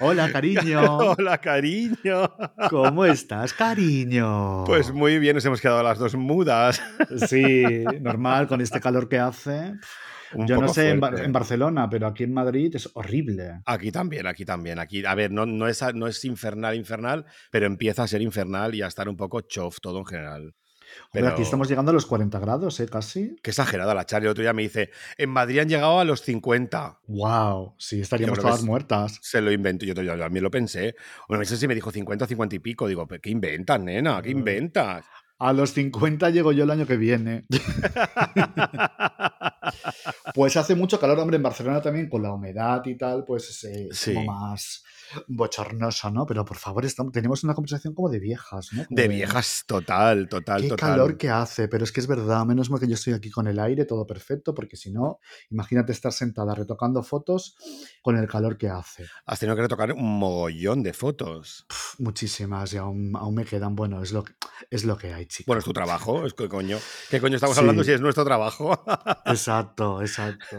Hola, cariño. Hola, cariño. ¿Cómo estás, cariño? Pues muy bien, nos hemos quedado las dos mudas. Sí, normal, con este calor que hace. Un Yo no sé en, Bar- fuerte. en Barcelona, pero aquí en Madrid es horrible. Aquí también, aquí también. Aquí, a ver, no, no, es, no es infernal, infernal, pero empieza a ser infernal y a estar un poco chof todo en general. Pero aquí estamos llegando a los 40 grados, ¿eh? Casi. qué exagerada la Charlie. El otro día me dice, en Madrid han llegado a los 50. ¡Wow! Sí, estaríamos todas es- muertas. Se lo invento. Yo, también lo pensé. No sé si me dijo 50 o 50 y pico. Digo, ¿qué inventas, nena? ¿Qué Mm. inventas? A los 50 llego yo el año que viene. Pues hace mucho calor, hombre, en Barcelona también, con la humedad y tal, pues eh, es Sí. como más bochornoso, ¿no? Pero por favor, estamos, tenemos una conversación como de viejas, ¿no? Como De viejas, total, total, Qué total. calor que hace, pero es que es verdad, menos mal que yo estoy aquí con el aire, todo perfecto, porque si no, imagínate estar sentada retocando fotos con el calor que hace. Has tenido que retocar un mogollón de fotos. Muchísimas y aún, aún me quedan, bueno, es lo que, es lo que hay, chicos. Bueno, es tu trabajo, es que coño. ¿Qué coño estamos Sí. hablando si es nuestro trabajo? Exacto, exacto.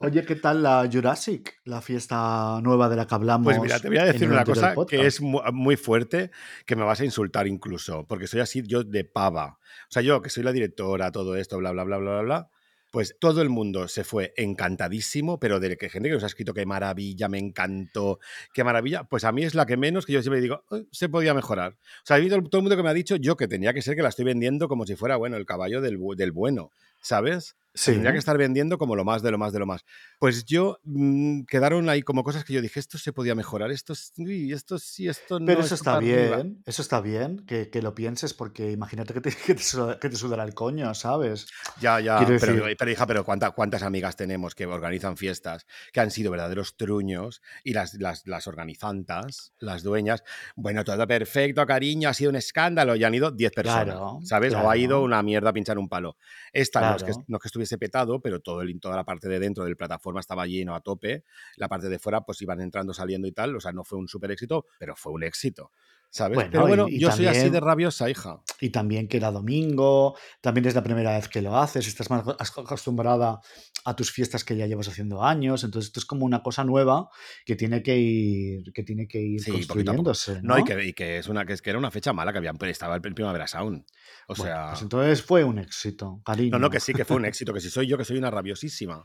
Oye, ¿qué tal la Jurassic? La fiesta nueva de la que hablamos. Pues mira, te voy a decir una cosa que es mu- muy fuerte, que me vas a insultar incluso, porque soy así yo de pava. O sea, yo que soy la directora, todo esto, bla, bla, bla, bla, bla, bla. Pues todo el mundo se fue encantadísimo, pero de que gente que nos ha escrito qué maravilla, me encantó, qué maravilla, pues a mí es la que menos que yo siempre digo, "Eh, se podía mejorar. O sea, ha habido todo el mundo que me ha dicho yo que tenía que ser que la estoy vendiendo como si fuera, bueno, el caballo del, del bueno, ¿sabes? Sí. Tendría que estar vendiendo como lo más de lo más de lo más. Pues yo mm, quedaron ahí como cosas que yo dije, esto se podía mejorar, esto, es- uy, esto sí, esto no. Pero eso está para arriba". bien, eso está bien, que, que lo pienses, porque imagínate que te, que te que te sudará el coño, ¿sabes? Ya, ya, pero, decir- pero hija, pero ¿cuánta- ¿cuántas amigas tenemos que organizan fiestas que han sido verdaderos truños y las, las, las organizantas, las dueñas, bueno, todo perfecto, cariño, ha sido un escándalo y han ido 10 personas, Claro, ¿sabes? O ha ido claro. una mierda a pinchar un palo. Esta no, es que, Claro. no es que estuviese petado, pero toda la parte de dentro del plataforma estaba lleno a tope, la parte de fuera pues iban entrando, saliendo y tal, o sea, no fue un súper éxito, pero fue un éxito. ¿Sabes? Bueno, pero bueno, y- y yo soy así de rabiosa, hija. Y también que era domingo, también es la primera vez que lo haces, estás más ac- acostumbrada a tus fiestas que ya llevas haciendo años, entonces esto es como una cosa nueva que tiene que ir, que tiene que ir Sí, construyéndose. No, ¿no? y que, y que es una que, es que era una fecha mala que habían estaba el Primavera Sound. O Bueno, sea, pues entonces fue un éxito, cariño. no, no, que sí que fue un éxito, que si soy yo que soy una rabiosísima.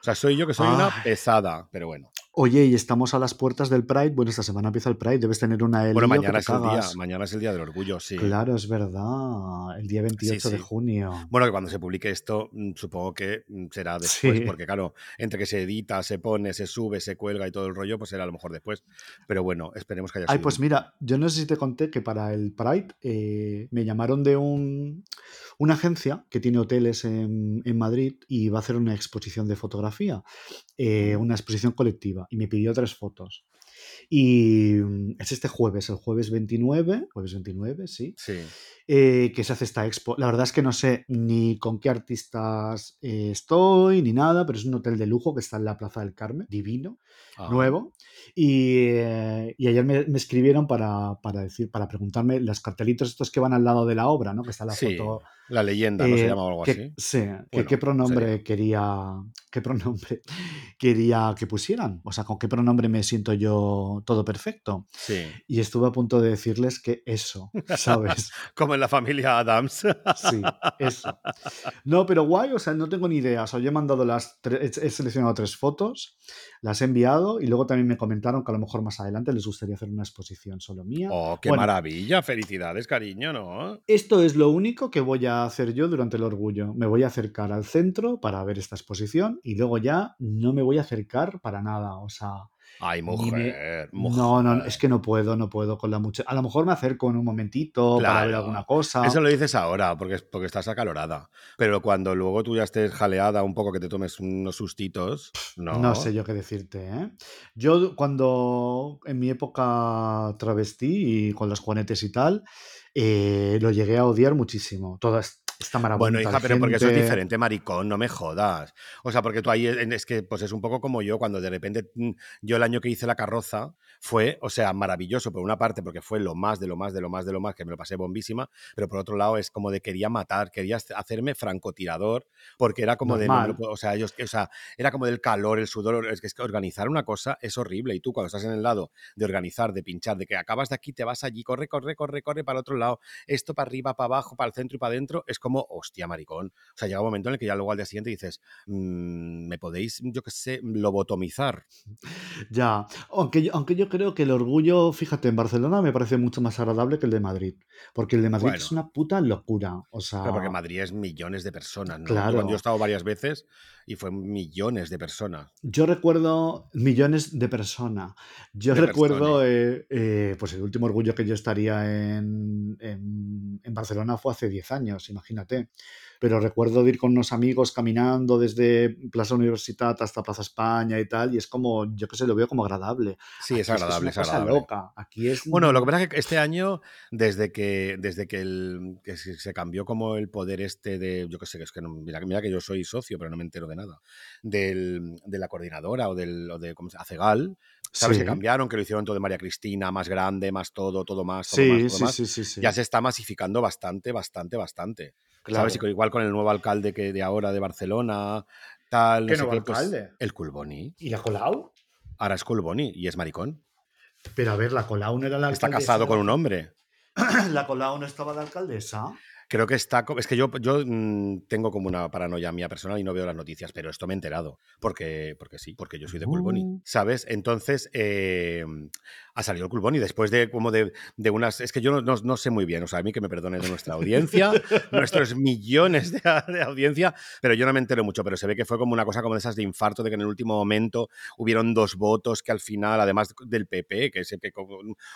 O sea, soy yo que soy una pesada, pero bueno. Oye, y estamos a las puertas del Pride. Bueno, esta semana empieza el Pride. Debes tener una L. Bueno, mañana es el día, mañana es el día del orgullo, sí. Claro, es verdad. El día 28 de sí. junio. Bueno, que cuando se publique esto, mm, supongo que mm, será después, Sí. porque claro, entre que se edita, se pone, se sube, se cuelga y todo el rollo, pues será a lo mejor después. Pero bueno, esperemos que haya Ay, sido. pues mira, yo no sé si te conté que para el Pride eh, me llamaron de un, una agencia que tiene hoteles en, en Madrid y va a hacer una exposición de fotografía, eh, una exposición colectiva, y me pidió tres fotos. Y mm, es este jueves, el jueves 29, jueves 29, sí, Sí. eh, que se hace esta expo. La verdad es que no sé ni con qué artistas eh, estoy, ni nada, pero es un hotel de lujo que está en la Plaza del Carmen, divino Ah. nuevo. Y, eh, y ayer me, me escribieron para, para decir, para preguntarme los cartelitos estos que van al lado de la obra, ¿no? Que está la Sí, foto. La leyenda, ¿no se eh, llama o algo que- así? Sí, que Bueno, qué pronombre sería. quería. ¿Qué pronombre quería que pusieran? O sea, con qué pronombre me siento yo todo perfecto. Sí. Y estuve a punto de decirles que eso, ¿sabes? Como en la familia Adams. Sí, eso. No, pero guay, o sea, no tengo ni idea. O sea, yo he mandado las tres, he seleccionado tres fotos, las he enviado y luego también me comentaron que a lo mejor más adelante les gustaría hacer una exposición solo mía. Oh, qué Bueno. maravilla. Felicidades, cariño, ¿no? Esto es lo único que voy a hacer yo durante el orgullo. Me voy a acercar al centro para ver esta exposición y luego ya no me voy a acercar para nada. O sea, Ay, mujer, no, no, es que no puedo, no puedo con la mucha. A lo mejor me acerco en un momentito para ver alguna cosa. Eso lo dices ahora, porque, porque estás acalorada. Pero cuando luego tú ya estés jaleada un poco, que te tomes unos sustitos, no. No sé yo qué decirte, ¿eh? Yo cuando en mi época travestí y con los juanetes y tal, eh, lo llegué a odiar muchísimo. Todas, esta marabunta Bueno, hija, pero porque eso es gente. diferente, maricón, no me jodas. O sea, porque tú ahí es que pues es un poco como yo, cuando de repente mm, yo el año que hice la carroza fue, o sea, maravilloso por una parte, porque fue lo más de lo más de lo más de lo más, que me lo pasé bombísima, pero por otro lado es como de quería matar, quería hacerme francotirador, porque era como de, no Normal. o sea, ellos, o sea, era como del calor, el sudor, es que, es que organizar una cosa es horrible y tú cuando estás en el lado de organizar, de pinchar, de que acabas de aquí, te vas allí, corre, corre, corre, corre para el otro lado, esto para arriba, para abajo, para el centro y para adentro, es como, hostia, maricón. O sea, llega un momento en el que ya luego al día siguiente dices, "Mm, ¿me podéis, yo qué sé, lobotomizar? Ya, aunque yo, aunque yo creo que el orgullo, fíjate, en Barcelona me parece mucho más agradable que el de Madrid, porque el de Madrid es una puta locura, o pero porque sea, Madrid es millones de personas, ¿no? Yo cuando yo he claro. estado varias veces y fue millones de personas, Yo recuerdo millones de personas. Yo de recuerdo, eh, eh, pues el último orgullo que yo estaría en, en- en Barcelona fue hace 10 años, imagínate. Pero recuerdo de ir con unos amigos caminando desde Plaza Universitat hasta Plaza España y tal, y es como, yo qué sé, lo veo como agradable. Sí, es Aquí es que es agradable, una es cosa agradable. loca. Aquí es... Bueno, lo que pasa es que este año, desde que, desde que, el, que se cambió como el poder este de, yo qué sé, que es que no- mira, mira que yo soy socio, pero no me entero de nada, del, de la coordinadora o del o de ¿cómo se? Acegal, ¿sabes? Que Sí, cambiaron, que lo hicieron todo de María Cristina, más grande, más todo, todo más, todo más, sí, todo sí, más, sí, sí, ya se está masificando bastante, bastante, bastante. ¿Sabes? Claro. igual con el nuevo alcalde que de ahora de Barcelona, tal, no ¿Qué sé nuevo qué, pues alcalde? el Culboni. ¿Y la Colau? Ahora es Culboni y es maricón. Pero a ver, la Colau no era la Está casado con un hombre. La Colau no estaba de alcaldesa. Creo que está. Es que yo, yo mm, tengo como una paranoia mía personal y no veo las noticias, pero esto me he enterado. Porque, porque sí, porque yo soy de Culboni. Uh. ¿Sabes? Entonces, eh, ha salido el Culboni después de como de, de unas. Es que yo no, no- no sé muy bien, o sea, a mí que me perdone de nuestra audiencia, nuestros millones de, de audiencia, pero yo no me entero mucho. Pero se ve que fue como una cosa como de esas de infarto, de que en el último momento hubieron dos votos que al final, además del PP, que que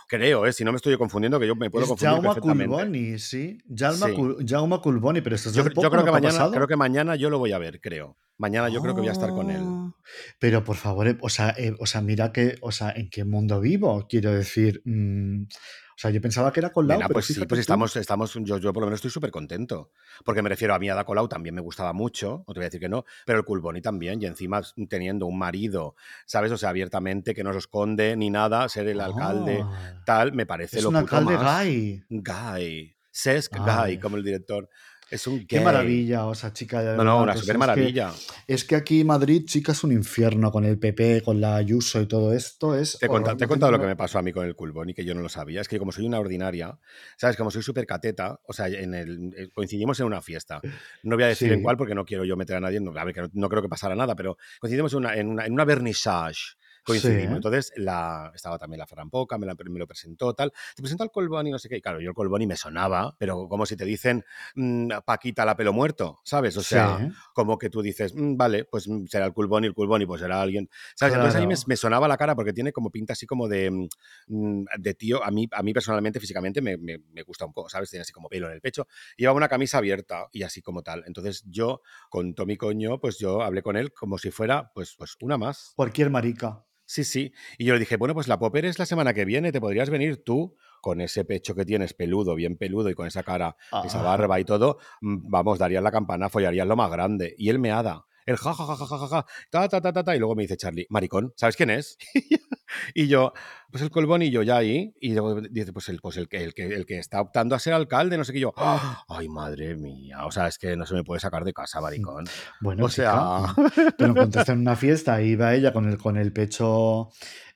creo, ¿eh? si no me estoy confundiendo, que yo me puedo Es confundir Jaume perfectamente. Culboni, sí. Jaume, Sí. Culboni, pero esto es Yo, yo creo ¿no? que ¿Qué ha mañana, creo que mañana yo lo voy a ver, creo. Mañana yo creo que voy a estar con él. Ah, Pero por favor, eh, o sea, eh, o sea, mira que, o sea, ¿en qué mundo vivo? Quiero decir, mm, o sea, yo pensaba que era con Lau, Nena, pero pues sí, pues tú. estamos, estamos, yo, yo por lo menos estoy súper contento. Porque me refiero a mí, Ada Colau también me gustaba mucho, no te voy a decir que no, pero el Culboni también, y encima teniendo un marido, ¿sabes? O sea, abiertamente, que no lo esconde ni nada, ser el alcalde, Ah, tal, me parece es lo un puto alcalde más. gay. Guy. Sesc Guy, Ay, como el director. Es un qué gay. maravilla, o sea, chica, No, no, una pues super es que, maravilla. es que aquí Madrid, chica, es un infierno con el PP, con la Ayuso y todo esto, es Te he, conta- te he contado lo que me pasó a mí con el Culboni, que yo no lo sabía. Es que como soy una ordinaria, ¿sabes? Como soy súper cateta, o sea, en el, eh, coincidimos en una fiesta. No voy a decir en Sí, cuál porque no quiero yo meter a nadie. No, a ver, que no, no creo que pasara nada, pero coincidimos en una, en una, en una vernissage. Sí, Coincidimos. Entonces la, estaba también la Franpoca, me, la- me lo presentó, tal. Te presentó al Colboni, no sé qué. Y claro, yo el Colboni me sonaba, pero como si te dicen mm, Paquita la pelo muerto, ¿sabes? O sí, sea, como que tú dices, "Mm, vale, pues mm, será el Culboni, el Culboni, pues será alguien. ¿Sabes? Entonces a mí me, sonaba la cara porque tiene como pinta así como de, de tío. A mí, a mí personalmente, físicamente, me, me- me gusta un poco, ¿sabes? Tiene así como pelo en el pecho. Llevaba una camisa abierta y así como tal. Entonces yo, con Tommy Coño, pues yo hablé con él como si fuera, pues, pues una más. Cualquier marica. Sí, sí. Y yo le dije, bueno, pues la Popper es la semana que viene, te podrías venir tú con ese pecho que tienes peludo, bien peludo y con esa cara, esa barba y todo, mm, vamos, darías la campana, follarías lo más grande. Y él me ada. El ja, ja, ja, ja, ja, ja, ja, ta, ta, ta, ta, ta, y luego me dice Charlie, maricón, ¿sabes quién es? y yo, pues el colbón y yo ya ahí, y luego dice, pues el, pues el, que, el, que, el que está optando a ser alcalde, no sé qué, yo, ¡ah! ay, madre mía, o sea, es que no se me puede sacar de casa, maricón. Bueno, O chica, sea, te lo encontraste en una fiesta y iba ella con el, con el pecho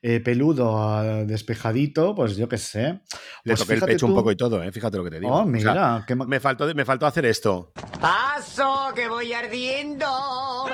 eh, peludo, ah, despejadito, pues yo qué sé. le Pues toqué el pecho un poco y todo, ¿eh? fíjate lo que te digo. Oh, O sea, mira, qué ma- me faltó, me faltó hacer esto. Paso, que voy ardiendo.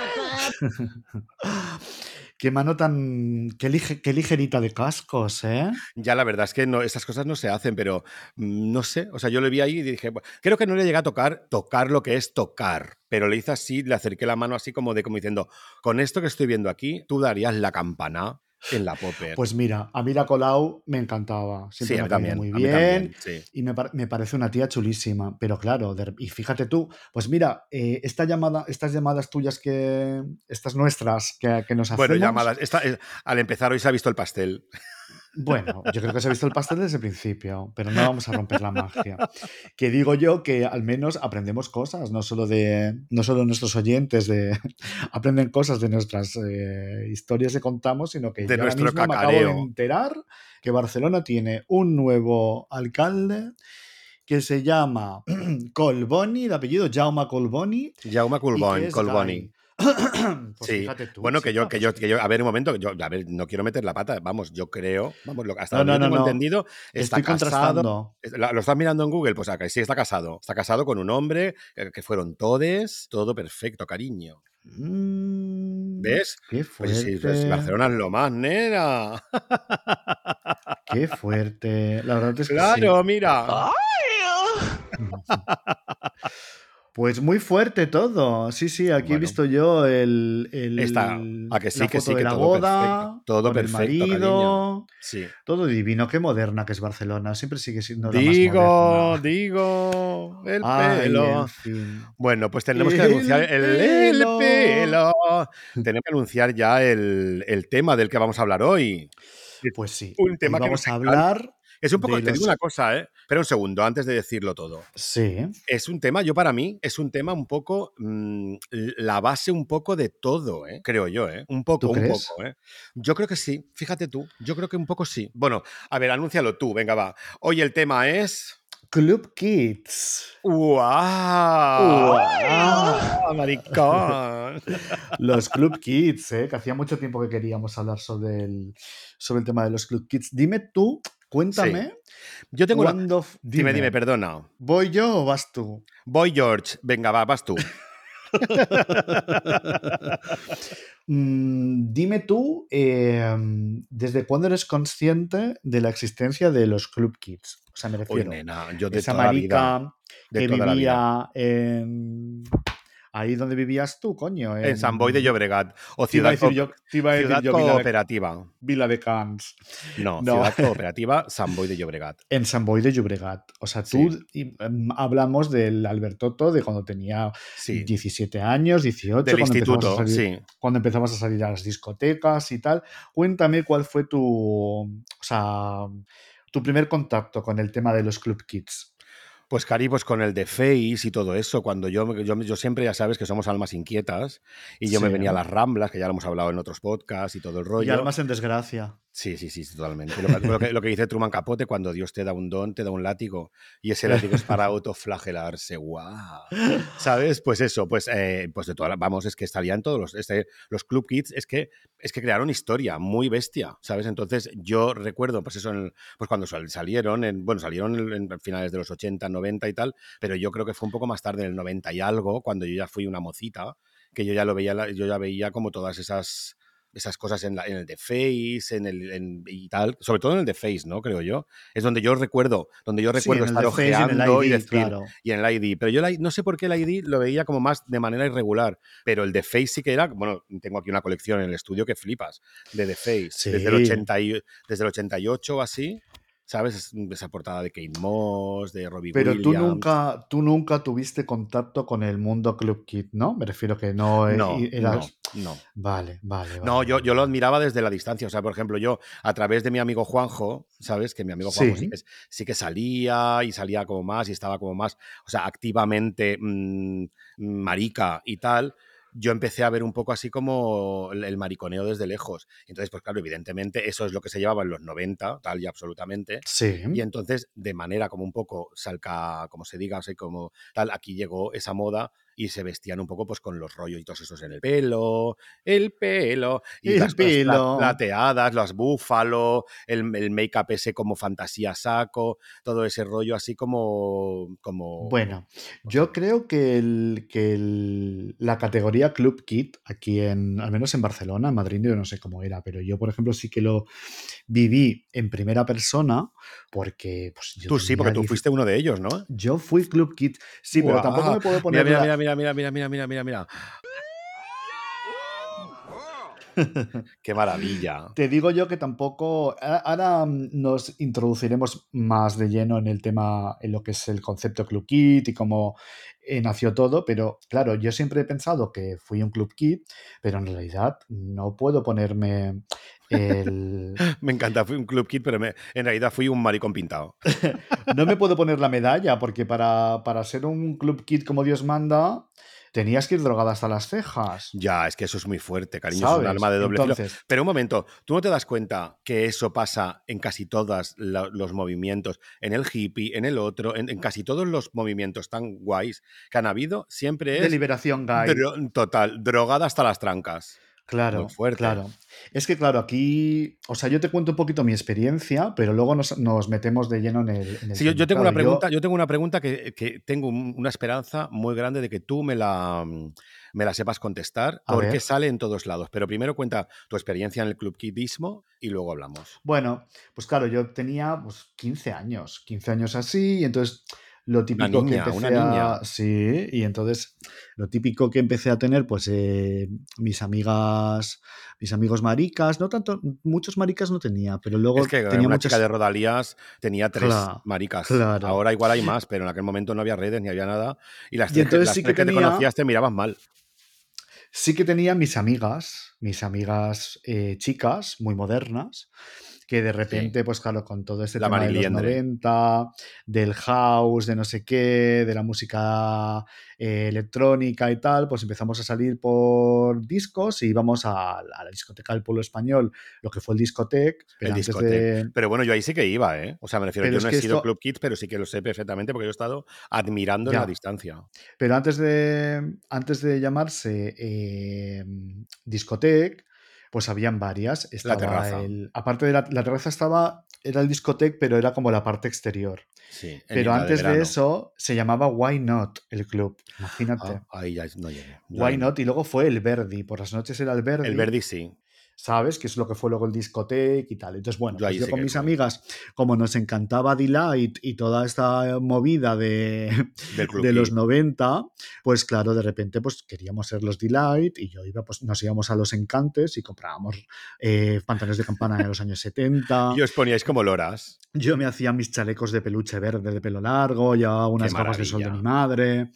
qué mano tan. Qué, qué ligerita de cascos, ¿eh? Ya la verdad es que no, estas cosas no se hacen, pero mm, no sé. O sea, yo le vi ahí y dije, creo que no le llegué a tocar, tocar lo que es tocar. Pero le hice así, le acerqué la mano así como de como diciendo, con esto que estoy viendo aquí, tú darías la campana en la popper. Pues mira, a mí la Colau me encantaba. Siempre me también, muy también, bien. sí. Y me, me parece una tía chulísima, pero claro, de- y fíjate tú, pues mira, eh, esta llamada, estas llamadas tuyas que, estas nuestras que, que nos Bueno, hacemos, llamadas. Esta, eh, al empezar hoy se ha visto el pastel. Bueno, yo creo que se ha visto el pastel desde el principio, pero no vamos a romper la magia. Que digo yo que al menos aprendemos cosas, no solo de no solo nuestros oyentes de aprenden cosas de nuestras eh, historias que contamos, sino que De yo ahora nuestro mismo me acabo de enterar que Barcelona tiene un nuevo alcalde que se llama Colboni, de apellido Jaume Colboni. Jaume Colboni. Colboni. Pues Sí, fíjate tú, bueno, que yo, que pues yo, que- yo, a ver, un momento, que yo, a ver, no quiero meter la pata, vamos, yo creo, vamos, hasta No, donde no, tengo entendido, está Estoy casado, ¿Lo estás mirando en Google? Pues acá sí está casado. Está casado con un hombre eh, que fueron todes, todo perfecto, cariño. Mm, ¿Ves? Qué Pues sí, fuerte. pues Barcelona es lo más, nena. Qué fuerte. La verdad es que Claro, sí. mira. Pues muy fuerte todo. Sí, sí, aquí he visto yo el, el- Está, a que sí, la que sí, que la todo boda, perfecto, todo con perfecto, el marido. Sí. todo divino. Qué moderna que es Barcelona. Siempre sigue siendo la más Digo, moderna. digo, el Ay, pelo. en fin. Bueno, pues tenemos que anunciar el, el pelo. Tenemos que anunciar ya el, el tema del que vamos a hablar hoy. Pues sí. Un tema que vamos a hablar. Es un poco, te digo una cosa, ¿eh? Espera un segundo antes de decirlo todo. Sí. Es un tema, yo para mí, es un tema un poco, mm, la base un poco de todo, ¿eh? creo yo, ¿eh? Un poco, ¿Tú un crees? poco, ¿eh? Yo creo que sí, fíjate tú, yo creo que un poco sí. Bueno, a ver, anúncialo tú, venga, va. Hoy el tema es... Club Kids. ¡Wow! ¡Guau! maricón! Los Club Kids, ¿eh? que hacía mucho tiempo que queríamos hablar sobre el, sobre el tema de los Club Kids. Dime tú, cuéntame, Yo tengo una... f- Dime, dime, perdona. ¿Voy yo o vas tú? Voy, George. Venga, va, vas tú. Mm, dime tú, eh, ¿desde cuándo eres consciente de la existencia de los Club Kids? O sea, me refiero, nena, yo de esa toda la vida. marica De que toda la vida. vivía en... Ahí donde vivías tú, coño. En San Boy de Llobregat. O Te iba a Ciudad, decir Co- yo, te iba a decir ciudad yo Vila, de, Cooperativa. Vila de Cans. No, No. Ciudad Cooperativa, San Boy de Llobregat. En San Boy de Llobregat. O sea, tú y, em, hablamos del Albertoto de cuando tenía Sí. 17 años, 18, Del cuando instituto, salir, sí. cuando empezabas a salir a las discotecas y tal. Cuéntame cuál fue tu, o sea, tu primer contacto con el tema de los Club Kids. Pues Cari, pues con el de Face y todo eso, cuando yo, yo, yo siempre ya sabes que somos almas inquietas y yo me venía a las ramblas, que ya lo hemos hablado en otros podcasts y todo el Y rollo. almas en desgracia. Sí, sí, sí, totalmente. Lo, que- lo que, lo que dice Truman Capote, cuando Dios te da un don, te da un látigo. Y ese látigo es para autoflagelarse. ¡Guau! ¿Sabes? Pues eso, pues, eh, pues de todas las- vamos, es que salían todos los, este, los Club Kids, es que, es que crearon historia muy bestia, ¿sabes? Entonces yo recuerdo, pues eso, en pues cuando sal- salieron, en, bueno, salieron en, en finales de los 80, 90 y tal, pero yo creo que fue un poco más tarde, en el 90 y algo, cuando yo ya fui una mocita, que yo ya lo veía, yo ya veía como todas esas esas cosas en, la- en el de Face, en el en- y tal, sobre todo en el de Face, ¿no? Creo yo. Es donde yo recuerdo, donde yo Sí, recuerdo el estar Face y en el ojeando y, ID, decir, claro. y en el ID. Pero yo la- no sé por qué el ID lo veía como más de manera irregular. Pero el de Face sí que era, bueno, tengo aquí una colección en el estudio que flipas, de The Face. Desde, el Sí. 80 y- desde el 88 o así, ¿sabes? Es- Esa portada de Kate Moss, de Robbie Pero Williams. tú nunca, tú nunca tuviste contacto con el mundo Club Kid, ¿no? Me refiero que no, eh, No, eras... no, no. Vale, vale, No, yo, yo lo admiraba desde la distancia. O sea, por ejemplo, yo a través de mi amigo Juanjo, ¿sabes? Que mi amigo Juanjo sí, Sí. que, sí que salía y salía como más y estaba como más, o sea, activamente mm, marica y tal. Yo empecé a ver un poco así como el, mariconeo desde lejos. Entonces, pues claro, evidentemente eso es lo que se llevaba en los 90, tal y absolutamente. Sí. Y entonces, de manera como un poco salca, como se diga, así como tal, aquí llegó esa moda y se vestían un poco pues con los rollitos esos en el pelo, el pelo, y El las pelo. plateadas, los búfalo, el, el make-up ese como fantasía saco, todo ese rollo así como... como Bueno, no yo creo que, el, que el- la categoría Club Kid, aquí en, al menos en Barcelona, en Madrid yo no sé cómo era, pero yo, por ejemplo, sí que lo viví en primera persona porque pues, yo Tú sí, porque tú 10 fuiste uno de ellos, ¿no? Yo fui Club Kid, sí, pero tampoco me puedo Mira, poner mira, la- mira, mira, mira, mira, mira, mira, mira, mira. Qué maravilla. Te digo yo que tampoco. Ahora mm, nos introduciremos más de lleno en el tema, en lo que es el concepto Club Kid y cómo eh, nació todo, pero claro, yo siempre he pensado que fui un Club Kid, pero en realidad no puedo ponerme El- Me encanta, fui un club kid, pero me- en realidad fui un maricón pintado. No me puedo poner la medalla porque para, para ser un club kid como Dios manda, tenías que ir drogada hasta las cejas. Ya, es que eso es muy fuerte, cariño, es un arma de doble filo. Pero un momento, ¿tú no te das cuenta que eso pasa en casi todos los movimientos? En el hippie, en el otro, en, en casi todos los movimientos tan guays que han habido, siempre de es liberación gay. dro- total, drogada hasta las trancas. Claro, Muy fuerte. claro. Es que, claro, aquí, o sea, yo te cuento un poquito mi experiencia, pero luego nos, nos metemos de lleno en el. en el Sí, yo, tengo una pregunta, yo tengo una pregunta que, que tengo un- una esperanza muy grande de que tú me la, me la sepas contestar, porque ver. sale en todos lados. Pero primero cuenta tu experiencia en el club kidismo y luego hablamos. Bueno, pues claro, yo tenía pues, 15 años, 15 años así, y entonces lo típico niña, que una empecé a... Sí, y entonces lo típico que empecé a tener, pues eh, mis amigas, mis amigos maricas, no tanto, muchos maricas no tenía, pero luego Es que tenía una muchas... chica de Rodalías tenía tres Claro, maricas. claro. Ahora igual hay más, pero en aquel momento no había redes ni había nada. Y las Y tres, que- entonces las sí tres que que te tenía- conocías te miraban mal. Sí que tenía mis amigas, mis amigas eh, chicas, muy modernas, que de repente, pues claro, con todo este La tema de los Mariliendre. 90, del house, de no sé qué, de la música eh, electrónica y tal, pues empezamos a salir por discos y íbamos a, a la discoteca del pueblo español, lo que fue el discotec, pero El discotec. de... Pero bueno, yo ahí sí que iba, ¿eh? O sea, me refiero, Pero yo no he sido esto- Club Kids, pero sí que lo sé perfectamente porque yo he estado admirando en la distancia. Pero antes de, antes de llamarse eh, discotec, pues habían varias. Estaba terraza. el- aparte de la, la terraza estaba, era el discotec, pero era como la parte exterior. Sí. Pero antes de, verano. eso se llamaba Why Not el club. Imagínate. Ah, ahí ya no llegué. Why. Not y luego fue el Verdi. Por las noches era el Verdi. El Verdi sí. ¿Sabes? Que es lo que fue luego el discotec y tal. Entonces, bueno, Yo pues yo con mis amigas, como nos encantaba Delight y toda esta movida de, de los Kid. 90, pues claro, de repente pues queríamos ser los Delight y yo iba, pues nos íbamos a los Encantes y comprábamos eh, pantalones de campana de los años 70. Y os poníais como loras. Yo me hacía mis chalecos de peluche verde de pelo largo, llevaba unas gafas de sol de maravilla. mi madre.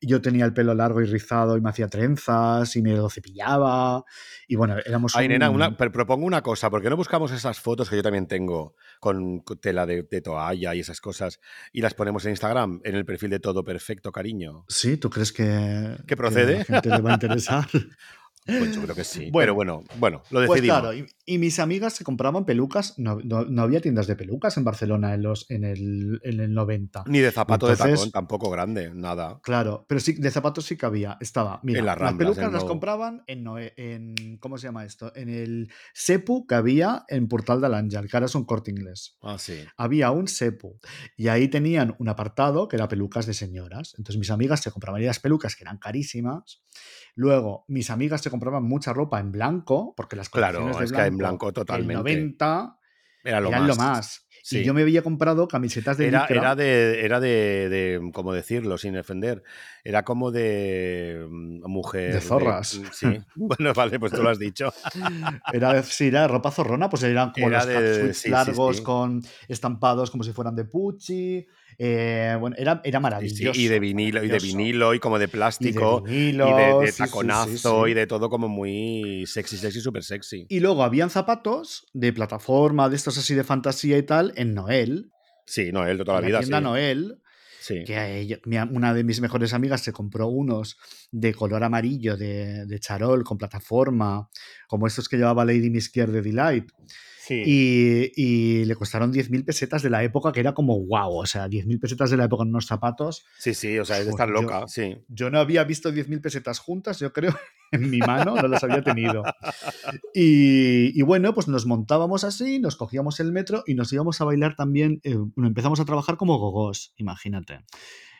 Y Yo tenía el pelo largo y rizado y me hacía trenzas y me lo cepillaba. Y bueno, éramos Ay, nena, un- una, pero propongo una cosa, ¿por qué no buscamos esas fotos que yo también tengo con tela de, de toalla y esas cosas y las ponemos en Instagram, en el perfil de Todo Perfecto, cariño? Sí, ¿tú crees que, ¿Que que procede? a la gente le va a interesar? Pues yo creo que sí. Bueno. pero bueno, bueno, lo Pues decidimos. claro, y, y mis amigas se compraban pelucas, no, no- no había tiendas de pelucas en Barcelona en, los, en, el, en el 90. Ni de zapato de tacón, tampoco grande, nada. Claro, pero sí, de zapatos sí que había. Estaba, mira, En las las, pelucas en las compraban en, Noé- en, ¿cómo se llama esto? En el Sepu que había en Portal del Ángel, que ahora es un corte inglés. Ah, sí. Había un Sepu y ahí tenían un apartado que era pelucas de señoras. Entonces mis amigas se compraban las pelucas que eran carísimas. Luego mis amigas se compraban mucha ropa en blanco, porque las Claro, colecciones de es que en blanco totalmente. 90 Era lo eran más. lo más. Sí. Y yo me había comprado camisetas de Era, era de, era de, de, ¿cómo decirlo sin ofender? Era como de mm, mujer. De zorras. sí, bueno, vale, pues tú lo has dicho. Era, de- sí, era ropa zorrona, pues eran como Era los de- sí, largos sí. con estampados como si fueran de Pucci. Eh, bueno, era, era maravilloso. y de vinilo, y de vinilo, y como de Y de plástico, y de, vinilo, de sí, sí, sí, taconazo, sí. y de todo como muy sexy, sexy, súper sexy. Y luego habían zapatos de plataforma, de estos así de fantasía y tal, en Noel. Sí, Noel de toda en la la vida, tienda sí. Noel, sí. que ella- una de mis mejores amigas se compró unos de color amarillo de, de charol con plataforma, como estos que llevaba Lady Miskier de Delight. Sí. Y, y le costaron 10.000 pesetas de la época, que era como wow, o sea, 10.000 pesetas de la época en unos zapatos. sí, sí, o sea, es de estar Joder, yo- loca, sí. Yo no había visto 10.000 pesetas juntas, yo creo, en mi mano, no las había tenido. Y, y bueno, pues nos montábamos así, nos cogíamos el metro y nos íbamos a bailar también, eh, bueno, empezamos a trabajar como gogos, imagínate.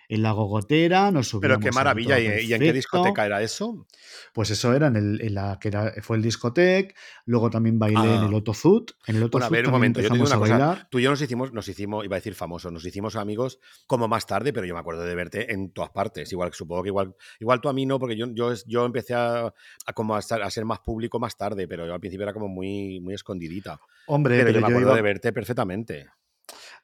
En la gogotera nos subíamos. Pero qué maravilla, todo ¿y, y en qué discoteca era eso? Pues eso era en, el, en la que era, fue el discotec, luego también bailé en Ah. el Otozut. En el Otozut Bueno, a ver, un momento, yo te digo una cosa. Tú y yo nos hicimos, nos hicimos, iba a decir famosos, nos hicimos amigos como más tarde, pero yo me acuerdo de verte en todas partes. Igual, supongo que igual, igual tú a mí no, porque yo, yo, yo empecé a, a como a, estar- a ser más público más tarde, pero yo al principio era como muy, muy escondidita. Hombre, Pero, pero, yo me acuerdo iba- de verte perfectamente.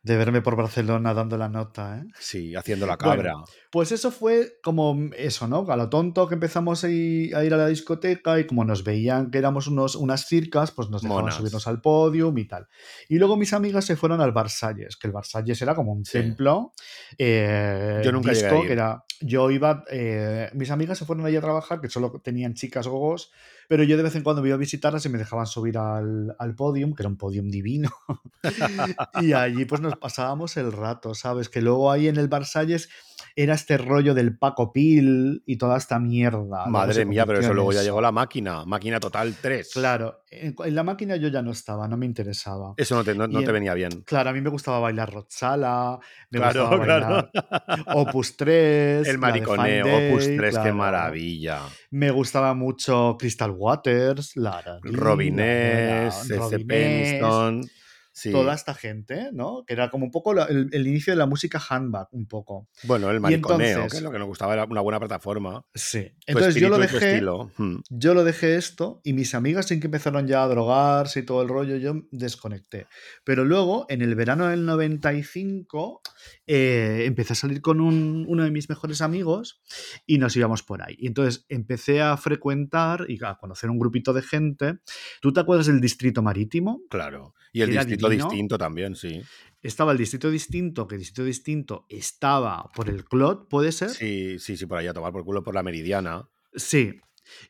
De verme por Barcelona dando la nota, ¿eh? Sí, haciendo la Bueno, cabra. Pues eso fue como eso, ¿no? A lo tonto que empezamos a ir a, la discoteca y como nos veían que éramos unos, unas circas, pues nos dejaban Monas. subirnos al podium y tal. Y luego mis amigas se fueron al Versalles, que el Versalles era como un Sí. templo eh, Yo nunca llegué a disco, ir. que era... Yo iba... eh, mis amigas se fueron allí a trabajar, que solo tenían chicas gogos, pero yo de vez en cuando me iba a visitarlas y me dejaban subir al, al podium, que era un podium divino. y allí pues nos pasábamos el rato, ¿sabes? Que luego ahí en el Versalles era este rollo del Paco Pil y toda esta mierda. Madre mía, pero eso luego ya llegó la máquina. Máquina Total 3. Claro, en, en la máquina yo ya no estaba, no me interesaba. Eso no te, no, no Y te en- venía bien. Claro, a mí me gustaba bailar Rotsala, me Claro, gustaba claro. bailar Opus 3, El mariconeo, Opus Day, 3, qué maravilla. Me gustaba mucho Crystal Waters, Lara Robinés, Robinés, Peniston. Sí. toda esta gente, ¿no? Que era como un poco la- el, el inicio de la música handbag, un poco. Bueno, el mariconeo, entonces- que es lo que nos gustaba, era una buena plataforma. Sí. Entonces yo lo dejé. Hmm. yo lo dejé esto y mis amigas sin que empezaron ya a drogarse y todo el rollo, yo desconecté. Pero luego, en el verano del 95, eh, empecé a salir con un- uno de mis mejores amigos y nos íbamos por ahí. Y entonces empecé a frecuentar y a conocer un grupito de gente. ¿Tú te acuerdas del Distrito Marítimo? Claro. Y el Era distrito distinto también, sí. Estaba el Distrito Distinto, que el Distrito Distinto estaba por el Clot, ¿puede ser? Sí, sí, sí, por ahí a tomar por culo por la meridiana. Sí.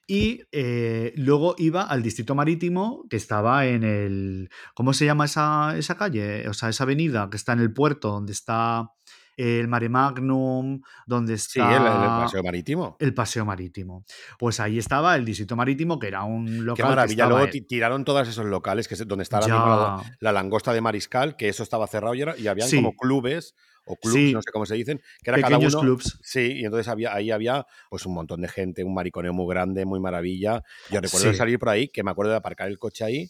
Y eh, luego iba al distrito marítimo que estaba en el. ¿Cómo se llama esa, esa calle? O sea, esa avenida que está en el puerto, donde está el Mare Magnum, donde Sí, está. el, el paseo marítimo. el paseo marítimo. Pues ahí estaba el distrito marítimo, que era un local. Qué que maravilla. estaba Luego ti- tiraron todos esos locales, que es donde mismo la, la langosta de Mariscal, que eso estaba cerrado y, era- y habían Sí. como clubes o clubs, Sí. no sé cómo se dicen, que era cada uno. clubs. Sí, y entonces había, ahí había pues un montón de gente, un mariconeo muy grande, muy maravilla. Yo recuerdo Sí. salir por ahí, que me acuerdo de aparcar el coche ahí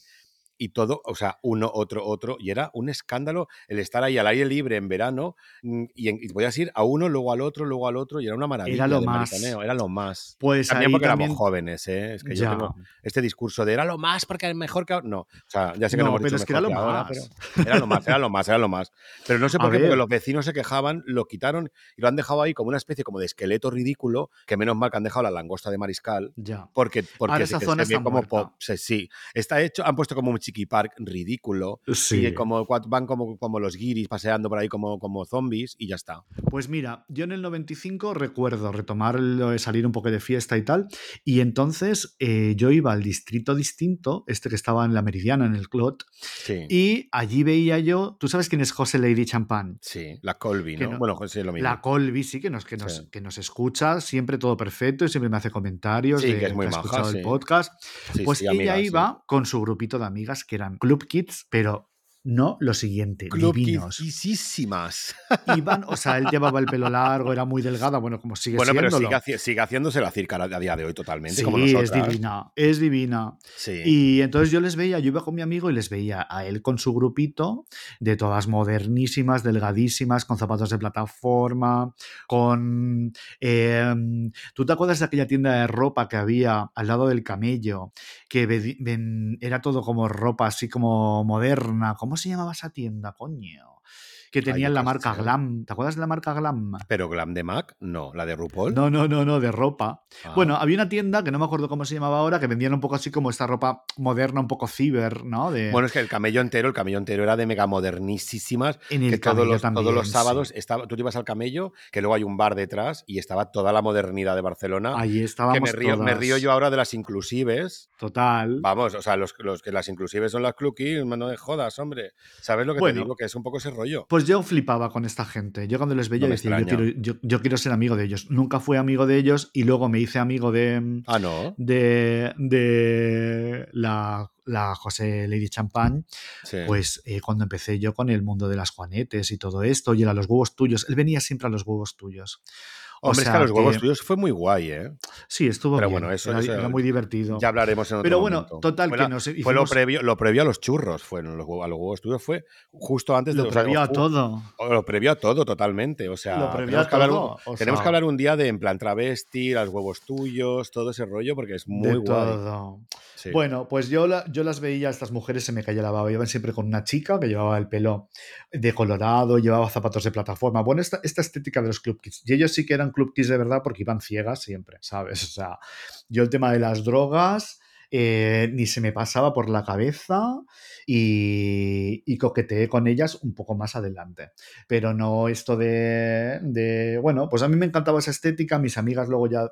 y todo, o sea, uno, otro, otro, y era un escándalo el estar ahí al aire libre en verano mm, y, en- y podías ir a uno, luego al otro, luego al otro, y era una maravilla lo de más. era lo más. Pues También ahí porque también. éramos jóvenes, ¿eh? Es que yo tengo este discurso de era lo más porque es mejor que. No, o sea, ya sé que no, No, hemos pero dicho es que era lo más. pero era lo más, era lo más, era lo más. Pero no sé A por qué, porque los vecinos se quejaban, lo quitaron y lo han dejado ahí como una especie como de esqueleto ridículo, que menos mal que han dejado la langosta de mariscal. Ya. Porque, porque Ahora esa zona está como muerta. pop, sí. Está hecho, han puesto como un chiqui park ridículo. Sí. Y como van como, como los guiris paseando por ahí como, como zombies y ya está. Pues mira, yo en el 95 recuerdo retomar lo de salir un poco de fiesta y tal, y entonces eh, yo iba al distrito distinto, este que estaba en la Meridiana, en el Clot, Sí. y allí veía yo, ¿tú sabes quién es José Lady Champagne? Sí, la Colby, Que ¿no? no- Bueno, José, lo mismo. La Colby, sí, que nos, que, nos, Sí. que nos escucha, siempre todo perfecto y siempre me hace comentarios Sí, de que es muy ha maja, escuchado el podcast. Sí, Pues ella amiga, iba con su grupito de amigas que eran Club Kids, pero no lo siguiente, divinos. Kidisísimas. Iban, o sea, él llevaba el pelo largo, era muy delgada, bueno, como sigue Bueno, pero siéndolo. sigue, haci- sigue haciéndose la circa a día de hoy totalmente, Sí, como es divina, es divina. Sí. Y entonces yo les veía, yo iba con mi amigo y les veía a él con su grupito, de todas modernísimas, delgadísimas, con zapatos de plataforma, con... eh, ¿Tú te acuerdas de aquella tienda de ropa que había al lado del camello? Que ven- era todo como ropa así como moderna. ¿Cómo se llamaba esa tienda, coño? Que tenían la marca. Glam. ¿Te acuerdas de la marca Glam? Pero Glam de Mac, no. La de RuPaul. No, no, no, no, de ropa. Ah. Bueno, había una tienda que no me acuerdo cómo se llamaba ahora, que vendían un poco así como esta ropa moderna, un poco ciber, ¿no? De, Bueno, es que el camello entero, el camello entero era de mega modernísimas. en el Que todos camello los, también, todos los sí. sábados estaba, tú te ibas al camello, que luego hay un bar detrás y estaba toda la modernidad de Barcelona. Ahí que estábamos me río, me río yo ahora de las inclusives. Total. Vamos, o sea, los, los que las inclusives son las clukies, no de jodas, hombre. ¿Sabes lo que Bueno. te digo? Que es un poco ese rollo. Pues yo flipaba con esta gente. Yo cuando les veía No decía, yo quiero, yo, yo quiero ser amigo de ellos. Nunca fui amigo de ellos y luego me hice amigo de, Ah, no. de, de la, la José Lady Champagne, Sí. pues eh, cuando empecé yo con el mundo de las Juanetes y todo esto, y era los huevos tuyos. Él venía siempre a los huevos tuyos. O Hombre, es sea que a los huevos que- tuyos fue muy guay, ¿eh? Sí, estuvo Pero bien. bueno, eso- era, eso- era muy divertido. Ya hablaremos en otro Pero bueno, momento. total, fue que la- nos Fue lo previo, lo previo a los churros, los, huevos- a los huevos tuyos fue justo antes de Lo previo a todo. Lo previo a todo, totalmente. O sea, Lo previo tenemos, a que hablar, todo, un, o tenemos que hablar un día de en plan travesti, los huevos tuyos, todo ese rollo, porque es muy de guay. todo. Bueno, pues yo, la- yo las veía, estas mujeres se me caía la baba. Iban siempre con una chica que llevaba el pelo de colorado, llevaba zapatos de plataforma. Bueno, esta, estética de los club kids. Y ellos sí que eran club kids de verdad porque iban ciegas siempre, ¿sabes? O sea, yo el tema de las drogas eh, ni se me pasaba por la cabeza y, y coqueteé con ellas un poco más adelante. Pero no esto de, de, Bueno, pues a mí me encantaba esa estética. Mis amigas luego ya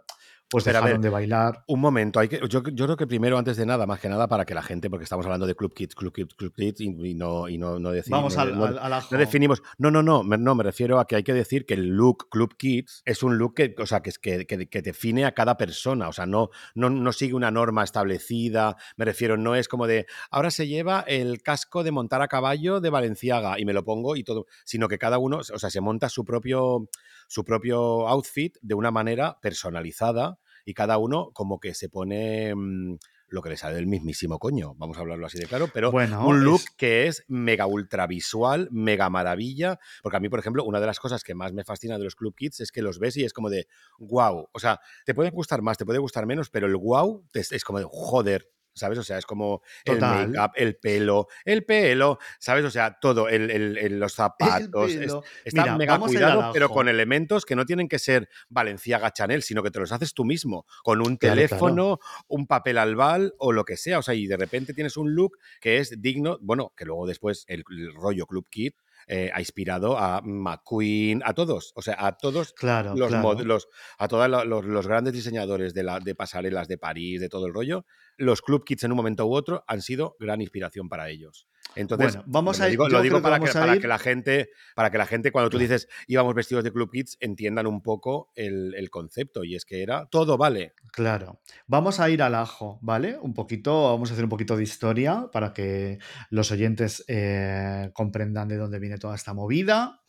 pues Pero a dejaron ver, de bailar. Un momento, hay que, yo, yo creo que primero, antes de nada, más que nada, para que la gente, porque estamos hablando de Club Kids, Club Kids, Club Kids, y, y no, y no, no decimos. Vamos no, al, no- al, al ajo. no definimos. No, no, no, me, no, me refiero a que hay que decir que el look Club Kids es un look que, o sea, que, es- que, que, que define a cada persona. O sea, no, no, no sigue una norma establecida. Me refiero, no es como de ahora se lleva el casco de montar a caballo de Valenciaga y me lo pongo y todo. Sino que cada uno, o sea, se monta su propio, su propio outfit de una manera personalizada y cada uno como que se pone mm, lo que le sale del mismísimo coño, vamos a hablarlo así de claro, pero Bueno, un look es- que es mega ultra visual, mega maravilla, porque a mí, por ejemplo, una de las cosas que más me fascina de los Club Kids es que los ves y es como de wow, o sea, te puede gustar más, te puede gustar menos, pero el wow es, es como de joder. ¿Sabes? O sea, es como Total. el make-up, el pelo, el pelo, ¿sabes? O sea, todo, el, el- el- los zapatos. es-. Está Mira, mega cuidado, pero con elementos que no tienen que ser Valenciaga Chanel, sino que te los haces tú mismo, con un Claro, teléfono, un papel albal o lo que sea. O sea, y de repente tienes un look que es digno, bueno, que luego después el, el rollo Club Kid eh, ha inspirado a McQueen, a todos, o sea, a todos Claro, los, claro. mod- los- a todos los, los grandes diseñadores de, la, de pasarelas de París, de todo el rollo, los Club Kids en un momento u otro han sido gran inspiración para ellos. Entonces, Bueno, vamos lo a- digo, yo lo digo para, que, para la gente, para que la gente, cuando tú dices íbamos vestidos de Club Kids, entiendan un poco el, el concepto. Y es que era todo vale. Claro. Vamos a ir al ajo, ¿vale? Un poquito, vamos a hacer un poquito de historia para que los oyentes eh, comprendan de dónde viene toda esta movida.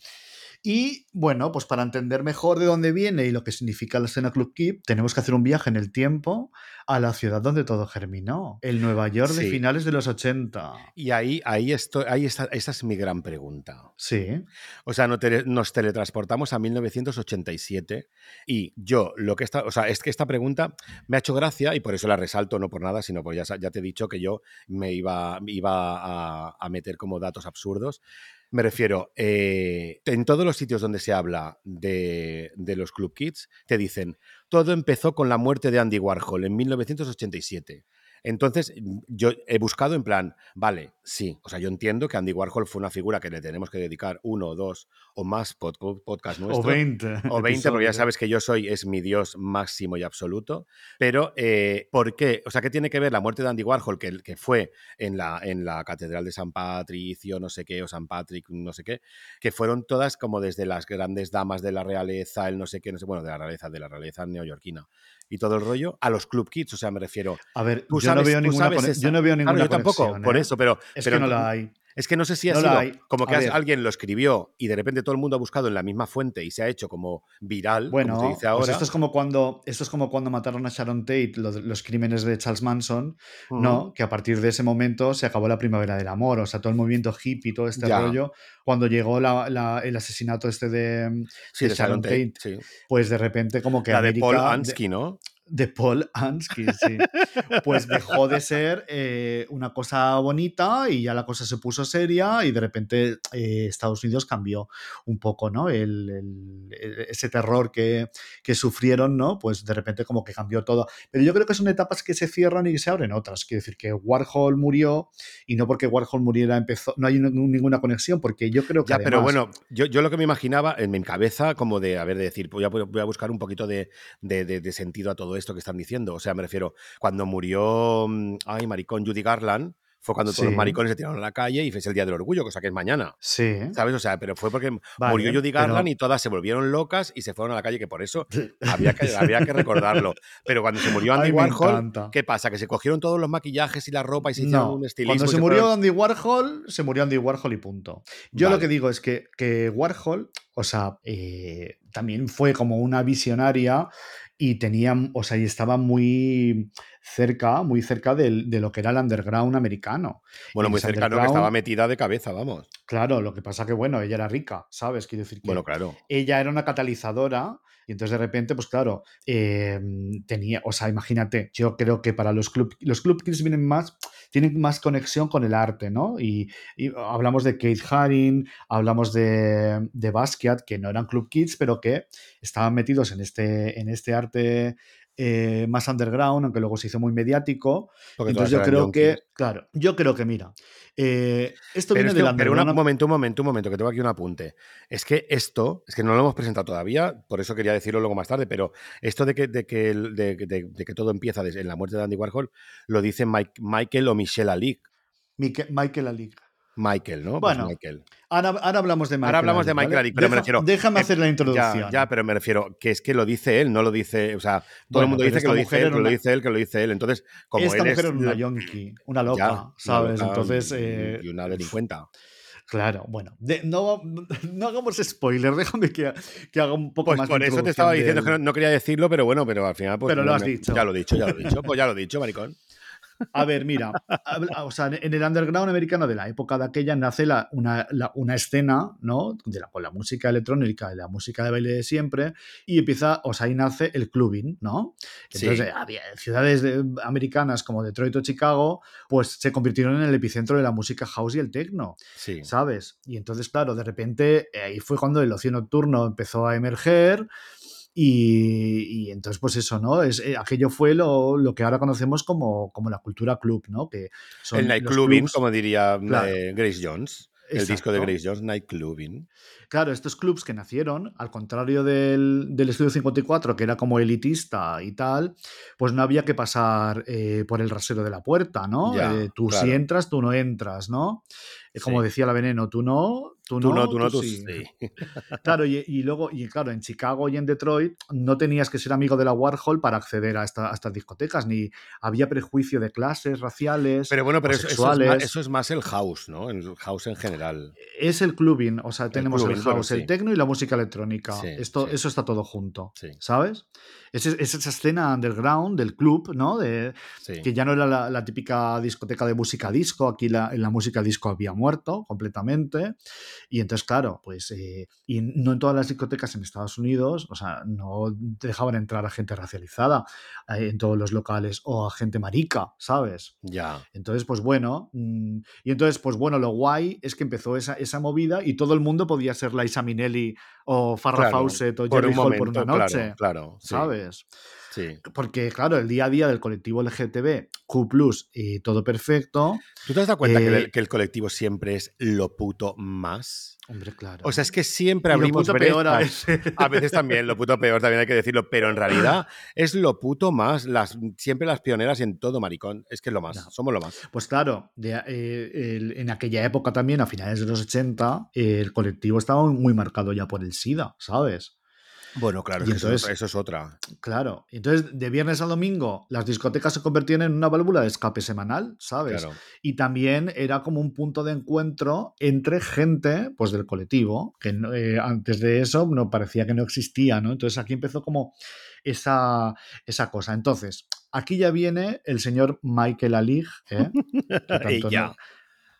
Y bueno, pues para entender mejor de dónde viene y lo que significa la escena Club Keep, tenemos que hacer un viaje en el tiempo a la ciudad donde todo germinó, el Nueva York de finales de los 80. Y ahí, ahí, estoy, ahí está, esa es mi gran pregunta. Sí, O sea, nos teletransportamos a 1987 y yo lo que está, o sea, es que esta pregunta me ha hecho gracia y por eso la resalto, no por nada, sino porque ya, ya te he dicho que yo me iba, iba a, a meter como datos absurdos. Me refiero, eh, en todos los sitios donde se habla de, de los Club Kids, te dicen, todo empezó con la muerte de Andy Warhol en 1987. Entonces, yo he buscado en plan, vale, sí, o sea, yo entiendo que Andy Warhol fue una figura que le tenemos que dedicar uno o dos o más pod- podcast o nuestros. 20. O 20, porque ya sabes que yo soy, es mi dios máximo y absoluto. Pero, eh, ¿por qué? O sea, ¿qué tiene que ver la muerte de Andy Warhol, que, que fue en la, en la Catedral de San Patricio, no sé qué, o San Patrick, no sé qué, que fueron todas como desde las grandes damas de la realeza, el no sé qué, no sé, bueno, de la realeza, de la realeza neoyorquina y todo el rollo, a los Club Kids, o sea, me refiero. A ver, Tú yo no sabes- veo tú ninguna, sabes yo no veo Claro, ninguna yo tampoco, conexión, por ¿eh? eso, pero. Es pero que no la hay. Es que no sé si ha No sido hay. como que alguien lo escribió y de repente todo el mundo ha buscado en la misma fuente y se ha hecho como viral, Bueno, como se dice pues ahora. esto es como cuando esto es como cuando mataron a Sharon Tate, los crímenes de Charles Manson. ¿no? Que a partir de ese momento se acabó la primavera del amor, o sea, todo el movimiento hippie, todo este Ya. rollo, cuando llegó la- la- el asesinato este de, Sí, de de Sharon Tate. sí. pues de repente como que La de Paul Ansky, ¿no? De Paul Ansky, sí. Pues dejó de ser eh, una cosa bonita y ya la cosa se puso seria y de repente eh, Estados Unidos cambió un poco, ¿no? El, el- el- ese terror que, que sufrieron, ¿no? Pues de repente como que cambió todo. Pero yo creo que son etapas que se cierran y se abren otras. Quiero decir que Warhol murió y no porque Warhol muriera empezó, no hay un- ninguna conexión porque yo creo que... Ya, pero además- bueno, yo, yo lo que me imaginaba en mi cabeza, como de, a ver, de decir, voy a, voy a buscar un poquito de, de- de- de sentido a todo esto que están diciendo. O sea, me refiero, cuando murió, mm, ay, maricón, Judy Garland, fue cuando todos los maricones se tiraron a la calle y fue el Día del Orgullo, cosa que es mañana. Sí. ¿Sabes? O sea, pero fue porque Vale, murió Judy pero- Garland y todas se volvieron locas y se fueron a la calle, que por eso había que, había que recordarlo. Pero cuando se murió Andy Ay, Warhol. ¿qué pasa? Que se cogieron todos los maquillajes y la ropa y se hicieron No, un estilismo. cuando se fueron- murió Andy Warhol, se murió Andy Warhol y punto. Yo lo que digo es que, que Warhol, o sea, eh, también fue como una visionaria y tenía, o sea, y estaba muy cerca, muy cerca del- de, lo que era el underground americano. Bueno, Y muy que underground- estaba metida de cabeza, vamos. Claro, lo que pasa que, bueno, ella era rica, ¿sabes? Quiero decir que Bueno, claro. ella era una catalizadora entonces de repente, pues claro, eh, tenía, o sea, imagínate, yo creo que para los club, los club kids vienen más, tienen más conexión con el arte, ¿no? Y, y hablamos de Kate Haring, hablamos de, de Basquiat, que no eran club kids, pero que estaban metidos en este, en este arte eh, más underground, aunque luego se hizo muy mediático. Porque Entonces yo creo junkies. que, claro, yo creo que mira, eh, esto Pero, viene es del que- pero una- un momento, un momento, un momento, que tengo aquí un apunte. Es que esto, es que no lo hemos presentado todavía, por eso quería decirlo luego más tarde, pero esto de que, de que, de, de- de que todo empieza en la muerte de Andy Warhol, lo dice Mike- Michael o Michelle Ali. Mique- Michael Alig. Michael, ¿no? Pues Bueno, Michael. Ahora, ahora hablamos de Michael Ahora hablamos de Michael ¿vale? Pero me Deja- refiero. Déjame hacer la introducción. Ya, ya, pero me refiero que es que lo dice él, no lo dice. O sea, todo Bueno, el mundo dice que lo dice él, era que lo una- dice él, que lo dice él. Entonces, como Esta él mujer es una yonki, una loca, ya, una ¿sabes? loca Entonces, y- eh, y una claro, bueno, de- no, no hagamos spoiler, déjame que, que haga un poco Pues más por de eso te estaba diciendo que no, del- no quería decirlo, pero bueno, pero al final. Pues, Pero lo has me- dicho. Ya lo he dicho, ya lo he dicho. Pues ya lo he dicho, maricón. A ver, mira, o sea, en el underground americano de la época de aquella nace la- una, la- una escena, ¿no? De la, con la música electrónica y la música de baile de siempre, y empieza, o sea, ahí nace el clubbing, ¿no? Entonces, Sí. había ciudades de- americanas como Detroit o Chicago, pues se convirtieron en el epicentro de la música house y el techno. Sí. ¿sabes? Y entonces, claro, de repente eh, ahí fue cuando el ocio nocturno empezó a emerger. Y, y entonces, pues eso, ¿no? Es, eh, aquello fue lo, lo que ahora conocemos como, como la cultura club, ¿no? Que son el nightclubbing, como diría Claro. eh, Grace Jones. El disco de. Grace Jones, Nightclubbing. Claro, estos clubs que nacieron, al contrario del, del Estudio 54, que era como elitista y tal, pues no había que pasar eh, por el rasero de la puerta, ¿no? Ya, tú claro. si entras, tú no entras, ¿no? Es como Sí. decía la veneno, tú no, tú, Tú no, tú no, tú sí. sí. Claro, y, y luego, y claro, en Chicago y en Detroit no tenías que ser amigo de la Warhol para acceder a, esta- a estas discotecas, ni había prejuicio de clases raciales. Pero bueno, pero eso, eso es más, sexuales. eso es más el house, ¿no? El house en general. Es el clubbing, o sea, tenemos el, clubbing, house, sí. el techno y la música electrónica. Esto. Eso está todo junto, Sí. ¿sabes? Es, es esa escena underground del club, ¿no? De, Sí. que ya no era la, la típica discoteca de música disco, aquí la, en la música disco había muerto completamente. Y entonces, claro, pues, eh, y no en todas las discotecas en Estados Unidos, o sea, no dejaban entrar a gente racializada eh, en todos los locales o a gente marica, ¿sabes? Ya. Entonces, pues bueno, mm, y entonces, pues bueno, lo guay es que empezó esa, esa movida y todo el mundo podía ser Liza Minnelli o Farrah Claro, Fawcett o Jerry Hall por una noche, claro, claro. sí, ¿sabes? Sí. Porque, claro, el día a día del colectivo LGTB, Q, y todo perfecto. ¿Tú te has dado cuenta que, Eh, el, que el colectivo siempre es lo puto más? Hombre, claro. O sea, es que siempre Y lo abrimos puto peor a veces. A veces también, lo puto peor también hay que decirlo, pero en realidad es lo puto más. Las, siempre las pioneras en todo, maricón. Es que es lo más. Somos lo más. Pues claro, de- eh, el- en aquella época también, a finales de los 80, eh, el colectivo estaba muy marcado ya por el SIDA, ¿sabes? Bueno, claro, Y eso entonces- otra- eso es otra. Claro. Entonces, de viernes a domingo, las discotecas se convertían en una válvula de escape semanal, ¿sabes? Claro. Y también era como un punto de encuentro entre gente, pues del colectivo, que eh, antes de eso no parecía que no existía, ¿no? Entonces aquí empezó como esa, esa cosa. Entonces, aquí ya viene el señor Michael Alig, ¿eh? que tanto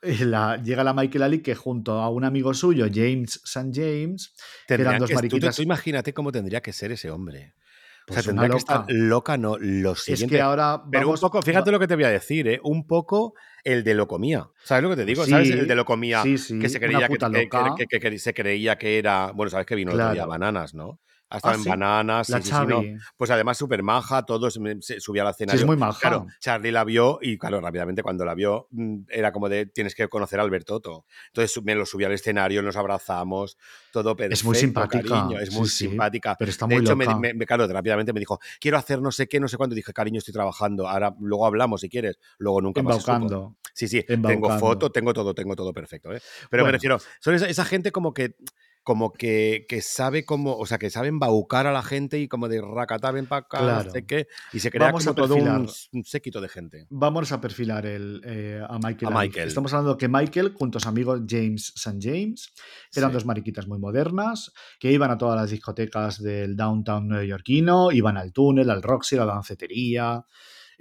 la- llega la Michael Alig que junto a un amigo suyo, James St. James, que eran dos que- mariquitas. tú imagínate cómo tendría que ser ese hombre. o pues sea, una tendría que estar loca, no, lo Es siguiente. que ahora Pero vamos- un poco, fíjate lo que te voy a decir, ¿eh? Un poco el de lo comía. ¿Sabes lo que te digo? ¿Sabes? El de lo comía. sí, sí, que se creía que, se creía que era. Bueno, sabes que vino el otro día Claro. bananas, ¿no? Ha estado Ah, en sí. bananas. La sí, sí, sí, no. Chavi. Pues además súper maja, todos se subía al Sí, escenario. es muy maja. Claro, Charlie la vio y, claro, rápidamente cuando la vio mm, era como de tienes que conocer a Albertoto. Entonces me lo subí al escenario, nos abrazamos, todo perfecto. Es muy simpática, cariño, es muy simpática. pero está de muy hecho, me, loca. me- me- claro, rápidamente me dijo, quiero hacer no sé qué, no sé cuándo. Dije, cariño, estoy trabajando. Ahora, luego hablamos si quieres. Luego nunca más. Embaucando. Sí, sí, tengo foto, tengo todo, tengo todo perfecto. ¿eh? Pero me refiero, son esa, esa gente como que como que, que sabe cómo, o sea, que sabe embaucar a la gente y como de racata, ven para acá, no Claro. sé qué, y se crea Vamos como a todo un, séquito de gente. Vamos a perfilar el, eh, a Michael. A. Michael. Estamos hablando que Michael, junto a su amigo James St. James, eran Sí. dos mariquitas muy modernas que iban a todas las discotecas del downtown neoyorquino, iban al túnel, al Roxy, a la dancetería.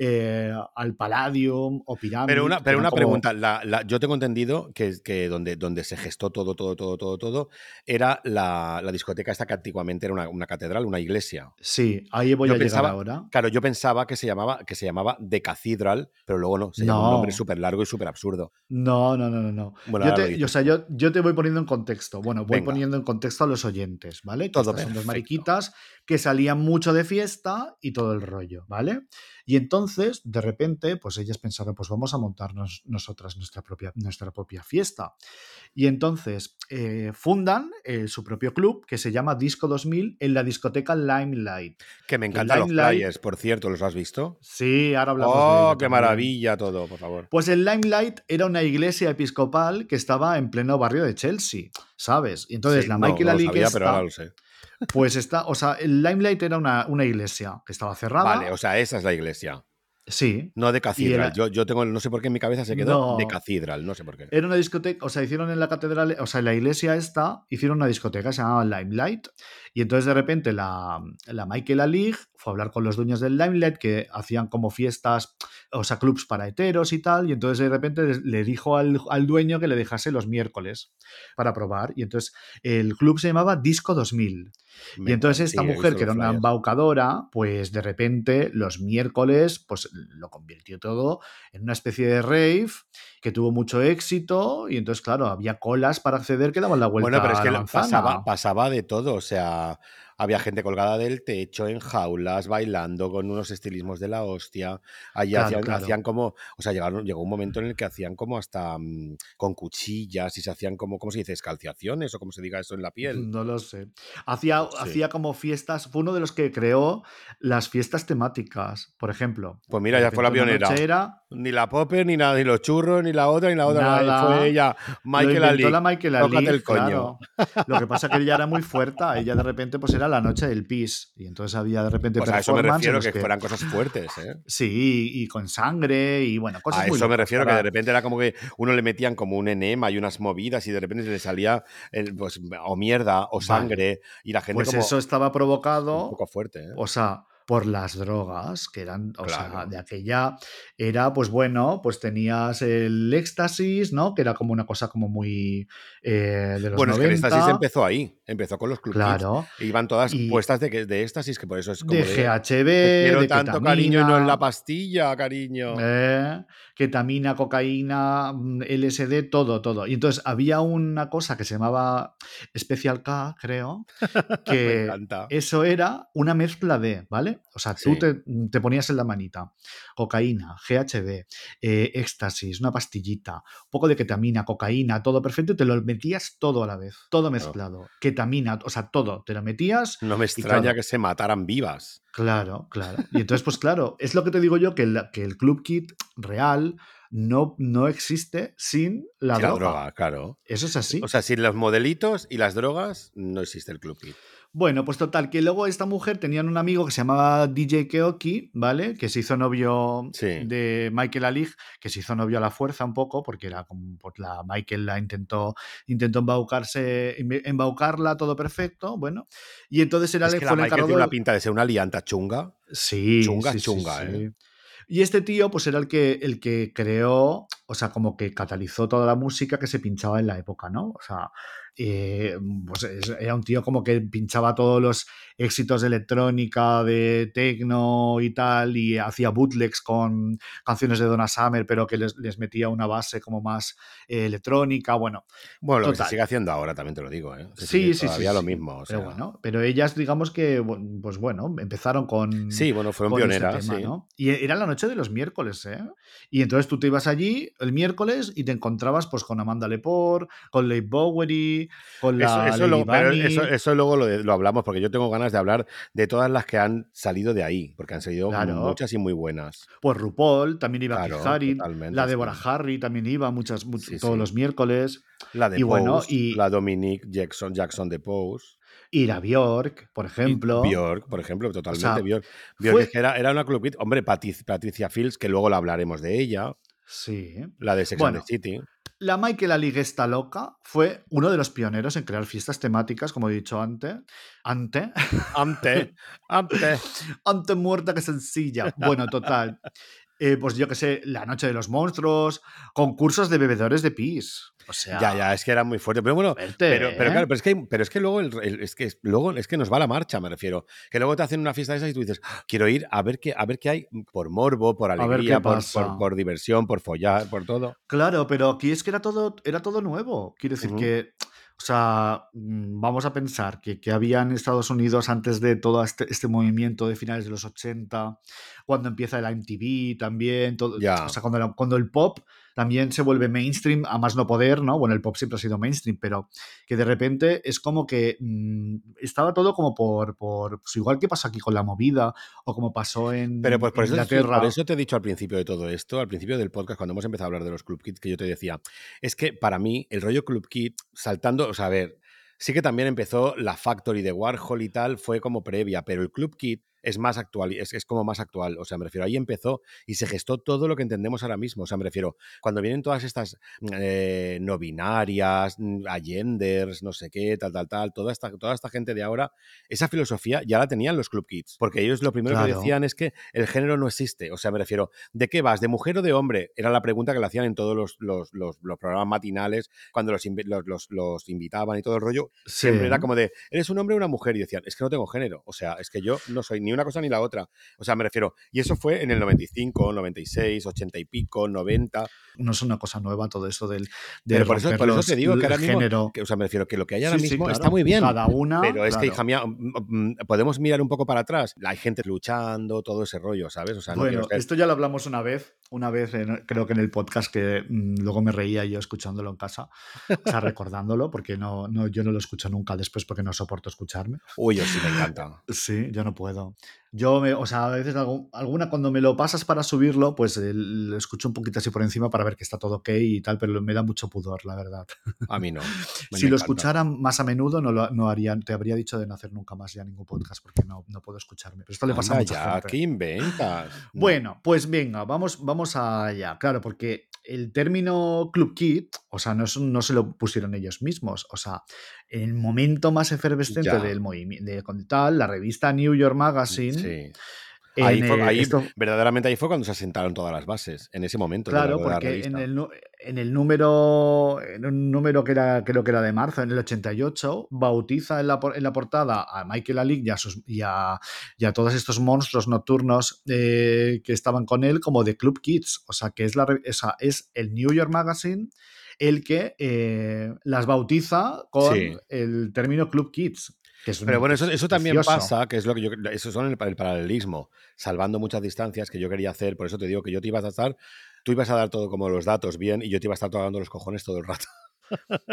Eh, al Palladium o Pyramid. Pero una, pero una como- pregunta, la- la- yo tengo entendido que, que donde, donde se gestó todo, todo, todo, todo, todo, era la, la discoteca esta que antiguamente era una, una catedral, una iglesia. Sí, ahí voy Yo a pensaba- llegar ahora. Claro, yo pensaba que se llamaba, que se llamaba The Cathedral, pero luego no, se llama un No. nombre súper largo y súper absurdo. No, no, no, no, no. Bueno, yo, te, dices. o sea, yo, yo te voy poniendo en contexto. Bueno, voy Venga. poniendo en contexto a los oyentes, ¿vale? Que Todo estas son dos mariquitas que salían mucho de fiesta y todo el rollo, ¿vale? Y entonces, de repente, pues ellas pensaron, pues vamos a montarnos nosotras nuestra propia, nuestra propia fiesta. Y entonces eh, fundan eh, su propio club que se llama Disco 2000 en la discoteca Limelight. Que me encantan los flyers, por cierto, ¿los has visto? Sí, ahora hablamos de ¡Oh, qué maravilla todo, por favor! Pues el Limelight era una iglesia episcopal que estaba en pleno barrio de Chelsea, ¿sabes? Y entonces Sí, la Michael no Ali sabía, que pero ahora lo sé. Pues está, o sea, el Limelight era una, una iglesia que estaba cerrada. Vale, o sea, esa es la iglesia. Sí. No de Cathedral. era- Yo, yo tengo, no sé por qué en mi cabeza se quedó No. de Cathedral, no sé por qué. Era una discoteca, o sea, hicieron en la catedral, o sea, en la iglesia esta, hicieron una discoteca, se llamaba Limelight, y entonces de repente la, la Michael Ali fue a hablar con los dueños del Limelight que hacían como fiestas, o sea, clubs para heteros y tal, y entonces de repente le dijo al, al dueño que le dejase los miércoles para probar, y entonces el club se llamaba Disco 2000. Me Y entonces esta mujer, que era una embaucadora, pues de repente los miércoles, pues lo convirtió todo en una especie de rave que tuvo mucho éxito y entonces, claro, había colas para acceder que daban la vuelta Bueno, pero es a que la pasaba, pasaba de todo, o sea, había gente colgada del techo, en jaulas, bailando con unos estilismos de la hostia. Allí Claro, hacían, claro. hacían como, o sea, llegaron, llegó un momento en el que hacían como hasta mm, con cuchillas y se hacían como, ¿cómo se dice? Escalciaciones o como se diga eso en la piel. No lo sé. Hacía, Sí. hacía como fiestas, fue uno de los que creó las fiestas temáticas, por ejemplo. Pues mira, ya fue la pionera. era- Ni la Popper, ni nada, ni los churros, ni la otra, ni la otra. nada, Nada. Fue ella, Michael Ali. la Michael Ali, el coño. claro. Lo que pasa es que ella era muy fuerte, ella de repente pues era la noche del pis y entonces había de repente Pues a eso me refiero, que, fueran cosas fuertes, ¿eh? Sí, y con sangre y bueno, cosas A muy eso me refiero, que de repente era como que uno le metían como un enema y unas movidas y de repente le salía el, pues, o mierda o Vale. sangre y la gente Pues como eso estaba un provocado, poco fuerte, ¿eh? o sea, por las drogas, que eran, o sea, de aquella era, pues bueno, pues tenías el éxtasis, ¿no? Que era como una cosa como muy eh, de los Bueno, es que el 90. éxtasis empezó ahí, empezó con los club kids. Claro. Iban todas Y- puestas de, de éxtasis, que por eso es como De de, GHB, "Te quiero de tanto cariño y no en la pastilla, cariño. Eh, ketamina, cocaína, mm, LSD, todo, todo. Y entonces había una cosa que se llamaba Special K, creo, Me que encanta. eso era una mezcla de, ¿vale? O sea, tú Sí. te, te ponías en la manita cocaína, GHB, eh, éxtasis, una pastillita, un poco de ketamina, cocaína, todo perfecto, y te lo metías todo a la vez, todo mezclado. Ketamina, o sea, todo, te lo metías No me extraña claro, que se mataran vivas. Claro, claro. Y entonces, pues claro, es lo que te digo yo, que el, que el Club Kit real no, no existe sin la, Sí, la droga. droga, claro. Eso es así. O sea, sin los modelitos y las drogas, no existe el club kid. Bueno, pues total, que luego esta mujer tenía un amigo que se llamaba DJ Keoki, ¿vale? Que se hizo novio Sí. de Michael Alig, que se hizo novio a la fuerza un poco, porque era como pues la Michael la intentó, intentó embaucarse, embaucarla todo perfecto, bueno. Y entonces era Es el- que la el Michael tiene una de- pinta de ser una lianta chunga. Sí, Chunga, sí, chunga, sí. ¿eh? Y este tío, pues era el que, el que creó, o sea, como que catalizó toda la música que se pinchaba en la época, ¿no? O sea, eh, pues es- era un tío como que pinchaba todos los éxitos de electrónica, de techno y tal, y hacía bootlegs con canciones de Donna Summer, pero que les, les metía una base como más eh, electrónica, bueno. Bueno, lo que se sigue haciendo ahora también te lo digo, ¿eh? Se Sí, sí, sí, Todavía lo sí, mismo. o Pero bueno, pero ellas, digamos que, pues bueno, empezaron con, Sí, bueno, fueron este pioneras, tema, sí. ¿no? Y era la noche de los miércoles, ¿eh? Y entonces tú te ibas allí el miércoles y te encontrabas pues con Amanda Lepore, con Leigh Bowery, con Eso, la eso, Lady lo- pero Bunny. eso, eso luego lo, hablamos, porque yo tengo ganas de hablar de todas las que han salido de ahí, porque han salido Claro. muchas y muy buenas. Pues RuPaul, también iba Claro, totalmente, la sí. Deborah Harry también iba muchas, much- Sí, todos sí. los miércoles. La de Y bueno, y- la Dominique Jackson, Jackson de Pose. Y la Bjork, por ejemplo. Bjork, por ejemplo, totalmente. sea, Bjork, Bjork fue- era, era una club. Hombre, Patric- Patricia Fields, que luego la hablaremos de ella. Sí. La de Sex Bueno, and the City. La Michael Aligue está loca fue uno de los pioneros en crear fiestas temáticas, como he dicho antes. Ante. Ante, ante. Ante muerta que sencilla. Bueno, total. Eh, pues yo que sé, la noche de los monstruos, concursos de bebedores de pis. O sea, Ya, ya, es que era muy fuerte. Pero bueno, fuerte, pero, pero ¿eh? claro, pero es que, pero es que luego, el- el- es que luego es que nos va la marcha, me refiero. Que luego te hacen una fiesta de esas y tú dices, "Ah, quiero ir a ver qué, a ver qué hay por morbo, por alegría, por, por- por diversión, por follar, por todo. Claro, pero aquí es que era todo, era todo nuevo. Quiero decir Ujú. que, o sea, mm, vamos a pensar que, que había en Estados Unidos antes de todo este, este movimiento de finales de los 80, cuando empieza la MTV también, todo, Ya. o sea, cuando, cuando el pop también se vuelve mainstream, a más no poder, ¿no? Bueno, el pop siempre ha sido mainstream, pero que de repente es como que mm, estaba todo como por, por pues igual que pasó aquí con la movida, o como pasó en, Pero pues por en eso, Inglaterra. por eso te he dicho al principio de todo esto, al principio del podcast, cuando hemos empezado a hablar de los Club Kids, que yo te decía, es que para mí el rollo Club Kid, saltando, o sea, a ver, sí que también empezó la Factory de Warhol y tal, fue como previa, pero el Club Kid es más actual, es, es como más actual, o sea, me refiero, ahí empezó y se gestó todo lo que entendemos ahora mismo, o sea, me refiero, cuando vienen todas estas eh, no binarias, mm, agenders, no sé qué, tal, tal, tal, toda esta, toda esta gente de ahora, esa filosofía ya la tenían los Club Kids, porque ellos lo primero que decían es que el género no existe, o sea, me refiero, ¿de qué vas? ¿De mujer o de hombre? Era la pregunta que le hacían en todos los, los- los- los programas matinales, cuando los, los- invitaban y todo el rollo, siempre era como de, ¿eres un hombre o una mujer? Y decían, es que no tengo género, o sea, es que yo no soy ni una cosa ni la otra, o sea, me refiero, y eso fue en el 95, 96, 80 y pico, 90, no es una cosa nueva todo eso del de pero por eso, por eso te digo que ahora mismo, género. que, o sea, me refiero que lo que hay ahora Sí, sí, mismo claro. está muy bien. Cada una. Pero es que, hija mía, mm, mm, podemos mirar un poco para atrás. Hay gente luchando, todo ese rollo, ¿sabes? O sea, no bueno, esto ya lo hablamos una vez, una vez en- creo que en el podcast que mm, luego me reía yo escuchándolo en casa, o sea, recordándolo, porque no, no, yo no lo escucho nunca después porque no soporto escucharme. Uy, yo sí me encanta. Sí, yo no puedo. Yo, me, o sea, a veces alguna cuando me lo pasas para subirlo, pues eh, lo escucho un poquito así por encima para ver que está todo ok y tal, pero me da mucho pudor, la verdad. A mí no. Me si lo escucharan más a menudo, no, lo, no harían, te habría dicho de no hacer nunca más ya ningún podcast porque no, no puedo escucharme. Pero esto le pasa a Anda mucha ya, gente. ¿qué inventas? No. Bueno, pues venga, vamos, vamos allá. Claro, porque el término Club Kid, o sea, no, es- no se lo pusieron ellos mismos. O sea, en el momento más efervescente Ya. del movimiento, de con tal, la revista New York Magazine. Sí. Ahí, fue, ahí esto- verdaderamente ahí fue cuando se asentaron todas las bases, en ese momento. de la- Claro, de la porque en el, nu- en el número, en un número que era, creo que era de marzo, en el 88, bautiza en la, en la portada a Michael Alick y a, sus- y a, y a todos estos monstruos nocturnos eh, que estaban con él como de Club Kids. O sea, que es, la, re- o sea, es el New York Magazine el que eh, las bautiza con Sí. el término Club Kids. Es Pero bueno, eso, es eso también pasa, que es lo que yo. Eso son el, el paralelismo, salvando muchas distancias que yo quería hacer. Por eso te digo que yo te ibas a estar. Tú ibas a dar todo como los datos bien y yo te iba a estar tocando los cojones todo el rato.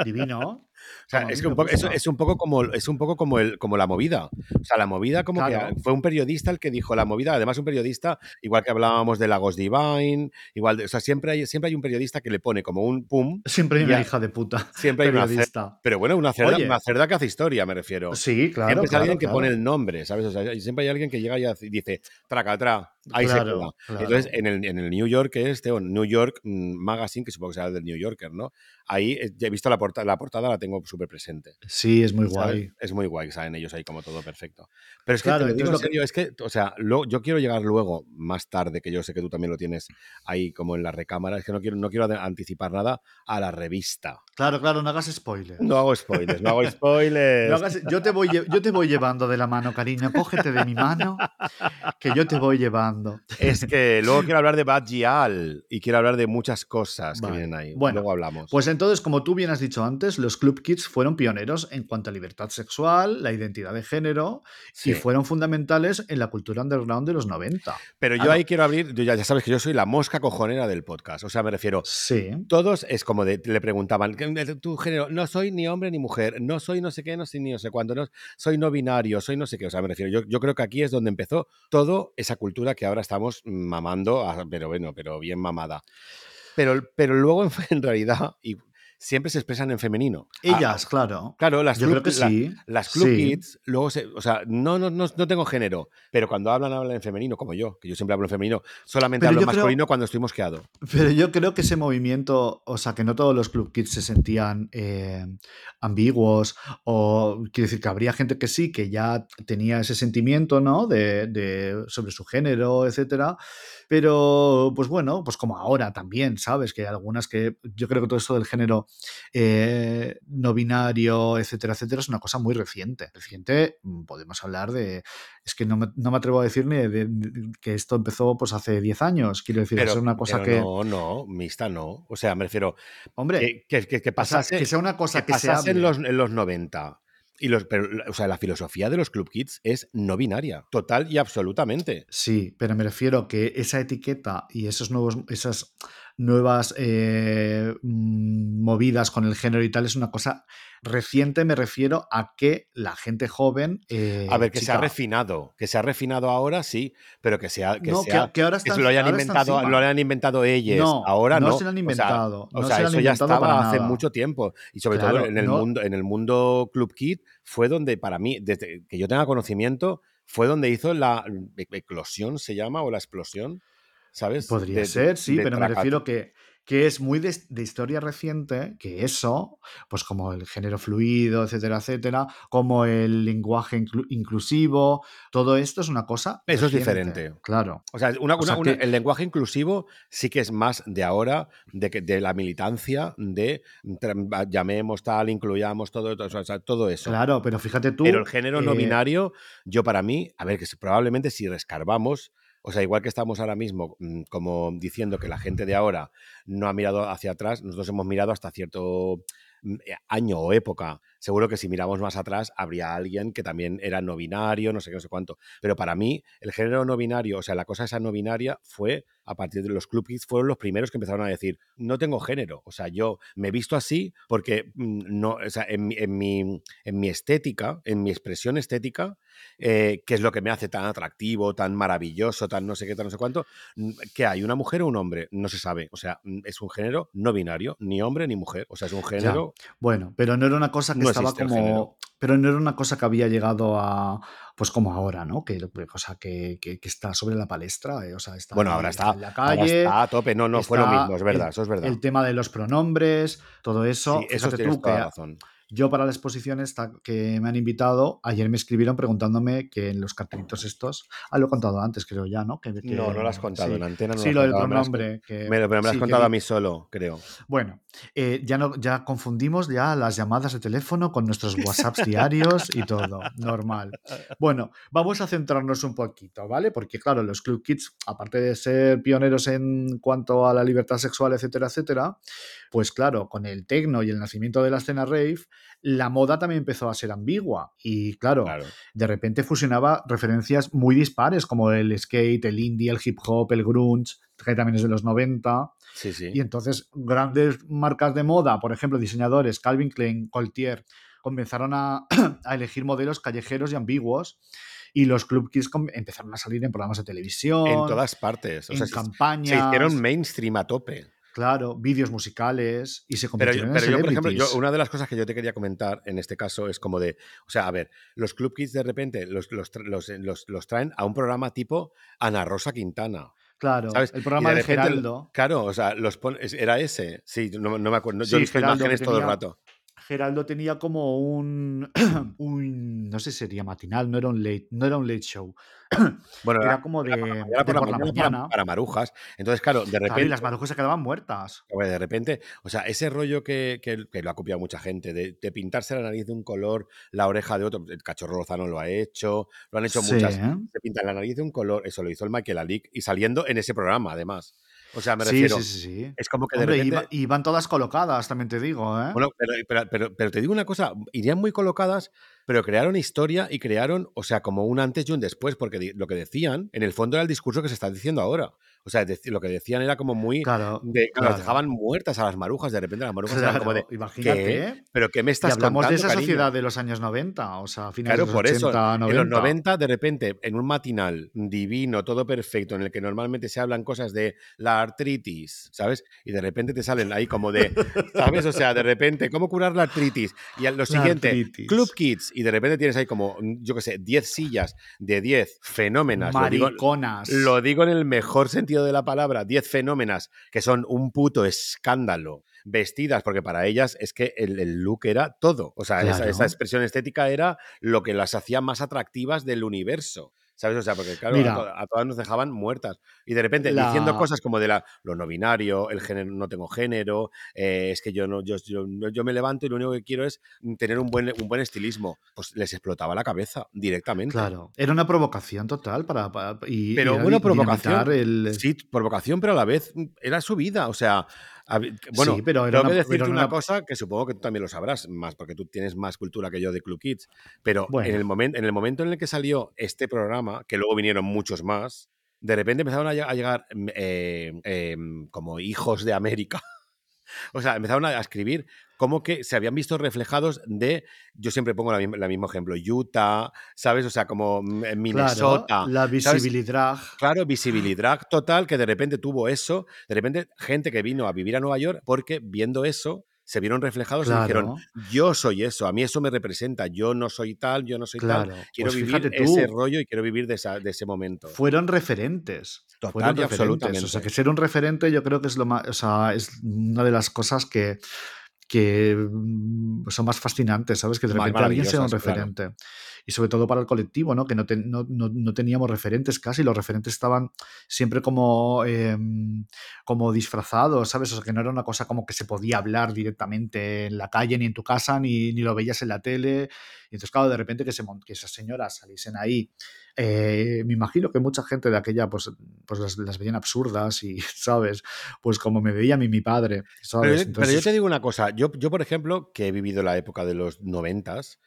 Divino. O sea, es, que un poco, es un poco como es un poco como el como la movida. O sea, la movida como Claro. que fue un periodista el que dijo la movida, además un periodista, igual que hablábamos de Lagos Divine, igual de, o sea, siempre hay siempre hay un periodista que le pone como un pum, Siempre hay una hija de puta. siempre hay una cerda, periodista. pero bueno, una cerda, Oye. una cerda que hace historia, me refiero. Sí, claro. siempre claro, alguien que pone el nombre, ¿sabes? O sea, siempre hay alguien que llega y dice, traca, tra, ahí se queda. Entonces, en el, en el New York este, o New York mm, Magazine, que supongo que será el del New Yorker, ¿no? Ahí eh, he visto la, porta- la portada, la tengo súper presente. Sí, es muy ¿sabes? guay. Es muy guay, saben ellos ahí como todo perfecto. Pero es que Claro, te lo digo en entonces lo que- es que, o sea, lo- yo quiero llegar luego, más tarde, que yo sé que tú también lo tienes ahí como en la recámara, es que no quiero, no quiero anticipar nada a la revista. Claro, claro, no hagas spoiler. No hago spoilers, no hago spoilers. No hagas- yo, te voy, yo te voy llevando de la mano, cariño. Cógete de mi mano, que yo te voy llevando. Es que luego quiero hablar de Badgial y quiero hablar de muchas cosas Vale. que vienen ahí. Bueno, luego hablamos. Pues entonces, como tú bien has dicho antes, los Club Kids fueron pioneros en cuanto a libertad sexual, la identidad de género Sí. y fueron fundamentales en la cultura underground de los 90. Pero yo Ah, no. ahí quiero abrir, yo ya, ya sabes que yo soy la mosca cojonera del podcast. O sea, me refiero, Sí. todos es como de, le preguntaban, ¿qué- de tu género, no soy ni hombre ni mujer, no soy no sé qué, no soy ni no sé cuándo, no, soy no binario, soy no sé qué. O sea, me refiero, yo, yo creo que aquí es donde empezó toda esa cultura que ahora estamos mamando, a- pero bueno, pero bien mamada. Pero, pero luego, en realidad, y siempre se expresan en femenino. Ellas, Ah, claro. Claro, las Yo club, creo que la- sí. las club Sí. kids, luego se, o sea, no, no, no, no tengo género, pero cuando hablan, hablan en femenino, como yo, que yo siempre hablo en femenino, solamente Pero hablo en yo creo- masculino cuando estoy mosqueado. Pero yo creo que ese movimiento, o sea, que no todos los club kids se sentían eh, ambiguos, o quiero decir que habría gente que sí, que ya tenía ese sentimiento, ¿no? De, de- sobre su género, etcétera. Pero, pues bueno, pues como ahora también, ¿sabes? Que hay algunas que yo creo que todo esto del género eh, no binario, etcétera, etcétera, es una cosa muy reciente. Reciente, mm, podemos hablar de. Es que no me, no me atrevo a decir ni de, de- que esto empezó pues hace 10 años. Quiero decir, Pero, es una cosa que. no, no, mixta no. O sea, me refiero, Hombre, que, que, que- que pasase, que sea una cosa que que, se pasase en, los, en los 90. Y los, pero, o sea, la filosofía de los club kids es no binaria, total y absolutamente. Sí, pero me refiero que esa etiqueta y esos nuevos, esas nuevas eh, mm, movidas con el género y tal es una cosa reciente. Me refiero a que la gente joven. eh, A ver, que se ha refinado, que se ha refinado ahora, sí, pero que sea, que no, que, sea, que ahora que están, se lo hayan ahora están inventado, lo hayan inventado ellos, No, ahora no. no se lo han O sea, inventado. O sea, se han eso ya estaba hace mucho tiempo. Y sobre todo en el, mundo, en el mundo Club Kid fue donde, para mí, desde que yo tenga conocimiento, fue donde hizo la e- eclosión, se llama, o la explosión, ¿sabes? Podría De- ser, sí, pero me refiero que, que es muy de, de historia reciente, que eso, pues como el género fluido, etcétera, etcétera, como el lenguaje inclu- inclusivo, todo esto es una cosa. Eso es diferente. Claro. O sea, una- O sea una- una- que- el lenguaje inclusivo sí que es más de ahora, de, de la militancia, de llamemos tal, incluyamos todo, todo, o sea, todo eso. Claro, pero fíjate tú. Pero el género no eh, binario, yo para mí, a ver, que probablemente si rescarbamos, o sea, igual que estamos ahora mismo mm, como diciendo que la gente de ahora no ha mirado hacia atrás, nosotros hemos mirado hasta cierto mm, eh, año o época. Seguro que si miramos más atrás habría alguien que también era no binario, no sé qué, no sé cuánto. Pero para mí, el género no binario, o sea, la cosa esa no binaria fue a partir de los club kids, fueron los primeros que empezaron a decir, no tengo género. O sea, yo me he visto así porque mm, no, o sea, en, mi- en mi, en mi estética, en mi expresión estética, eh, que es lo que me hace tan atractivo, tan maravilloso, tan no sé qué, tan no sé cuánto, ¿qué hay? ¿Una mujer o un hombre? No se sabe. O sea, mm, es un género no binario, ni hombre ni mujer. O sea, es un género. Bueno, pero no era una cosa que No estaba como. Pero no era una cosa que había llegado a. Pues como ahora, ¿no? Que cosa que, que- que está sobre la palestra. eh, O sea, está, Bueno, ahora está está, en la ahora calle. está a tope. No, no, fue lo mismo, es verdad, el- eso es verdad. El tema de los pronombres, todo eso. sí, eso Fíjate tú toda que la razón. Yo para la exposición esta que me han invitado, ayer me escribieron preguntándome que en los cartelitos estos. Ah, lo he contado antes, creo ya, ¿no? Que, que- No, no lo has contado sí. en antena. No Sí, lo del pronombre. que- me pero me lo has sí, que contado a mí solo, creo. bueno, eh, ya, no, ya confundimos ya las llamadas de teléfono con nuestros WhatsApps diarios y todo, normal. Bueno, vamos a centrarnos un poquito, ¿vale? Porque claro, los Club Kids, aparte de ser pioneros en cuanto a la libertad sexual, etcétera, etcétera, pues claro, con el tecno y el nacimiento de la escena rave, la moda también empezó a ser ambigua y claro, Claro. de repente fusionaba referencias muy dispares como el skate, el indie, el hip hop, el grunge, que también es de los 90. Sí, sí. Y entonces grandes marcas de moda, por ejemplo, diseñadores, Calvin Klein, Coltier, comenzaron a, a elegir modelos callejeros y ambiguos y los club kids empezaron a salir en programas de televisión, En todas partes. O en sea, se- campañas, se hicieron mainstream a tope. Claro, vídeos musicales y se Pero, convirtieron pero en yo, por ejemplo, yo- una de las cosas que yo te quería comentar en este caso es como de, o sea, a ver, los Club Kids de repente los, los, tra- los, los- traen a un programa tipo Ana Rosa Quintana. Claro, ¿sabes? el Y programa de, repente, Geraldo. Claro, o sea, los pon- era ese. Sí, no, no me acuerdo. Yo he visto Geraldo, imágenes todo el rato. Geraldo tenía como un, un, no sé si sería matinal, no era un late, no era un late show, Bueno, era era, como de, era por la de por la por la mañana para- mañana. para marujas. Entonces, claro, de Claro, y repente, las marujas se quedaban muertas. Hombre, de repente, o sea, ese rollo que, que- que lo ha copiado mucha gente, de, de pintarse la nariz de un color, la oreja de otro, el cachorro Lozano lo ha hecho, lo han hecho Sí, muchas, ¿eh? se pintan la nariz de un color, eso lo hizo el Michael Alick y saliendo en ese programa, además. O sea, me Sí, refiero, sí, sí, sí. es como que de repente... iba- iban todas colocadas, también te digo, ¿eh? Bueno, pero, pero- pero- pero te digo una cosa, irían muy colocadas pero crearon historia y crearon, o sea, como un antes y un después, porque lo que decían, en el fondo era el discurso que se está diciendo ahora. O sea, lo que decían era como muy... Claro, de- claro, las claro. dejaban muertas a las marujas, de repente las marujas eran como de... Imagínate. ¿qué? ¿Pero qué me Y estás hablamos de esa cariño? sociedad de los años 90, o sea, finales Claro, de los por 80, eso, 90. en los 90, de repente, en un matinal divino, todo perfecto, en el que normalmente se hablan cosas de la artritis, ¿sabes? Y de repente te salen ahí como de, ¿sabes? O sea, de repente, ¿cómo curar la artritis? Y lo La siguiente, artritis. Club Kids, y de repente tienes ahí como, yo qué sé, 10 sillas de 10 fenómenas. Lo digo, Mariconas. lo digo en el mejor sentido de la palabra, 10 fenómenas que son un puto escándalo. Vestidas, porque para ellas es que el, el look era todo. O sea, esa, esa expresión estética era lo que las hacía más atractivas del universo. ¿Sabes? O sea, porque claro, Mira. a, to- a todas nos dejaban muertas. Y de repente La- diciendo cosas como de la, lo no binario, el género, no tengo género, eh, es que yo no, yo, yo, yo me levanto y lo único que quiero es tener un buen, un buen estilismo. Pues les explotaba la cabeza directamente. Claro, era una provocación total para, para- y, Pero y una provocación. el- Sí, provocación, pero a la vez era su vida. O sea, bueno, Sí, pero tengo que decirte una, una- cosa que supongo que tú también lo sabrás más, porque tú tienes más cultura que yo de Club Kids. Pero Bueno. en, el momento, en el momento en el que salió este programa, que luego vinieron muchos más, de repente empezaron a, lle- a llegar mm, eh, em, como hijos de América. O sea, empezaron a escribir como que se habían visto reflejados de, yo siempre pongo la el mismo ejemplo, Utah, ¿sabes? O sea, como Minnesota. Claro, la ¿sabes? visibilidad. Claro, visibilidad total que de repente tuvo eso, de repente gente que vino a vivir a Nueva York porque viendo eso se vieron reflejados y dijeron, yo soy eso, a mí eso me representa, yo no soy tal, yo no soy tal, quiero Pues vivir ese rollo y quiero vivir de, esa- de ese momento. fueron referentes. Total fueron y referentes. absolutamente. O sea, que ser un referente yo creo que es lo más, o sea, es una de las cosas que, que mm, son más fascinantes, ¿sabes? Que de repente alguien sea un claro. referente. Y sobre todo para el colectivo, ¿no? Que no, no, no- no teníamos referentes casi, los referentes estaban siempre como, em, como disfrazados, ¿sabes? O sea, que no era una cosa como que se podía hablar directamente en la calle, ni en tu casa, ni, ni lo veías en la tele. Y entonces, claro, de repente que, se, que esas señoras saliesen ahí eh, me imagino que mucha gente de aquella pues, pues las, las veían absurdas y, ¿sabes? Pues como me veía a mí mi padre, Pero, ¿sabes? yo- pero yo te digo una cosa, yo, yo por ejemplo, que he vivido la época de los noventas,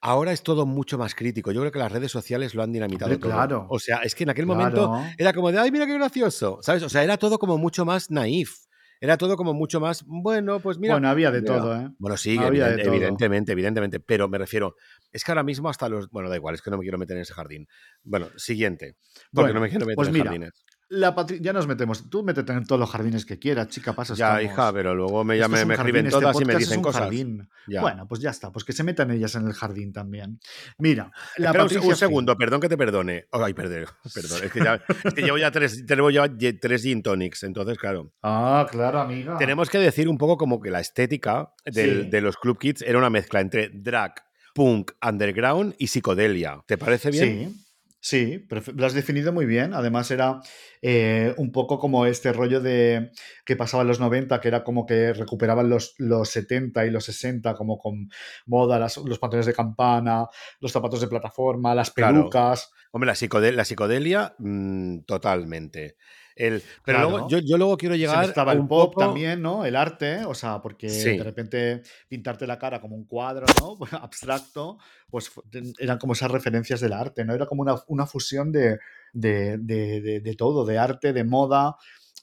ahora es todo mucho más crítico. Yo creo que las redes sociales lo han dinamitado Hombre, todo. claro. O sea, es que en aquel momento era como de, ay, mira qué gracioso, ¿sabes? O sea, era todo como mucho más naif. Era todo como mucho más, bueno, pues mira. bueno, había de mira. todo, ¿eh? Bueno, sí, Había de evident- todo. evidentemente, evidentemente, pero me refiero, es que ahora mismo hasta los, bueno, da igual, es que no me quiero meter en ese jardín. Bueno, siguiente, porque no Bueno, me quiero meter pues en mira, jardines. La patri- ya nos metemos. Tú métete en todos los jardines que quieras, chica, pasa, Ya, estamos. hija, pero luego me, Esto me, es un me jardín, escriben este todas y me dicen un cosas. Bueno, pues ya está, pues que se metan ellas en el jardín también. Mira, la Espera un, se- Patricia un segundo, perdón que te perdone. Ay, perdón, perdón. Es que, ya, es que llevo ya tres, llevo ya tres gin tonics, entonces, claro. Ah, claro, amiga. Tenemos que decir un poco como que la estética del- Sí. de los Club Kids era una mezcla entre drag, punk, underground y psicodelia. ¿Te parece bien? Sí, sí, lo has definido muy bien. Además era eh, un poco como este rollo de que pasaba en los 90, que era como que recuperaban los, los 70 y los 60, como con moda, las- los pantalones de campana, los zapatos de plataforma, las Claro. pelucas. Hombre, la psicodelia, mm, totalmente. El, pero Claro. luego, yo, yo luego quiero llegar mezclaba a el pop poco... también, ¿no? El arte, o sea, porque Sí. de repente pintarte la cara como un cuadro, ¿no? Abstracto, pues eran como esas referencias del arte, ¿no? Era como una, una fusión de, de- de- de todo, de arte, de moda,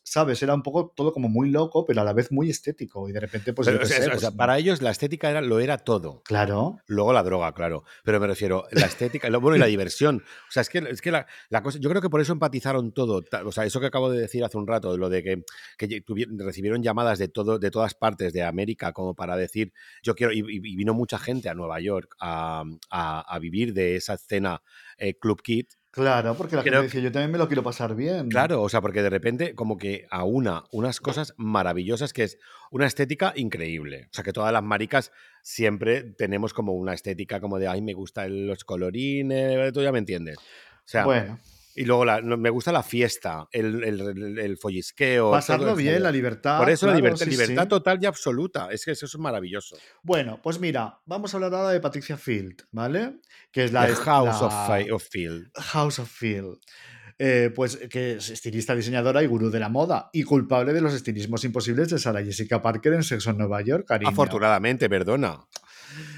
¿sabes? Era un poco todo como muy loco, pero a la vez muy estético. Y de repente, pues pero, o qué sea, sé, o sea, pues, para ellos la estética era, lo era todo. Claro, Luego la droga, claro. Pero me refiero, la estética, lo bueno y la diversión. O sea, es que, es que la, la cosa, yo creo que por eso empatizaron todo. O sea, eso que acabo de decir hace un rato, lo de que, que recibieron llamadas de todo, de todas partes de América, como para decir, yo quiero, y, y- y vino mucha gente a Nueva York a, a- a vivir de esa escena eh, Club Kid. Claro, porque la Creo gente decía, yo también me lo quiero pasar bien. Claro, o sea, porque de repente como que aúna unas cosas maravillosas que es una estética increíble. O sea, que todas las maricas siempre tenemos como una estética como de, ay, me gustan los colorines, tú ya me entiendes. O sea, Bueno, y luego la- me gusta la fiesta, el, el, el- el follisqueo. pasarlo bien, la libertad. Por eso la libertad, sí, libertad sí. total y absoluta. Es que eso es maravilloso. Bueno, pues mira, vamos a hablar ahora de Patricia Field, ¿vale? Que es la, The House of, la- Fi- of Field. House of Field. Eh, pues que es estilista, diseñadora y gurú de la moda y culpable de los estilismos imposibles de Sarah Jessica Parker en Sexo en Nueva York, cariño. Afortunadamente, perdona.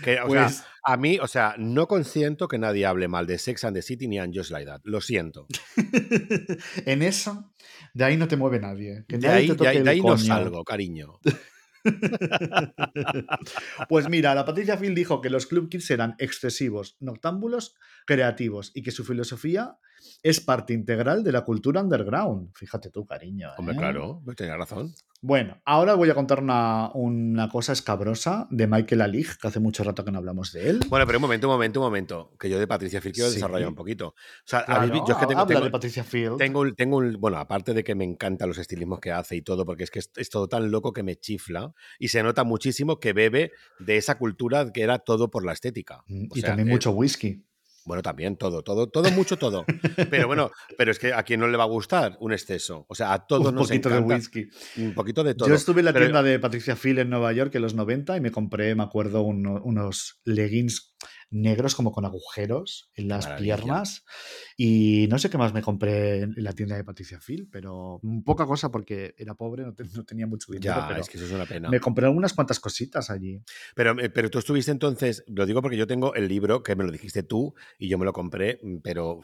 Que, o Pues- sea, a mí, o sea, no consiento que nadie hable mal de Sex and the City ni and Just Like That. Lo siento. en eso, de ahí no te mueve nadie. Que De nadie ahí, te de toque ahí, el de ahí no salgo, cariño. Pues mira, la Patricia Phil dijo que los Club Kids eran excesivos, noctámbulos, creativos y que su filosofía es parte integral de la cultura underground. Fíjate tú, cariño. Hombre, ¿eh? claro, tenía razón. Bueno, ahora voy a contar una, una cosa escabrosa de Michael Alig, que hace mucho rato que no hablamos de él. Bueno, pero un momento, un momento, un momento. Que yo de Patricia Phil quiero Sí. desarrollar un poquito. O sea, Claro, habéis vi- yo es que tengo, habla tengo- de Patricia Field. tengo un, tengo un- bueno, aparte de que me encantan los estilismos que hace y todo, porque es que es, es todo tan loco que me chifla y se nota muchísimo que bebe de esa cultura que era todo por la estética. Mm, O y sea, también eh, mucho whisky. Bueno, también todo, todo, todo, mucho todo. Pero bueno, pero es que a quien no le va a gustar un exceso. O sea, a todos Un nos poquito de whisky. un poquito de todo. Yo estuve en la Pero- tienda de Patricia Phil en Nueva York en los 90 y me compré, me acuerdo, uno- unos leggings negros como con agujeros en las maravilla. piernas. Y no sé qué más me compré en la tienda de Patricia Phil, pero poca cosa porque era pobre, no, te- no tenía mucho dinero. Ya, pero es que eso es una pena. Me compré unas cuantas cositas allí. Pero, eh, pero tú estuviste entonces, lo digo porque yo tengo el libro que me lo dijiste tú y yo me lo compré, mm, pero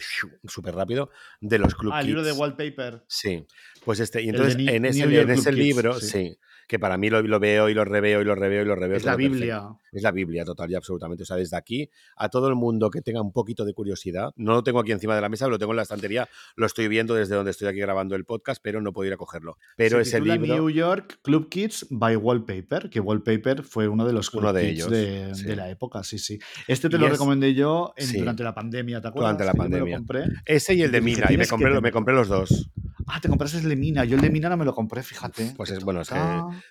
súper rápido, de los Club Ah, el libro de wallpaper. Sí, pues este, y entonces en ese, en ese libro, sí. sí. Que para mí lo, lo veo y lo reveo y lo reveo y lo reveo. Es la perfecto. Biblia. Es la Biblia total y absolutamente. O sea, desde aquí a todo el mundo que tenga un poquito de curiosidad, no lo tengo aquí encima de la mesa, lo tengo en la estantería, lo estoy viendo desde donde estoy aquí grabando el podcast, pero no puedo ir a cogerlo. Pero Se ese titula libro... New York Club Kids by Wallpaper, que Wallpaper fue uno de los Club Uno de Kids ellos, de, sí. de la época, sí, sí. Este te Y lo es- recomendé yo en- sí. durante la pandemia, ¿te acuerdas? Durante la Que yo me lo pandemia. compré. Ese y el de Mina, y me "Tienes que compré, me tenerlo". compré los dos. Ah, te compraste el de Mina. Yo el de Mina no me lo compré, fíjate. Pues es bueno, es que.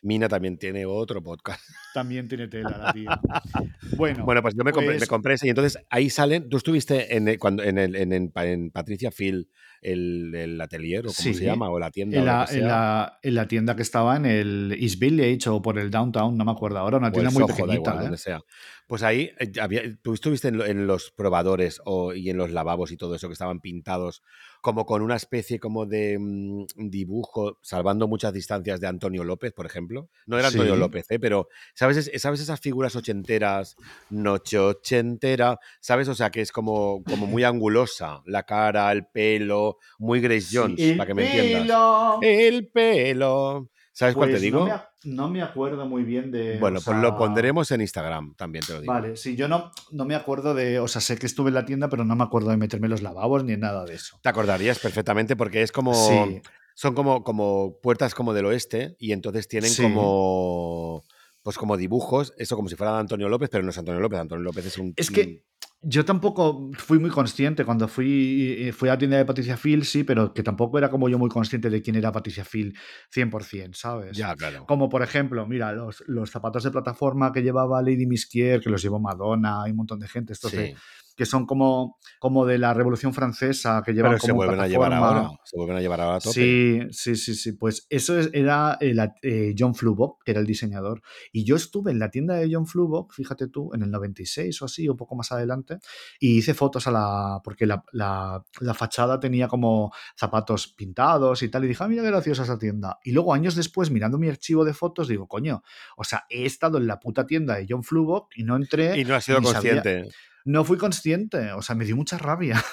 Mina también tiene otro podcast. También tiene tela la tía. Bueno, Bueno, pues yo me compré, me pues- compré ese y entonces ahí salen. Tú estuviste en, el- cuando, en, el, en, en- en Patricia Phil, el, el atelier, o como Sí. se llama, o la tienda. en la, en, la, en la tienda que estaba en el East Village o por el Downtown, no me acuerdo ahora, una o tienda el muy Soho, pequeñita. igual, ¿eh? donde sea. Pues ahí eh, había, tú estuviste en los probadores o, y en los lavabos y todo eso que estaban pintados como con una especie como de mm, dibujo, salvando muchas distancias de Antonio López, por ejemplo. No era Antonio Sí. López, ¿eh? pero ¿sabes, es- ¿sabes esas figuras ochenteras, noche ochentera? ¿Sabes? O sea, que es como, como muy angulosa, la cara, el pelo, muy Grace Jones, Sí, para que me el entiendas. pelo. El pelo. ¿Sabes cuál te Pues digo? No me, ac- no me acuerdo muy bien de. Bueno, o pues lo pondremos en Instagram, también te lo digo. Vale, sí, yo no, no me acuerdo de. O sea, sé que estuve en la tienda, pero no me acuerdo de meterme en los lavabos ni nada de eso. Te acordarías perfectamente porque es como. Sí, Son como, como puertas como del oeste y entonces tienen Sí. como. Pues como dibujos, eso como si fuera de Antonio López, pero no es Antonio López. Antonio López es un. Es que yo tampoco fui muy consciente cuando fui, eh, fui a la tienda de Patricia Phil, sí, pero que tampoco era como yo muy consciente de quién era Patricia Phil 100%, ¿sabes? Ya, claro. Como por ejemplo, mira, los, los zapatos de plataforma que llevaba Lady Miskier, que los llevó Madonna, hay un montón de gente, estos de- Sí. Que son como, como de la Revolución Francesa, que llevan Pero se como vuelven a llevar plataforma. ahora. Se vuelven a llevar ahora a tope. Sí, sí, sí, sí. Pues eso es- era el, eh, John Flubock, que era el diseñador. Y yo estuve en la tienda de John Flubock, fíjate tú, en el 96 o así, un poco más adelante, y hice fotos a la. porque la, la- la fachada tenía como zapatos pintados y tal. Y dije, ah, mira qué graciosa esa tienda. Y luego, años después, mirando mi archivo de fotos, digo, coño, o sea, he estado en la puta tienda de John Flubock y no entré. Y no has sido ni sabía- consciente. No fui consciente, o sea, me dio mucha rabia.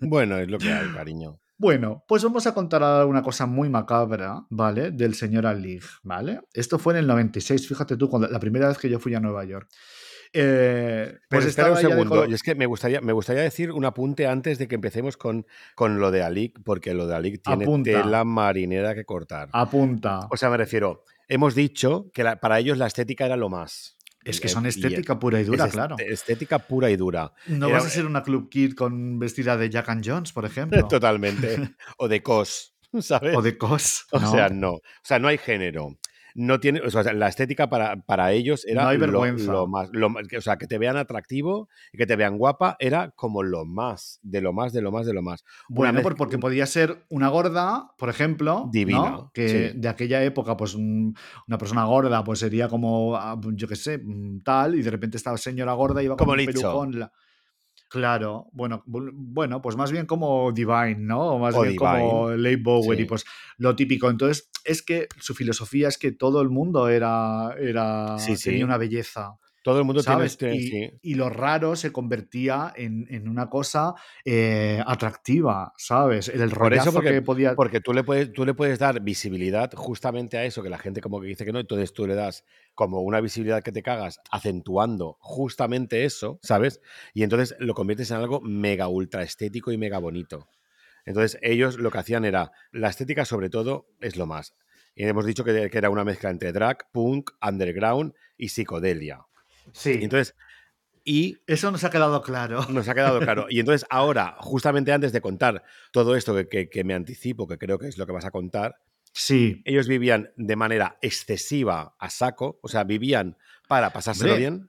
Bueno, es lo que hay, cariño. Bueno, pues vamos a contar ahora una cosa muy macabra, ¿vale? Del señor Alig, ¿vale? Esto fue en el 96, fíjate tú, cuando, la primera vez que yo fui a Nueva York. Eh, Pero pues espera un de segundo. Y es que me gustaría, me gustaría decir un apunte antes de que empecemos con, con lo de Alic, porque lo de Alic tiene Apunta. tela marinera que cortar. Apunta. O sea, me refiero, hemos dicho que la- para ellos la estética era lo más. Es que son estética pura y dura, es claro. est- Estética pura y dura. No era- vas a ser una club kid con vestida de Jack and Jones, por ejemplo. Totalmente. o de cos, ¿sabes? o de cos. O ¿no? sea, no. O sea, no hay género. No tiene, o sea, la estética para, para ellos era No hay lo-. Lo, más, lo más- que- o sea, que te vean atractivo y que te vean guapa era como lo más, de lo más, de lo más, de lo más. Una Bueno, por- porque podía ser una gorda, por ejemplo, Divina, ¿no? que sí. de aquella época, pues un- una persona gorda, pues sería como, ah, yo qué sé, mm, tal, y de repente esta señora gorda iba Como con un pelucón. la- Claro, bueno, bu- bueno, pues más bien como Divine, ¿no? O más O bien como Leigh Bowery, sí. pues lo típico. Entonces, es que su filosofía es que todo el mundo era, era Sí, sí. tenía una belleza. Todo el mundo ¿sabes? tiene y, este. Sí. y lo raro se convertía en, en una cosa eh, atractiva, ¿sabes? El Por eso, porque, que podía. porque tú, le puedes, tú le puedes dar visibilidad justamente a eso, que la gente como que dice que no, entonces tú le das como una visibilidad que te cagas, acentuando justamente eso, ¿sabes? Y entonces lo conviertes en algo mega ultra estético y mega bonito. Entonces ellos lo que hacían era, la estética sobre todo es lo más. Y hemos dicho que, que era una mezcla entre drag, punk, underground y psicodelia. Sí, Y entonces, y eso nos ha quedado claro. nos ha quedado claro. Y entonces ahora, justamente antes de contar todo esto que, que- que me anticipo, que creo que es lo que vas a contar, Sí, ellos vivían de manera excesiva a saco, o sea, vivían para pasárselo Hombre, bien.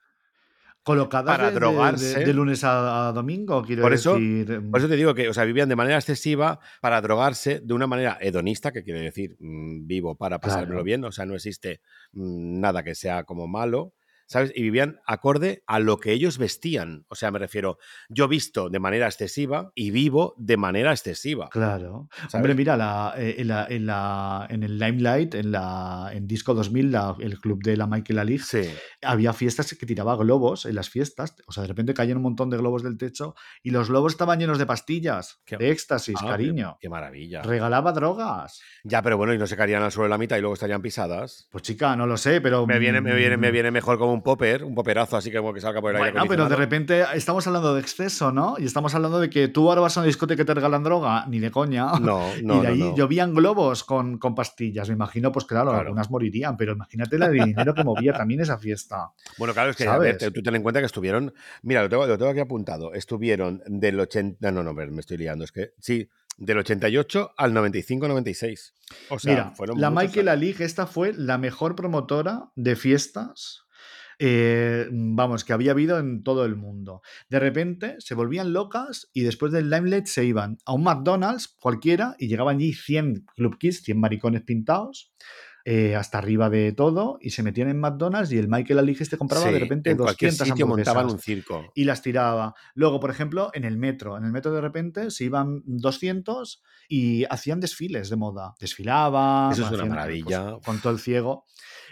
colocadas para de, drogarse. de lunes a, a domingo, quiero Por eso- decir. Por eso te digo que, o sea, vivían de manera excesiva para drogarse de una manera hedonista, que quiere decir mm, vivo para pasármelo Claro. bien, o sea, no existe mm, nada que sea como malo, ¿sabes? Y vivían acorde a lo que ellos vestían. O sea, me refiero, yo visto de manera excesiva y vivo de manera excesiva. Claro. ¿sabes? Hombre, mira, la, eh, en, la, en, la- en el Limelight, en, la, en Disco 2000, la- el club de la Michael Ali, Sí. había fiestas que tiraba globos en las fiestas. O sea, de repente caían un montón de globos del techo y los globos estaban llenos de pastillas, Qué- de éxtasis, Ah, qué- cariño. Qué maravilla. Regalaba drogas. Ya, pero bueno, y no se caerían al suelo la mitad y luego estarían pisadas. Pues chica, no lo sé, pero. Me viene, me viene, me mm, viene mejor como un popper, un poperazo así como que salga por el aire Bueno, pero de repente estamos hablando de exceso, ¿no? Y estamos hablando de que tú ahora vas a una discoteca y te regalan droga, ni de coña. No, y no, de no, ahí no. llovían globos con, con pastillas. Me imagino, pues claro, Claro. algunas morirían, pero imagínate la de dinero que movía también esa fiesta. Bueno, claro, es que a ver, tú ten en cuenta que estuvieron. Mira, lo tengo, lo tengo aquí apuntado. Estuvieron del 80. No, no, me me estoy liando. Es que sí, del 88 al 95-96. O sea, Mira, fueron la Michael años. Ali, esta fue la mejor promotora de fiestas. Eh, vamos, que había habido en todo el mundo. De repente se volvían locas y después del Limelight se iban a un McDonald's cualquiera y llegaban allí 100 Club Kids, 100 maricones pintados, eh, hasta arriba de todo, y se metían en McDonald's y el Michael Ali este compraba de repente en cualquier 200 sitio montaban un circo. y las tiraba. Luego, por ejemplo, en el metro. En el metro de repente se iban 200 y hacían desfiles de moda. Desfilaban. Eso es una maravilla. pues, con todo el ciego.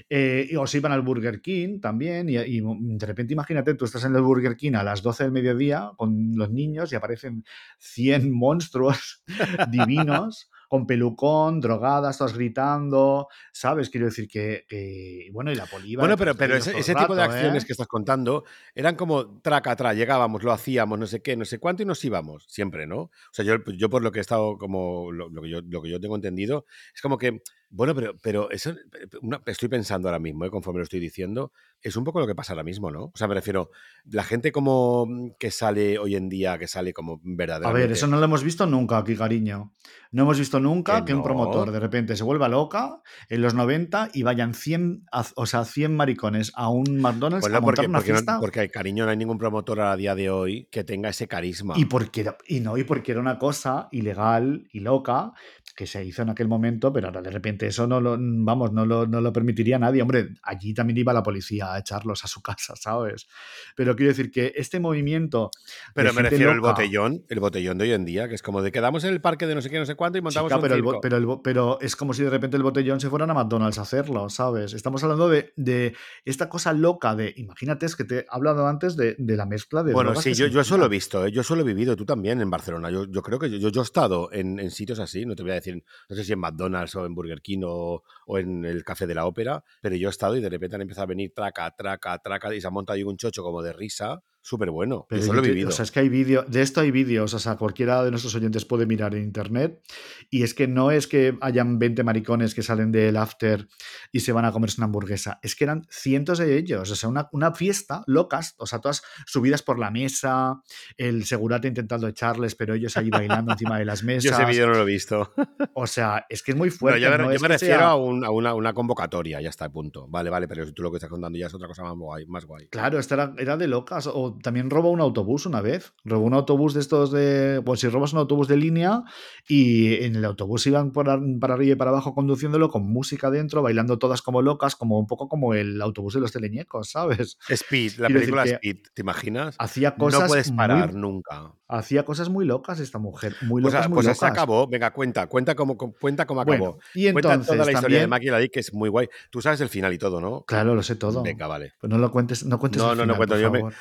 Eh, y- o se iban al Burger King también. Y, y de repente, imagínate, tú estás en el Burger King a las 12 del mediodía con los niños y aparecen 100 monstruos divinos. Con pelucón, drogadas, todas gritando, ¿sabes? Quiero decir que, que- bueno, y la poliva. Bueno, pero, pero ese, ese tipo de ¿eh? acciones que estás contando eran como traca atrás, llegábamos, lo hacíamos, no sé qué, no sé cuánto y nos íbamos, siempre, ¿no? O sea, yo, yo por lo que he estado como, lo, lo que yo, lo que yo tengo entendido, es como que, bueno, pero, pero eso, una- estoy pensando ahora mismo, ¿eh? conforme lo estoy diciendo, es un poco lo que pasa ahora mismo, ¿no? O sea, me refiero, la gente como que sale hoy en día, que sale como A verdaderamente... ver, eso no lo hemos visto nunca aquí, cariño. No hemos visto nunca Que que, un promotor de repente se vuelva loca en los 90 y vayan 100, a- o sea, 100 maricones a un McDonald's a montar porque, una porque, no- fiesta. porque, cariño, no hay ningún promotor a día de hoy que tenga ese carisma. Y porque, y, no, y porque era una cosa ilegal y loca que se hizo en aquel momento, pero ahora de repente eso no lo, vamos, no lo, no lo permitiría nadie. Hombre, allí también iba la policía a echarlos a su casa, ¿sabes? Pero quiero decir que este movimiento. Pero me refiero al botellón, el botellón de hoy en día, que es como de quedamos en el parque de no sé qué, no sé cuánto y montamos Chica, un pero, el circo. pero, el pero es como si de repente el botellón se fueran a McDonald's a hacerlo, ¿sabes? Estamos hablando de, de esta cosa loca de, imagínate, es que te he hablado antes de, de la mezcla de... Bueno, sí, yo, yo eso lo he visto, ¿eh? yo eso lo he vivido, tú también en Barcelona. Yo, yo creo que yo, yo, yo he estado en, en sitios así, no te voy a decir, no sé si en McDonald's o en Burger King o, o en el Café de la Ópera, pero yo he estado y de repente han empezado a venir traca, traca, traca y se ha montado ahí un chocho como de risa, súper bueno. Pero yo yo lo he vivido. O sea, es que hay vídeos, de esto hay vídeos, o sea, cualquiera de nuestros oyentes puede mirar en internet. Y es que no es que hayan 20 maricones que salen del after y se van a comerse una hamburguesa, es que eran cientos de ellos, o sea, una, una fiesta locas, o sea, todas subidas por la mesa, el segurate intentando echarles, pero ellos ahí bailando encima de las yo mesas. ese vídeo no lo he visto. O sea, es que es muy fuerte. yo me, no yo me refiero sea- a, un- a una, una convocatoria, ya está, punto. Vale, vale, pero tú lo que estás contando ya es otra cosa más guay. Más guay. Claro, esta era, era de locas. O también robó un autobús una vez. Robó un autobús de estos de. Pues si robas un autobús de línea y en el autobús iban por ar- para arriba y para abajo conduciéndolo con música dentro, bailando todas como locas, como un poco como el autobús de los teleñecos, ¿sabes? Speed, la Quiero película Speed, ¿te imaginas? Hacía cosas. no puedes muy- parar nunca. hacía cosas muy locas esta mujer. Muy Pues, locas, a- muy pues locas. se acabó. Venga, cuenta, cuenta cómo, cuenta cómo acabó. Bueno, y cuenta entonces toda la historia de también. Maki la Di, que es muy guay. Tú sabes el final y todo, ¿no? Claro, lo sé todo. Venga, vale. Pues no lo cuentes, no cuentes No, el no, no cuento, yo me- favor.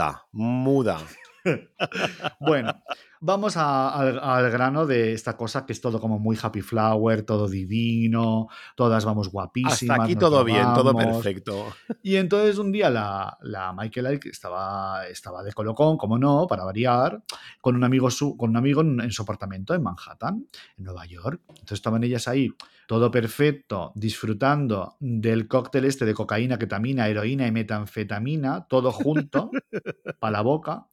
Muda, muda. Bueno, vamos a- al, al grano de esta cosa que es todo como muy happy flower, todo divino, todas vamos guapísimas. Hasta aquí todo bien, todo perfecto. Y entonces un día la, la Michael Ike estaba, estaba de colocón, como no, para variar, con un amigo, su, con un amigo en, en su apartamento en Manhattan, en Nueva York. Entonces estaban ellas ahí, todo perfecto, disfrutando del cóctel este de cocaína, ketamina, heroína y metanfetamina, todo junto, para la boca.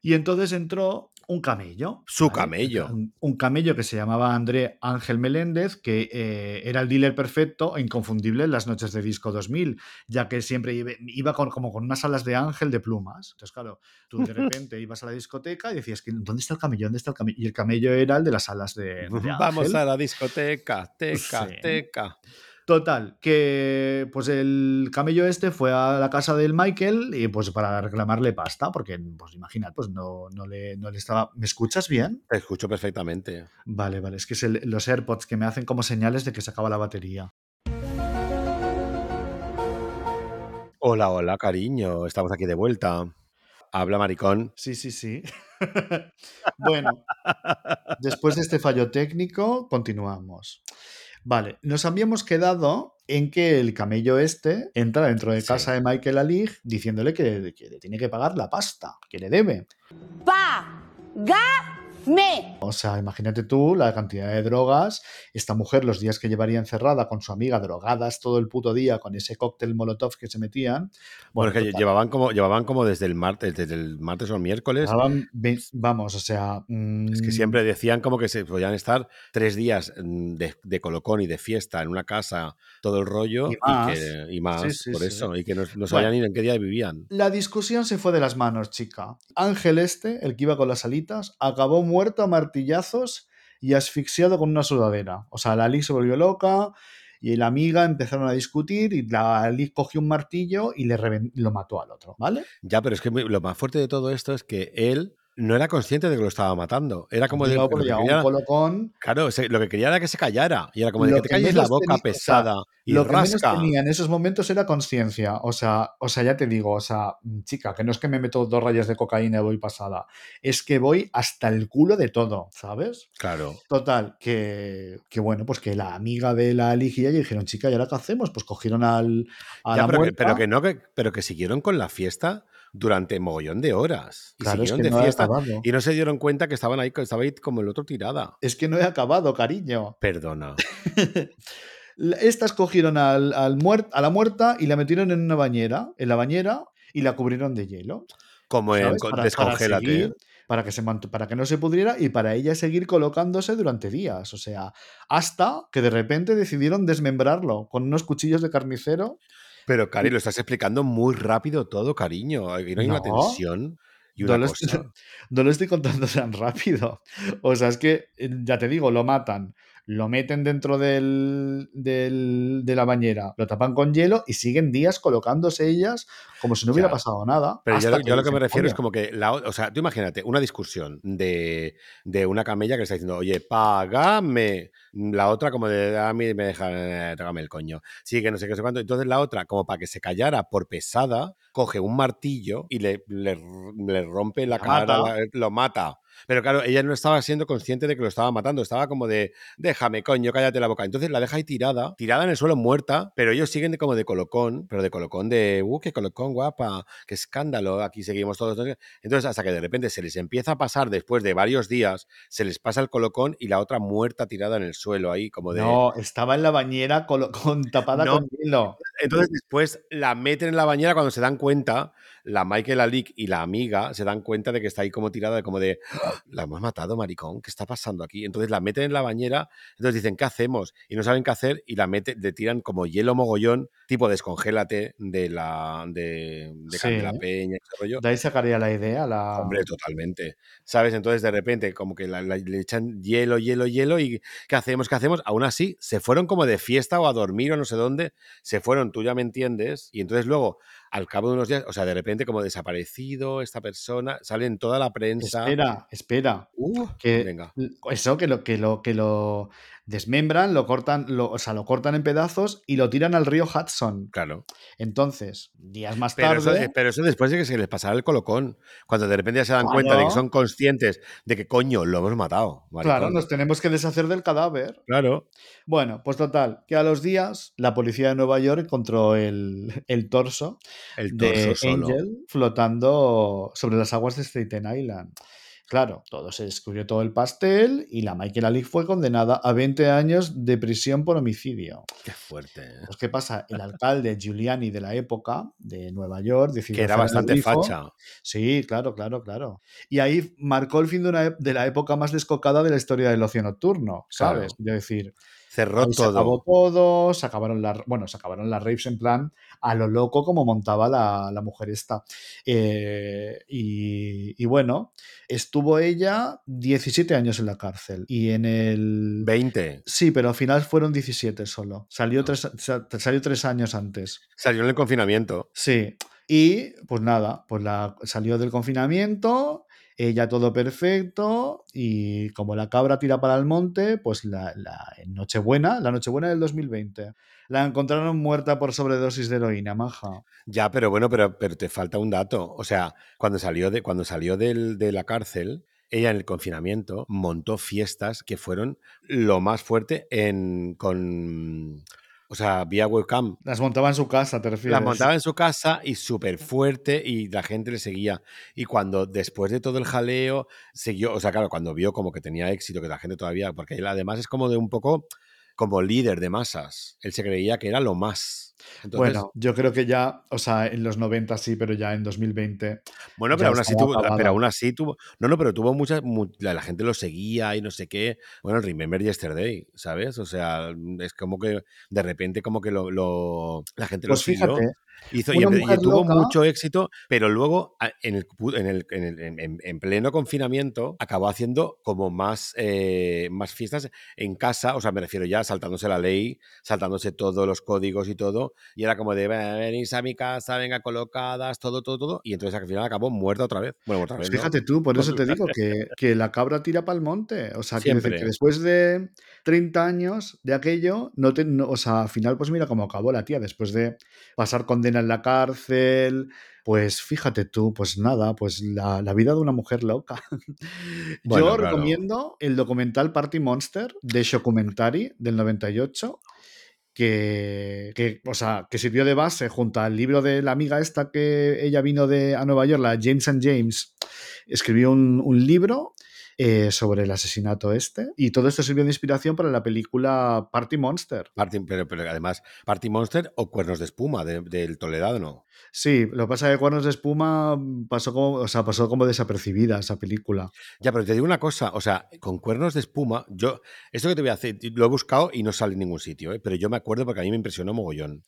Y entonces entró un camello. Su camello. Un, un camello que se llamaba André Ángel Meléndez, que eh, era el dealer perfecto e inconfundible en las noches de Disco 2000, ya que siempre iba, con, como con unas alas de ángel de plumas. Entonces, claro, tú de repente ibas a la discoteca y decías, que ¿dónde está el camello? ¿Dónde está el camello? Y el camello era el de las alas de, de Vamos ángel. a la discoteca, teca, Sí. teca. Total, que pues el camello este fue a la casa del Michael y pues para reclamarle pasta, porque pues imagina, pues no, no, le, no le estaba... ¿Me escuchas bien? Te escucho perfectamente. Vale, vale, es que es el- los AirPods que me hacen como señales de que se acaba la batería. Hola, hola, cariño. Estamos aquí de vuelta. Habla, maricón. Sí, sí, sí. bueno, después de este fallo técnico, continuamos. Vale, nos habíamos quedado en que el camello este entra dentro de Sí. casa de Michael Alig diciéndole que, que le tiene que pagar la pasta, que le debe. Págame. O sea, imagínate tú la cantidad de drogas, esta mujer los días que llevaría encerrada con su amiga, drogadas todo el puto día con ese cóctel molotov que se metían. Bueno, es que total, llevaban como, llevaban como desde el martes, desde el martes o el miércoles. llevaban vamos, o sea... Es que siempre decían como que se podían estar tres días mm, de, de colocón y de fiesta en una casa, todo el rollo, Y y, más. que, y más, Sí, sí, por sí. eso, y que no, no Bueno. sabían ni en qué día vivían. La discusión se fue de las manos, chica. Ángel este, el que iba con las alitas, acabó muerto a martillazos y asfixiado con una sudadera. O sea, la Liz se volvió loca y la amiga empezaron a discutir y la Liz cogió un martillo y le lo mató al otro, ¿vale? Ya, pero es que lo más fuerte de todo esto es que él no era consciente de que lo estaba matando. Era como de, lo un colocón. Claro, lo que quería era que se callara. Y era como de que te calles la boca tenía- o sea, pesada y Lo que menos rasca. tenía en esos momentos era conciencia. O sea, o sea, ya te digo, o sea, mm, chica, que no es que me meto dos rayas de cocaína y voy pasada. Es que voy hasta el culo de todo, ¿sabes? Claro. Total, que, que bueno, pues que la amiga de la Ligia y dijeron, chica, ¿y ahora qué hacemos? Pues cogieron al, a Ya, la pero, que, muerta. pero que no, que, pero que siguieron con la fiesta durante mogollón de horas. Y Claro, es siguieron que de no he fiesta. acabado. Y no se dieron cuenta que estaban ahí, que estaba ahí como el otro tirada. Es que no he acabado, cariño. Perdona. Estas cogieron al, al muer- a la muerta y la metieron en una bañera, en la bañera, y la cubrieron de hielo. Como en Para, Descongélate. seguir, para que, se para que no se pudriera y para ella seguir colocándose durante días. O sea, hasta que de repente decidieron desmembrarlo con unos cuchillos de carnicero. Pero, Cari, lo estás explicando muy rápido todo, cariño. Aquí no hay una tensión y No una lo, cosa. estoy, no lo estoy contando tan rápido. O sea, es que, eh, ya te digo, lo matan, lo meten dentro del, del- de la bañera, lo tapan con hielo y siguen días colocándose ellas como si no hubiera pasado nada. Pero yo, yo lo que me refiero es como que, la, o sea, tú imagínate una discusión de, de una camella que está diciendo, oye, págame. La otra como de, a mí me deja, eh, trágame el coño. Sí, que no sé qué, sé cuánto. Entonces la otra, como para que se callara por pesada, coge un martillo y le, le, le rompe la, La cara, mata. la- lo mata. Pero claro, ella no estaba siendo consciente de que lo estaba matando, estaba como de, déjame, coño, cállate la boca. Entonces la deja ahí tirada, tirada en el suelo muerta, pero ellos siguen de como de colocón, pero de colocón de, uh, qué colocón, guapa, qué escándalo, aquí seguimos todos. Entonces hasta que de repente se les empieza a pasar después de varios días, se les pasa el colocón y la otra muerta tirada en el suelo ahí, como de... No, estaba en la bañera colo- con, tapada No. con hielo. Entonces después la meten en la bañera cuando se dan cuenta, la Michael Alick y la amiga se dan cuenta de que está ahí como tirada, de como de, "¡Ah! la hemos matado, maricón, ¿qué está pasando aquí? Entonces la meten en la bañera, entonces dicen, ¿qué hacemos? Y no saben qué hacer y la meten, le tiran como hielo mogollón, tipo descongélate de la de, de Sí. Candela Peña, ese rollo. De ahí sacaría la idea. La... Hombre, totalmente. ¿Sabes? Entonces de repente como que la- la- le echan hielo, hielo, hielo y ¿qué hacemos? ¿Qué hacemos? Aún así, se fueron como de fiesta o a dormir o no sé dónde, se fueron, tú ya me entiendes, y entonces luego, al cabo de unos días, o sea, de repente como desaparecido esta persona, sale en toda la prensa. Espera, espera. Uh, Que venga. eso, que lo, que lo, que lo desmembran, lo cortan, lo, o sea, lo cortan en pedazos y lo tiran al río Hudson. Claro. Entonces, días más Pero tarde. eh, pero eso después de que se les pasara el colocón, cuando de repente ya se dan cuenta de que son conscientes de que coño, lo hemos matado. Claro, nos tenemos que deshacer del cadáver. Claro. Bueno, pues total, que a los días la policía de Nueva York encontró el, el torso El de solo. Angel flotando sobre las aguas de Staten Island. Claro, todo se descubrió todo el pastel y la Michael Alick fue condenada a 20 años de prisión por homicidio. Qué fuerte. ¿eh? Pues, ¿qué pasa? El alcalde Giuliani de la época de Nueva York decidió Que era bastante grifo. facha. Sí, claro, claro, claro. Y ahí marcó el fin de, una, ep- de la época más descocada de la historia del ocio nocturno, ¿sabes? Claro. Es decir, Cerró ahí se acabó todo. todo, se acabaron las, bueno, se acabaron las raves en plan a lo loco como montaba la, la mujer esta. Eh, y, y bueno, estuvo ella 17 años en la cárcel y en el... 20. Sí, pero al final fueron 17 solo. Salió tres, sa- salió tres años antes. Salió en el confinamiento. Sí. Y pues nada, pues la salió del confinamiento, ella todo perfecto, y como la cabra tira para el monte, pues la, la en Nochebuena, la Nochebuena del 2020, la encontraron muerta por sobredosis de heroína, maja. Ya, pero bueno, pero, pero te falta un dato. O sea, cuando salió de, cuando salió del- de la cárcel, ella en el confinamiento montó fiestas que fueron lo más fuerte en con. O sea, vía webcam. Las montaba en su casa, te refieres. Las montaba en su casa y súper fuerte y la gente le seguía. Y cuando después de todo el jaleo, siguió, o sea, claro, cuando vio como que tenía éxito, que la gente todavía, porque él además es como de un poco como líder de masas. Él se creía que era lo más. Entonces, Bueno, yo creo que ya, o sea, en los 90 sí, pero ya en 2020. Bueno, pero aún así tuvo, acabada. pero aún así tuvo, no, no, pero tuvo muchas, mu- la, la gente lo seguía y no sé qué. Bueno, Remember Yesterday, ¿sabes? O sea, es como que de repente como que lo, lo- la gente Pues lo siguió. fíjate, Hizo, y, y tuvo mucho éxito, pero luego a- en, el, en, el- en el- en- en pleno confinamiento acabó haciendo como más, eh, más fiestas en casa, o sea, me refiero ya saltándose la ley, saltándose todos los códigos y todo, y era como de "Ven- venís a mi casa, venga colocadas, todo, todo, todo, y entonces al final acabó muerta otra vez. Bueno, otra Pues vez. ¿no? fíjate tú, por No, eso te digo que, que la cabra tira para el monte. O sea, decir que después de 30 años de aquello, no te, no- o sea, al final, pues mira cómo acabó la tía, después de pasar condena en la cárcel. Pues fíjate tú, pues nada, pues la, la vida de una mujer loca. Bueno, Yo claro. recomiendo el documental Party Monster de Shokumentary del 98 que, que, o sea, que sirvió de base junto al libro de la amiga esta que ella vino de, a Nueva York, la James and James, escribió un, un libro eh, sobre el asesinato este y todo esto sirvió de inspiración para la película Party Monster. Party- pero, pero además, Party Monster o Cuernos de Espuma de- del Toledano. Sí, lo que pasa es que Cuernos de Espuma pasó como, o sea, pasó como desapercibida esa película. Ya, pero te digo una cosa, o sea, con cuernos de espuma, yo, esto que te voy a hacer, lo he buscado y no sale en ningún sitio, ¿eh? pero yo me acuerdo porque a mí me impresionó mogollón.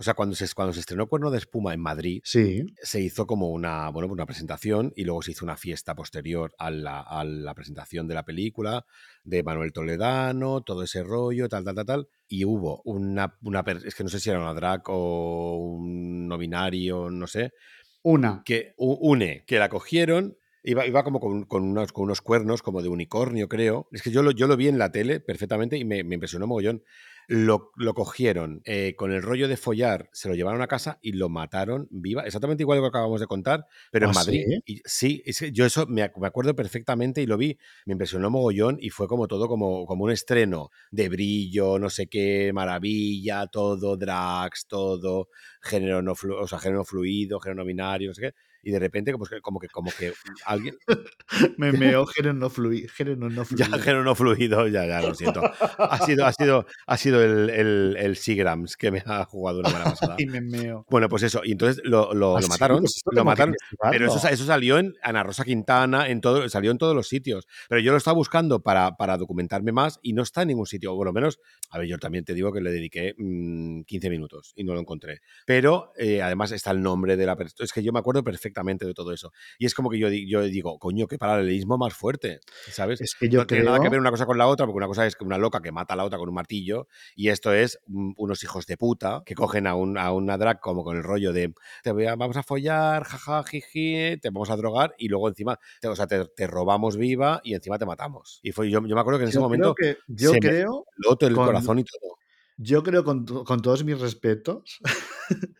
O sea, cuando se, cuando se estrenó Cuerno de Espuma en Madrid, Sí, se hizo como una, bueno, una presentación y luego se hizo una fiesta posterior a la, a la presentación de la película de Manuel Toledano, todo ese rollo, tal, tal, tal, tal. Y hubo una, una es que no sé si era una drag o un no binario, no sé, una. que une, que la cogieron, iba, iba como con, con unos, con unos cuernos, como de unicornio, creo. Es que yo lo, yo lo vi en la tele perfectamente y me, me impresionó mogollón. Lo, lo cogieron eh, con el rollo de follar, se lo llevaron a casa y lo mataron viva, exactamente igual que lo que acabamos de contar, pero en ¿Ah, Madrid. sí? Y, sí, es que yo eso me, me acuerdo perfectamente y lo vi, me impresionó mogollón y fue como todo como, como un estreno de brillo, no sé qué, maravilla, todo, drags, todo, género no, flu- o sea, género fluido, género no binario, no sé qué. Y de repente como que, como que, como que alguien... Me meo género no fluido. No Ya, fluido. género no fluido, ya, ya, lo siento. Ha sido, ha sido, ha sido el, el, el Seagrams que me ha jugado una mala pasada. Y me meo. Bueno, pues eso, y entonces lo, lo, Ah, lo mataron, pues lo mataron, pero eso, eso salió en Ana Rosa Quintana, en todo, salió en todos los sitios. Pero yo lo estaba buscando para, para documentarme más y no está en ningún sitio. O por lo menos, a ver, yo también te digo que le dediqué mm, 15 minutos y no lo encontré. Pero eh, además está el nombre de la persona. Es que yo me acuerdo perfectamente de todo eso. Y es como que yo, yo digo, coño, qué paralelismo más fuerte, ¿sabes? Es que yo no tiene creo... nada que ver una cosa con la otra, porque una cosa es que una loca que mata a la otra con un martillo, y esto es mm, unos hijos de puta que cogen a, un, a una drag como con el rollo de te voy a, vamos a follar, jaja, jiji, te vamos a drogar, y luego encima, te, o sea, te, te robamos viva y encima te matamos. Y fue, yo, yo me acuerdo que en ese momento que... Yo se me creo... explotó el con- corazón y todo. Yo creo, con, con todos mis respetos,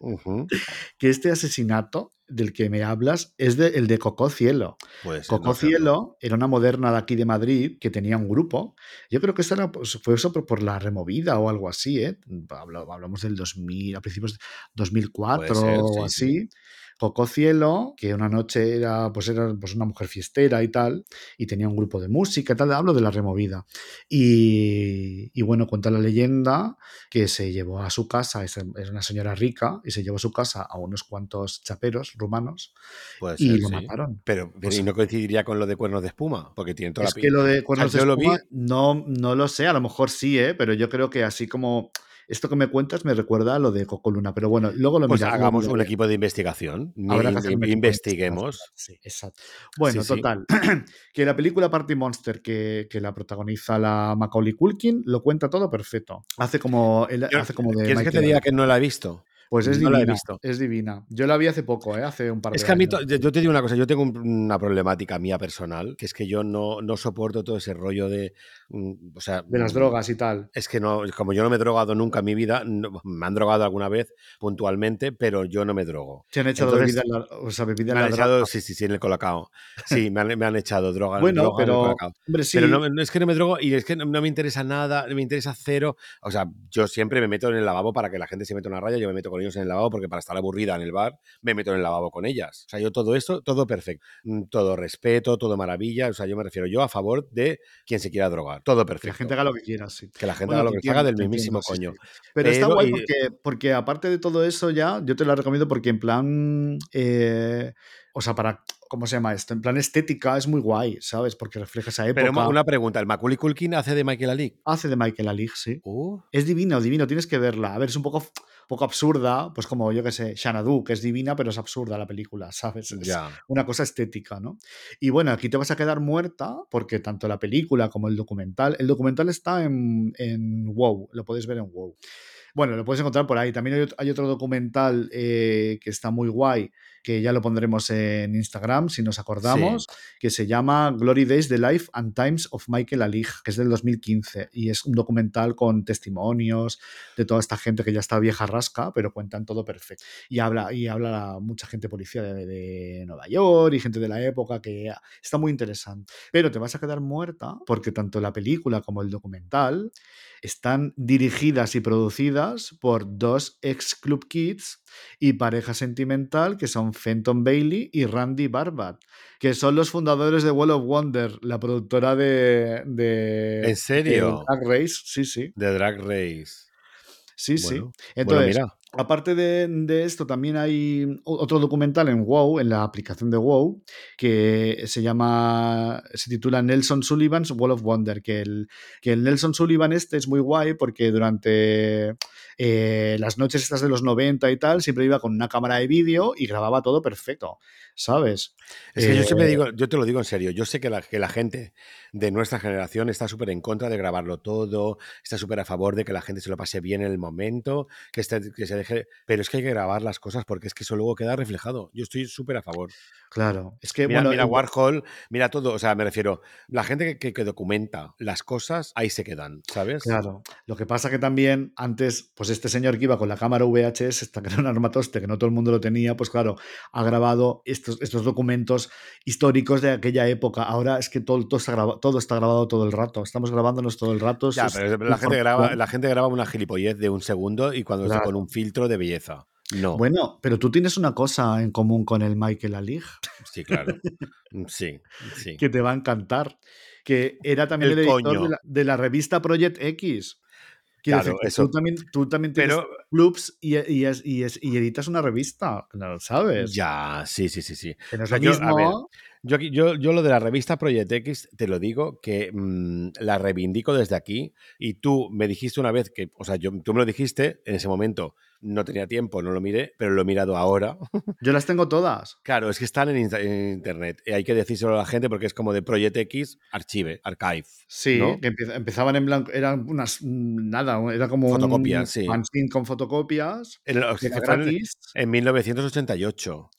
que este asesinato del que me hablas es de, el de Cocó Cielo. Pues, Cocó no. Cielo era una moderna de aquí de Madrid que tenía un grupo. Yo creo que esto era, pues, fue eso por, por la removida o algo así, ¿eh? Habla- Hablamos del 2000, a principios de 2004 Puede ser, o sí, sí. Cocó Cielo, que una noche era, pues era pues una mujer fiestera y tal, y tenía un grupo de música y tal, hablo de la removida. Y, y bueno, cuenta la leyenda que se llevó a su casa, es una señora rica, y se llevó a su casa a unos cuantos chaperos rumanos y ser, lo sí. mataron. Pero, pero O sea- ¿y no coincidiría con lo de cuernos de espuma? Porque tienen toda Es la que pinta. lo de cuernos de vi- espuma, no, no lo sé, a lo mejor sí, ¿eh? pero yo creo que así como esto que me cuentas me recuerda a lo de Coco Luna, pero bueno, luego lo Pues mira- lo hagamos un equipo de investigación. Habrá que in- investiguemos. Sí, exacto. Bueno, Sí, sí. total. que la película Party Monster que, que la protagoniza la Macaulay Culkin lo cuenta todo perfecto. Hace como, él Yo- hace como de ¿Quieres que te Michael diga que no la he visto? Pues es no la he divina, visto. es divina. Yo la vi hace poco, ¿eh? hace un par de Es que a mí, yo te digo una cosa, yo tengo un- una problemática mía personal, que es que yo no, no soporto todo ese rollo de, mm, o sea, de las mm, drogas y tal. Es que no, como yo no me he drogado nunca en mi vida, no- me han drogado alguna vez puntualmente, pero yo no me drogo. Se han echado o sea, Me han la echado, droga. sí, sí, sí, en el colacao. Sí, me han, me han echado droga, Bueno, droga en el pero, colacao. hombre, sí. Pero no, es que no me drogo y es que no, me interesa nada, no me interesa cero. O sea, yo siempre me meto en el lavabo para que la gente se meta una raya, yo me meto con ellos en el lavabo porque para estar aburrida en el bar me meto en el lavabo con ellas. O sea, yo todo esto, todo perfecto. Mm, Todo respeto, todo maravilla. O sea, yo me refiero yo a favor de quien se quiera drogar. Todo que perfecto. la gente haga lo que quiera, sí. Que la gente Bueno, haga lo que haga del mismísimo entiendo, coño. sí. Pero, está guay y- porque, porque aparte de todo eso ya, yo te la recomiendo porque en plan, eh, o sea, para, ¿cómo se llama esto? En plan estética es muy guay, ¿sabes? Porque refleja esa época. Pero una pregunta, ¿el Macaulay Culkin hace de Michael Ali? Hace de Michael Alig, sí. Uh, Es divino, divino, tienes que verla. A ver, es un poco, poco absurda, pues como yo que sé, Xanadu, que es divina, pero es absurda la película, ¿sabes? Es ya. una cosa estética, ¿no? Y bueno, aquí te vas a quedar muerta porque tanto la película como el documental, el documental está en, en WoW, lo podéis ver en WoW. Bueno, lo puedes encontrar por ahí. También hay otro documental eh, que está muy guay, que ya lo pondremos en Instagram, si nos acordamos, que se llama Glory Days, The Life and Times of Michael Alig, que es del 2015. Y es un documental con testimonios de toda esta gente que ya está vieja rasca, pero cuentan todo perfecto. Y habla, y habla mucha gente policía de, de Nueva York y gente de la época que está muy interesante. Pero te vas a quedar muerta porque tanto la película como el documental están dirigidas y producidas por dos ex Club Kids y pareja sentimental que son Fenton Bailey y Randy Barbat, que son los fundadores de Wall of Wonder, la productora de... de ¿En serio? de Drag Race, sí, sí. De Drag Race. Sí, sí. Entonces, bueno, mira. Aparte de, de esto, también hay otro documental en WoW, en la aplicación de WoW, que se llama, se titula Nelson Sullivan's Wall of Wonder, que el, que el Nelson Sullivan este es muy guay porque durante eh, las noches estas de los 90 y tal, siempre iba con una cámara de vídeo y grababa todo perfecto, ¿sabes? Es que yo siempre Eh, digo, yo te lo digo en serio, yo sé que la, que la gente de nuestra generación está súper en contra de grabarlo todo, está súper a favor de que la gente se lo pase bien en el momento, que, esté- que se deje, pero es que hay que grabar las cosas porque es que eso luego queda reflejado. Yo estoy súper a favor. Claro, es que Mira, bueno, mira Warhol, mira todo, o sea, me refiero, la gente que, que- que documenta las cosas, ahí se quedan, ¿sabes? Claro, lo que pasa que también antes, pues este señor que iba con la cámara VHS, esta que era un armatoste que no todo el mundo lo tenía, pues claro, ha grabado estos, estos documentos históricos de aquella época. Ahora es que todo, todo, está grabado, todo está grabado todo el rato, estamos grabándonos todo el rato. Ya, pero la gente, graba, la gente graba una gilipollez de un segundo y cuando está Claro. con un filtro de belleza. No. Bueno, pero tú tienes una cosa en común con el Michael Alig Sí, claro. Mm, Sí, sí. que te va a encantar, que era también el, El editor de la, de la revista Project X. Quiero Claro, decir eso- tú también, tú también tienes Pero- clubs y, y, es- y es- y editas una revista, ¿no lo sabes? Ya, sí, sí, sí, sí. No es lo yo- a mismo. ver, Yo, aquí- yo, yo lo de la revista Project X, te lo digo, que mm, la reivindico desde aquí y tú me dijiste una vez que, o sea, yo, tú me lo dijiste, en ese momento no tenía tiempo, no lo miré, pero lo he mirado ahora. Yo las tengo todas. Claro, es que están en, en internet. Y hay que decírselo a la gente porque es como de Project X, archive, archive. Sí, ¿no? que empe- empezaban en blanco, eran unas, mm, nada, era como Fotocopias, un sí. con fotocopias, En, el- que era gratis. en 1988.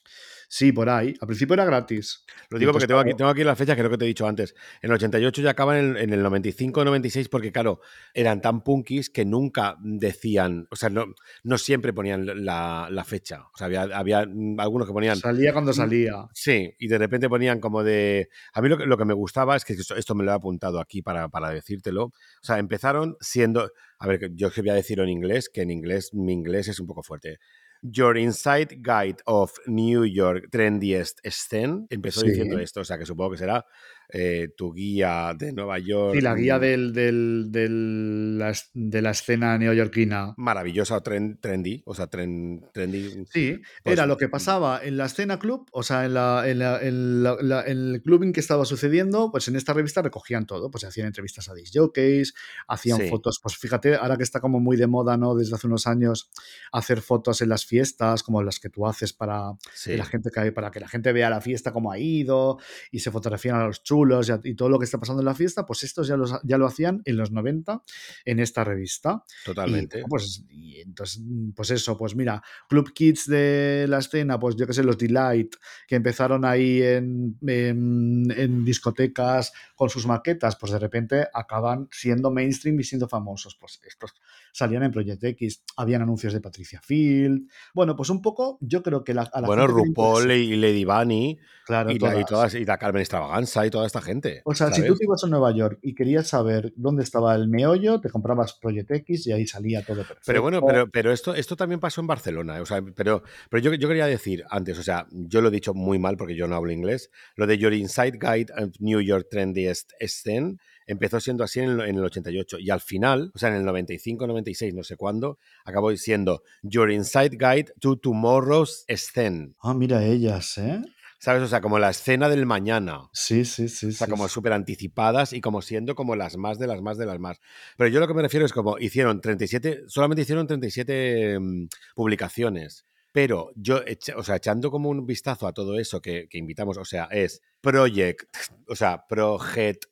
Sí, por ahí. Al principio era gratis. Lo digo porque tengo aquí, tengo aquí la fecha que creo que te he dicho antes. En el 88 ya acaban en, en el 95-96 porque, claro, eran tan punkis que nunca decían, o sea, no, no siempre ponían la, la fecha. O sea, había, había mm, algunos que ponían... Salía cuando salía. Sí, y de repente ponían como de... A mí lo que, lo que me gustaba es que esto, esto me lo he apuntado aquí para, para decírtelo. O sea, empezaron siendo... A ver, yo que voy a decirlo en inglés, que en inglés mi inglés es un poco fuerte. Your Insight Guide of New York Trendiest Scene. Empezó Sí. diciendo esto, o sea que supongo que será eh, tu guía de Nueva York. Sí, la guía mm, del, del- del- la de la escena neoyorquina. Maravillosa, tren- trendy, o sea, tren- trendy. Sí, Pues, era lo que pasaba en la escena club, o sea, en, la, en, la- en la- en el clubbing que estaba sucediendo, pues en esta revista recogían todo, pues hacían entrevistas a disc jockeys, hacían Sí. fotos, pues fíjate, ahora que está como muy de moda, ¿no? Desde hace unos años, hacer fotos en las fiestas, como las que tú haces para, Sí. que la gente para que la gente vea la fiesta como ha ido y se fotografían a los chulos y, a- y todo lo que está pasando en la fiesta, pues estos ya, los, ya lo hacían en los 90 en esta revista. Totalmente. pues, y entonces, mm, pues eso, pues mira, Club Kids de la escena, pues yo que sé, los Delight, que empezaron ahí en, en- en discotecas con sus maquetas, pues de repente acaban siendo mainstream y siendo famosos. Pues estos salían en Project X, habían anuncios de Patricia Field. Bueno, pues un poco, yo creo que la, a la bueno, RuPaul y Lady Bunny claro, y, la, y, todas. y la Carmen Extravaganza y toda esta gente. O sea, si tú te ibas a Nueva York y querías saber dónde estaba el meollo, te comprabas Project X y ahí salía todo perfecto. Pero bueno, pero, pero esto, esto también pasó en Barcelona. ¿eh? O sea, pero pero yo, yo quería decir antes, o sea, yo lo he dicho muy mal porque yo no hablo inglés. Lo de Your Inside Guide of New York Trendiest Scene empezó siendo así en el, en el 88. Y al final, o sea, en el 95, 96, no sé cuándo, acabó siendo Your Inside Guide to Tomorrow's Scene. Ah, mira ellas, ¿eh? ¿Sabes? O sea, como la escena del mañana. Sí, sí, sí. O sea, sí, como sí. súper anticipadas y como siendo como las más de las más de las más. Pero yo lo que me refiero es como hicieron 37, solamente hicieron 37 mm, publicaciones. Pero yo, o sea, echando como un vistazo a todo eso que, que invitamos, o sea, es Project, o sea, Project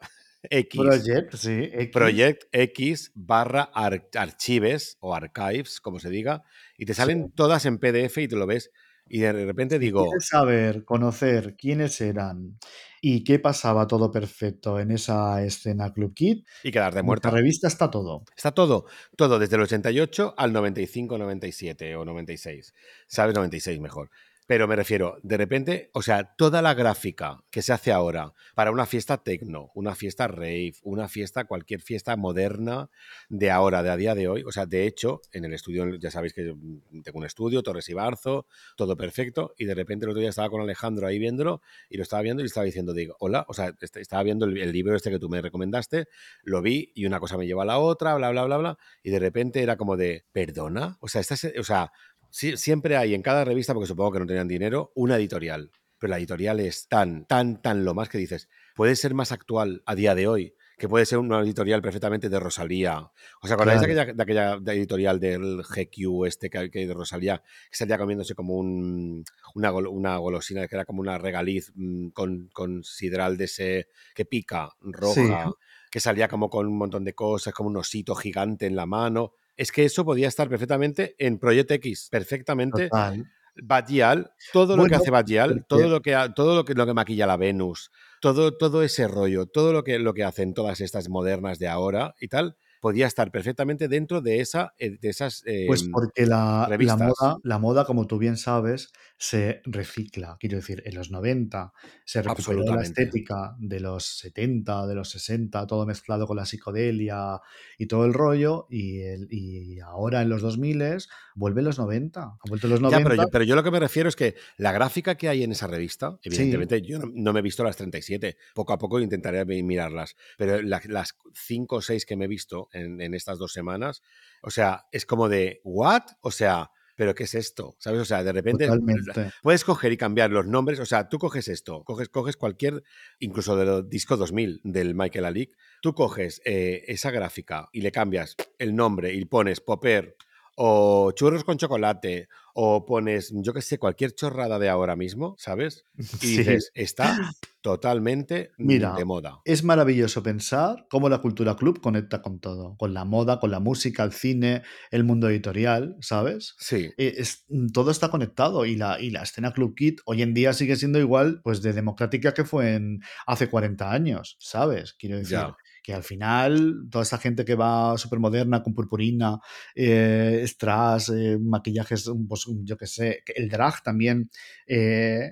X. Project, sí. X. Project X barra ar- archives o archives, como se diga, y te salen todas en PDF y te lo ves. Y de repente digo, ¿Quieres saber, conocer quiénes eran y qué pasaba todo perfecto en esa escena Club Kid? y quedarte En muerta. la revista está todo. Está todo, todo desde el 88 al 95, 97 o 96. ¿Sabes? 96 mejor. Pero me refiero, de repente, o sea, toda la gráfica que se hace ahora para una fiesta tecno, una fiesta rave, una fiesta, cualquier fiesta moderna de ahora, de a día de hoy. O sea, de hecho, en el estudio, ya sabéis que yo tengo un estudio, Torres y Barzo, todo perfecto. Y de repente el otro día estaba con Alejandro ahí viéndolo y lo estaba viendo y le estaba diciendo, digo, hola, o sea, est- estaba viendo el, el libro este que tú me recomendaste, lo vi y una cosa me lleva a la otra, bla, bla, bla, bla. Y de repente era como de, ¿perdona? O sea, estás, o sea, sí- siempre hay en cada revista, porque supongo que no tenían dinero, una editorial. Pero la editorial es tan, tan, tan lo más que dices, puede ser más actual a día de hoy, que puede ser una editorial perfectamente de Rosalía. ¿Os acordáis de, aquella, de aquella editorial del GQ este que, que de Rosalía, que salía comiéndose como un, una, gol- una golosina, que era como una regaliz mm, con, con sidral de ese que pica, roja, que salía como con un montón de cosas, como un osito gigante en la mano. Es que eso podía estar perfectamente en Project X, perfectamente. Total. Badial, todo lo que hace Badial, porque- todo lo que todo lo que, lo que maquilla la Venus, todo, todo ese rollo, todo lo que, lo que hacen todas estas modernas de ahora y tal, podía estar perfectamente dentro de esa, eh, de esas. Pues em, porque la, la moda, la moda, como tú bien sabes, se recicla. Quiero decir, en los 90 se recuperó la estética de los 70, de los 60, todo mezclado con la psicodelia y todo el rollo, y, el- y ahora en los 2000 vuelve los 90. Ha vuelto los Ya, 90. pero yo, pero yo lo que me refiero es que la gráfica que hay en esa revista, evidentemente yo no, no me he visto las 37, poco a poco intentaré mi- mirarlas, pero la- las 5 o 6 que me he visto en, en estas dos semanas, o sea, es como de, ¿what? O sea, ¿pero qué es esto? ¿Sabes? O sea, de repente Totalmente. puedes coger y cambiar los nombres, o sea, tú coges esto, coges, coges cualquier, incluso del disco 2000 del Michael Alick, tú coges eh, esa gráfica y le cambias el nombre y pones Popper o churros con chocolate o pones, yo qué sé, cualquier chorrada de ahora mismo, ¿sabes? Y Sí. dices, está totalmente mm, Mira, de moda. Es maravilloso pensar cómo la cultura club conecta con todo, con la moda, con la música, el cine, el mundo editorial, ¿sabes? Sí, Eh, es- todo está conectado y la, y la escena Club Kid hoy en día sigue siendo igual pues de democrática que fue en, hace 40 años, ¿sabes? Quiero decir ya. Que al final toda esa gente que va súper moderna con purpurina, eh, strass, eh, maquillajes, pues, yo qué sé, el drag también, eh,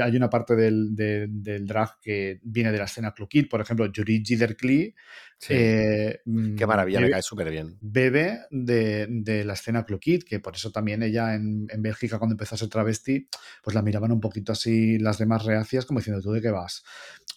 hay una parte del, del- del drag que viene de la escena Club por ejemplo, Judy Giderclee, Sí. eh, Qué mm, maravilla, me bebe- cae súper bien. bebe de, de la escena Kid, que por eso también ella en, en Bélgica cuando empezó a ser travesti, pues la miraban un poquito así las demás reacias como diciendo, ¿tú de qué vas?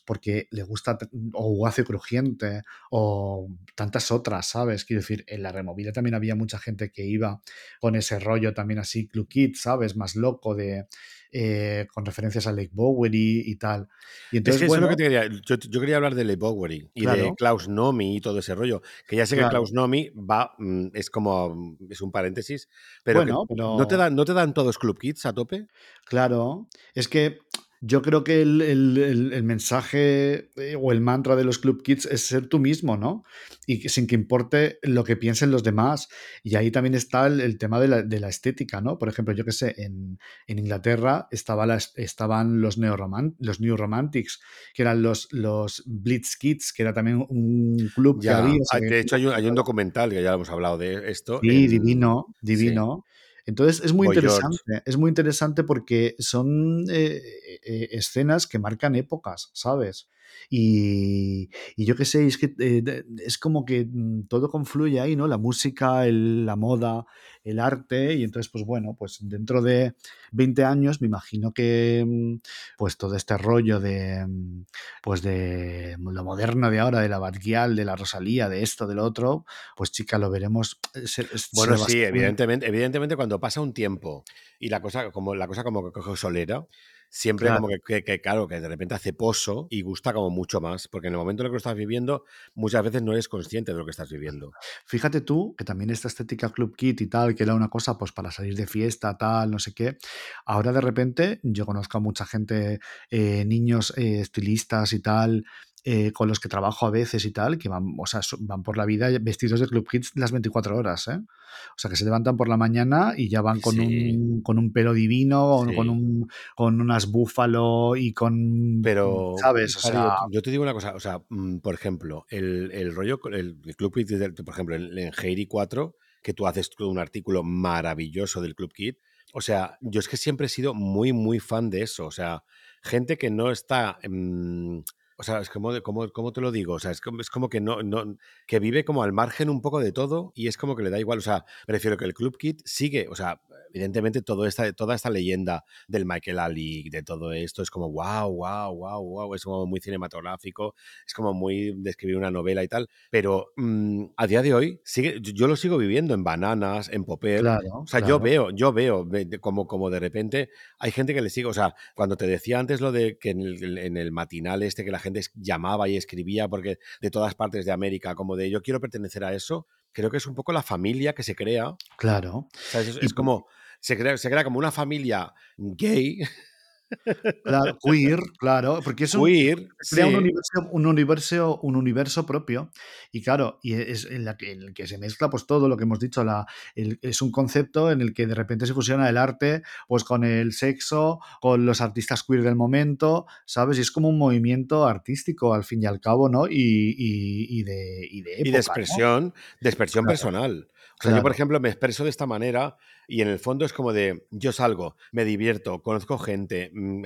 Porque le gusta o hace crujiente o tantas otras, ¿sabes? Quiero decir, en la removida también había mucha gente que iba con ese rollo también así Kid, ¿sabes? Más loco de... eh, con referencias a Lake Bowery y tal. Y Es entonces, que eso es bueno, lo que te quería. Yo, yo quería hablar de Leigh Bowery y de. Klaus Nomi y todo ese rollo. Que ya sé que. Klaus Nomi va, mm, es como, mm, es un paréntesis, pero, que pero... ¿no, te dan, ¿no te dan todos Club Kids a tope? Claro, es que yo creo que el, el- el- el mensaje eh, o el mantra de los Club Kids es ser tú mismo, ¿no? Y que sin que importe lo que piensen los demás. Y ahí también está el, tema de la, de la estética, ¿no? Por ejemplo, yo que sé, en, en Inglaterra estaba la- estaban los, neoroman- los New Romantics, que eran los, los Blitz Kids, que era también un club que había. de hecho hay un, hay un documental que ya hemos hablado de esto. Sí, en- divino, sí. Entonces es muy Boy George. interesante, es muy interesante porque son eh, eh, escenas que marcan épocas, ¿sabes? Y, y yo qué sé, es que eh, es como que mm, todo confluye ahí, ¿no? La música, el- la moda, el arte, y entonces, pues bueno, pues dentro de 20 años me imagino que mm, pues todo este rollo de mm, pues de lo moderno de ahora, de la Batguial, de la Rosalía, de esto, del otro, pues chica, lo veremos. eh, se- Bueno, sí, evidentemente, evidentemente cuando pasa un tiempo y la cosa como la cosa como que coge solera, siempre Claro. como que, que- que, claro, que de repente hace pozo y gusta como mucho más, porque en el momento en el que lo estás viviendo, muchas veces no eres consciente de lo que estás viviendo. Fíjate tú que también esta estética Club Kit y tal, que era una cosa pues para salir de fiesta, tal, no sé qué. Ahora de repente yo conozco a mucha gente, eh, niños eh, estilistas y tal, eh, con los que trabajo a veces y tal, que van, o sea, van por la vida vestidos de Club Kids las 24 horas, ¿eh? O sea, que se levantan por la mañana y ya van con, Sí. un, con un pelo divino, Sí. con, un, con unas búfalo y con... Pero, ¿Sabes? O sea, yo, te digo una cosa, o sea, mm, por ejemplo, el, el rollo, el, el Club Kid, del- por ejemplo, en, en Heidi 4, que tú haces un artículo maravilloso del Club Kid, o sea, yo es que siempre he sido muy, muy fan de eso, o sea, gente que no está... mm, o sea, es como, como, ¿cómo te lo digo? O sea, es como, es como que no, no, que vive como al margen un poco de todo y es como que le da igual. O sea, prefiero que el Club Kid sigue, o sea, evidentemente todo esta, toda esta leyenda del Michael Ali, de todo esto, es como wow, wow, wow, wow, es como muy cinematográfico, es como muy de escribir una novela y tal, pero mm, a día de hoy sigue, yo, yo lo sigo viviendo en bananas, en popper, claro, o sea, yo claro. veo, yo veo ve- de- como, como de repente hay gente que le sigue, o sea, cuando te decía antes lo de que en el, en el matinal este que la gente es- llamaba y escribía porque de todas partes de América, como de yo quiero pertenecer a eso, creo que es un poco la familia que se crea, Claro. ¿sabes? Es, Y es como, se crea, se crea como una familia gay, Claro, queer, claro, porque es un, queer, crea un universo, un universo, un universo propio y claro, y es en, la que, en el que se mezcla pues todo lo que hemos dicho, la, el- es un concepto en el que de repente se fusiona el arte pues con el sexo, con los artistas queer del momento, ¿sabes? Y es como un movimiento artístico al fin y al cabo, ¿no? Y, y- y de, y de y de expresión, de expresión Claro. personal. O sea, yo, por ejemplo, me expreso de esta manera y en el fondo es como de, yo salgo, me divierto, conozco gente, mm,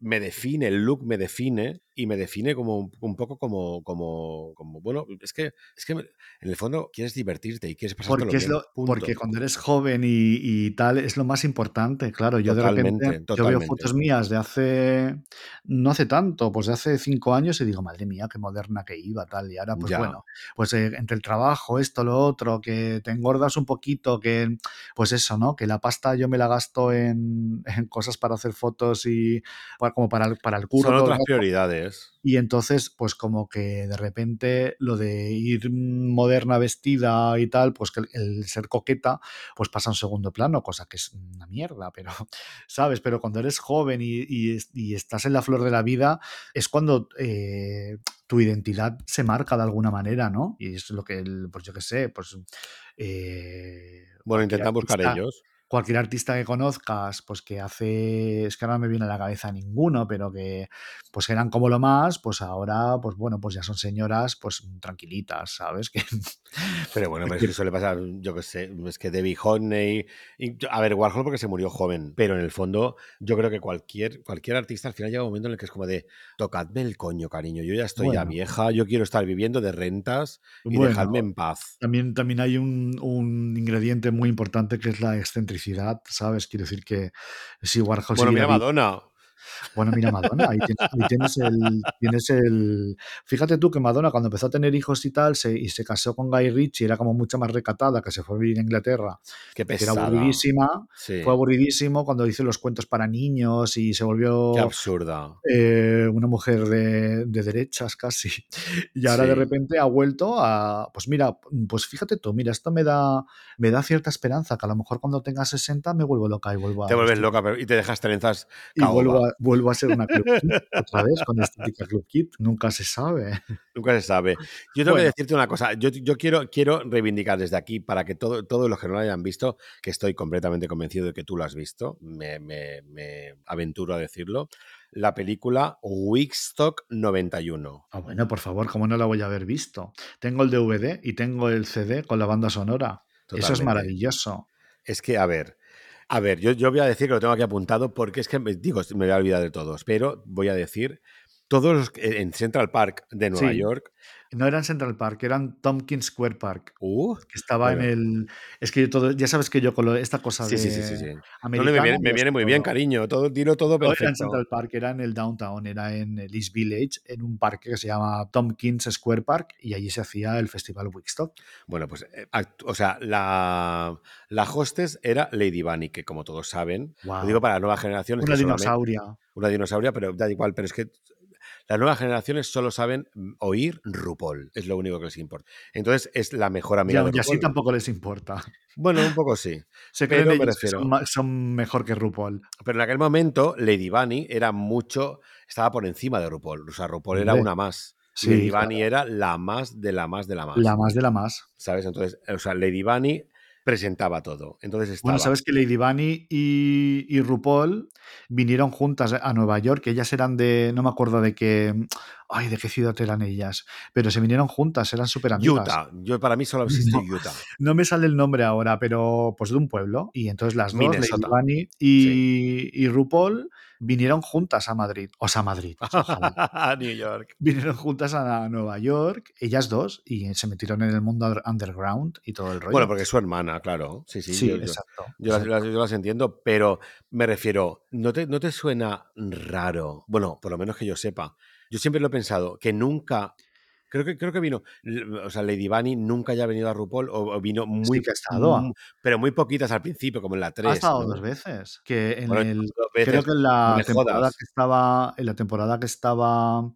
me define, el look me define y me define como un, un poco como, como, como, bueno, es que, es que en el fondo quieres divertirte y quieres pasártelo Porque, bien, lo, punto. porque cuando eres joven y, y tal es lo más importante. Claro, yo de Totalmente, repente yo veo fotos mías de hace, no hace tanto, pues de hace cinco años y digo, madre mía, qué moderna que iba, tal. Y ahora, pues Ya. bueno, pues eh, entre el trabajo, esto, lo otro, que te engordas un poquito, que pues eso, ¿no? Que la pasta yo me la gasto en, en cosas para hacer fotos y para- como para el, para el curro. Son otras prioridades. Y entonces, pues como que de repente lo de ir moderna vestida y tal, pues que el, ser coqueta, pues pasa a un segundo plano, cosa que es una mierda, pero, ¿sabes? Pero cuando eres joven y, y es- y estás en la flor de la vida, es cuando eh, tu identidad se marca de alguna manera, ¿no? Y es lo que, el- pues yo qué sé, pues... eh, Bueno, intentan buscar ellos. Cualquier artista que conozcas, pues que hace, es que ahora no me viene a la cabeza ninguno, pero que pues eran como lo más, pues ahora, pues bueno, pues ya son señoras, pues tranquilitas, ¿sabes? Que, Pero bueno, pero es que- que suele pasar, yo qué sé, es que Debbie Hodney, y- a ver, Warhol porque se murió joven, pero en el fondo yo creo que cualquier, cualquier artista al final llega un momento en el que es como de, tocadme el coño, cariño, yo ya estoy ya Bueno. vieja, yo quiero estar viviendo de rentas y Bueno. dejadme en paz. También, también hay un, un ingrediente muy importante que es la excentricidad, ¿sabes? Quiero decir que si Warhol Bueno, mira Madonna. Bueno, mira Madonna, ahí tienes, ahí tienes el, tienes el... Fíjate tú que Madonna cuando empezó a tener hijos y tal, se, y se casó con Guy Ritchie, era como mucho más recatada, que se fue a vivir a Inglaterra, Qué que era pesada. aburridísima, Sí, fue aburridísimo cuando hizo los cuentos para niños y se volvió qué absurda. eh, una mujer de, de derechas casi. Y ahora de Sí. repente ha vuelto a, pues mira, pues fíjate tú, mira, esto me da, me da cierta esperanza, que a lo mejor cuando tenga 60 me vuelvo loca y vuelvo a... Te vuelves loca pero- y te dejas trenzas Y vuelvo caoba. A, vuelvo a ser una club kid otra vez con estética club kid, nunca se sabe. Nunca se sabe. Yo tengo que decirte una cosa. Yo, yo quiero, quiero reivindicar desde aquí para que todo, todos los que no lo hayan visto, que estoy completamente convencido de que tú lo has visto, me, me- me aventuro a decirlo, la película Wigstock 91. Ah, bueno, por favor, ¿cómo no la voy a haber visto? Tengo el DVD y tengo el CD con la banda sonora. Eso es maravilloso. Es que, a ver, a ver, yo, yo voy a decir que lo tengo aquí apuntado porque es que, digo, me voy a olvidar de todos, pero voy a decir todos en Central Park de Nueva Sí. York. No eran Central Park, eran Tompkins Square Park. Uh, que estaba Bueno. en el. Es que yo todo. Ya sabes que yo con esta cosa sí, de. sí, sí, sí, sí. No, me viene, me muy bien, cariño. Todo, dilo todo No era en perfecto. Central Park, era en el downtown, era en el East Village, en un parque que se llama Tompkins Square Park, y allí se hacía el festival Woodstock. Bueno, pues, eh, o sea, la, la hostess era Lady Bunny, que como todos saben, lo digo Wow. para las nuevas generaciones, Una dinosauria. una dinosauria, pero da igual, pero es que las nuevas generaciones solo saben mm, oír RuPaul, es lo único que les importa. Entonces es la mejor amiga Ya, de y así RuPaul. tampoco les importa. Bueno, un poco sí. Se creen Pero me ellos que refiero- son, mejor que RuPaul. Pero en aquel momento, Lady Bunny era mucho, estaba por encima de RuPaul. O sea, RuPaul era una más. Sí, Lady claro. Bunny era la más de la más de la más. La más de la más. ¿Sabes? Entonces, o sea, Lady Bunny presentaba todo. Entonces estaba. Bueno, sabes que Lady Bunny y, y RuPaul vinieron juntas a Nueva York, que ellas eran de, no me acuerdo de qué, ay, de qué ciudad eran ellas, pero se vinieron juntas, eran súper amigas. Utah. Yo, para mí solo existe No. Utah. No me sale el nombre ahora, pero pues de un pueblo. Y entonces las dos, Lady Minnesota. Bunny y, y RuPaul, vinieron juntas a Madrid. O sea, a Madrid. ojalá. New York. vinieron juntas a Nueva York, ellas dos, y se metieron en el mundo under- underground y todo el rollo. Bueno, porque es su hermana, claro. Sí, sí. sí, yo- exacto. Yo exacto. las- yo las entiendo, pero me refiero, ¿no te, ¿no te suena raro? Bueno, por lo menos que yo sepa. Yo siempre lo he pensado, que nunca... Creo que, creo que vino, o sea, Lady Bunny nunca haya venido a RuPaul o, o vino muy, Sí que ha estado. pero muy poquitas al principio, como en la 3. Ha estado ¿no? dos veces. Que en Bueno, el, creo que en la temporada jodas. que estaba, en la temporada que estaba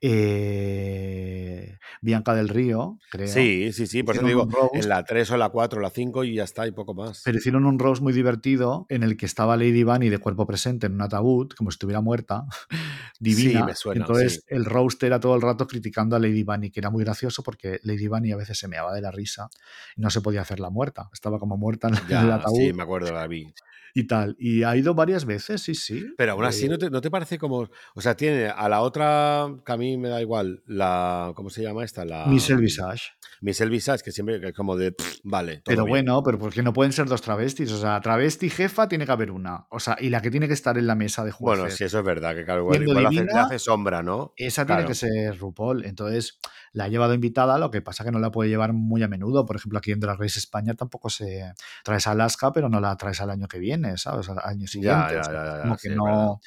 eh, Bianca del Río, creo. Sí, sí, sí, por eso te digo, en la 3 o la 4 o la 5 y ya está, y poco más. Pero hicieron un roast muy divertido en el que estaba Lady Bunny de cuerpo presente en un ataúd, como si estuviera muerta, divina. me suena, Entonces sí. el roast era todo el rato criticando a Lady Bunny, que era muy gracioso porque Lady Bunny a veces se meaba de la risa y no se podía hacer la muerta. Estaba como muerta en, el ataúd sí, me acuerdo, la vi. y tal. Y ha ido varias veces sí, sí. Pero aún así, Eh, ¿no te, no te parece como. O sea, tiene a la otra, que a mí me da igual, la. ¿Cómo se llama esta? La. Michelle Visage. Michelle Visage, que siempre es como de. pff, vale, Pero bien. bueno, pero porque no pueden ser dos travestis. O sea, travesti jefa tiene que haber una. O sea, y la que tiene que estar en la mesa de jueces. Bueno, sí, eso es verdad, que claro, igual, igual hace- le divina, hace sombra, ¿no? Esa Claro. tiene que ser RuPaul. Entonces, la ha llevado invitada, lo que pasa que no la puede llevar muy a menudo. Por ejemplo, aquí en Drag Race España tampoco se traes a Alaska, pero no la traes al año que viene, ¿sabes? Al año siguiente. ya, o sea, ya, ya, como que no.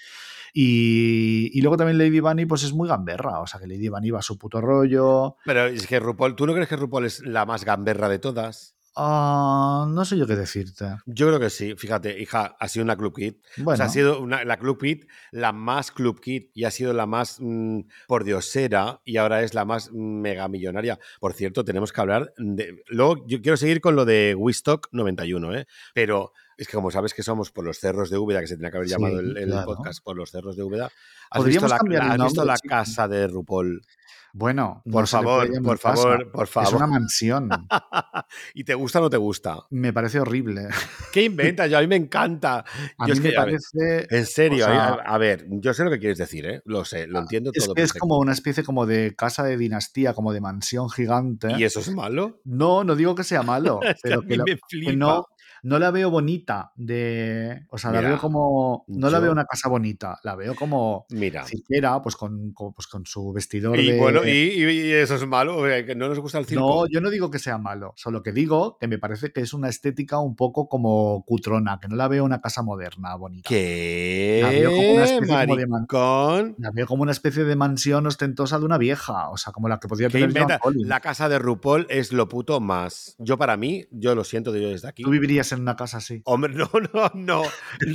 Y, y luego también Lady Bunny, pues es muy gamberra. O sea, que Lady Bunny va a su puto rollo. Pero es que RuPaul, ¿tú no crees que RuPaul es la más gamberra de todas? Ah, no sé yo qué decirte. Yo creo que sí. Fíjate, hija, ha sido una Club Kid. Bueno, O sea, ha sido una- la Club Kid, la más Club Kid y ha sido la más mm, por diosera y ahora es la más mega millonaria. Por cierto, tenemos que hablar de... Luego, yo quiero seguir con lo de Wistock 91, ¿eh? Pero es que como sabes que somos por los cerros de Úbeda, que se tenía que haber Sí, llamado el, el claro. podcast por los cerros de Úbeda, ¿has visto Podríamos la, cambiar el has visto la casa de RuPaul? Bueno, no Por favor, por favor, por Es favor. una mansión. ¿Y te gusta o no te gusta? Me parece horrible. ¿Qué inventas? Yo, a mí me encanta. A Yo mí es que, me parece. en serio, o sea, a, a ver, yo sé lo que quieres decir, ¿eh? Lo sé, lo entiendo Es todo. que es como una especie como de casa de dinastía, como de mansión gigante. ¿Y eso es malo? No, no digo que sea malo, Es que a pero mí que, me que flipa. no, no la veo bonita de. O sea, la veo como. No la veo una casa bonita, la veo como Mira. cirquera, pues con, con- pues con su vestidor Y de. bueno, y, eso es malo, que no nos gusta el circo. No, yo no digo que sea malo, solo que digo que me parece que es una estética un poco como cutrona, que no la veo una casa moderna, bonita. La veo como una ¿Qué? especie como de man-. La veo como una especie de mansión ostentosa de una vieja, o sea, como la que podría ¿Qué tener. La casa de RuPaul es lo puto más. Yo para mí, yo lo siento de yo desde aquí. Tú vivirías en una casa así. Hombre, no, no, no.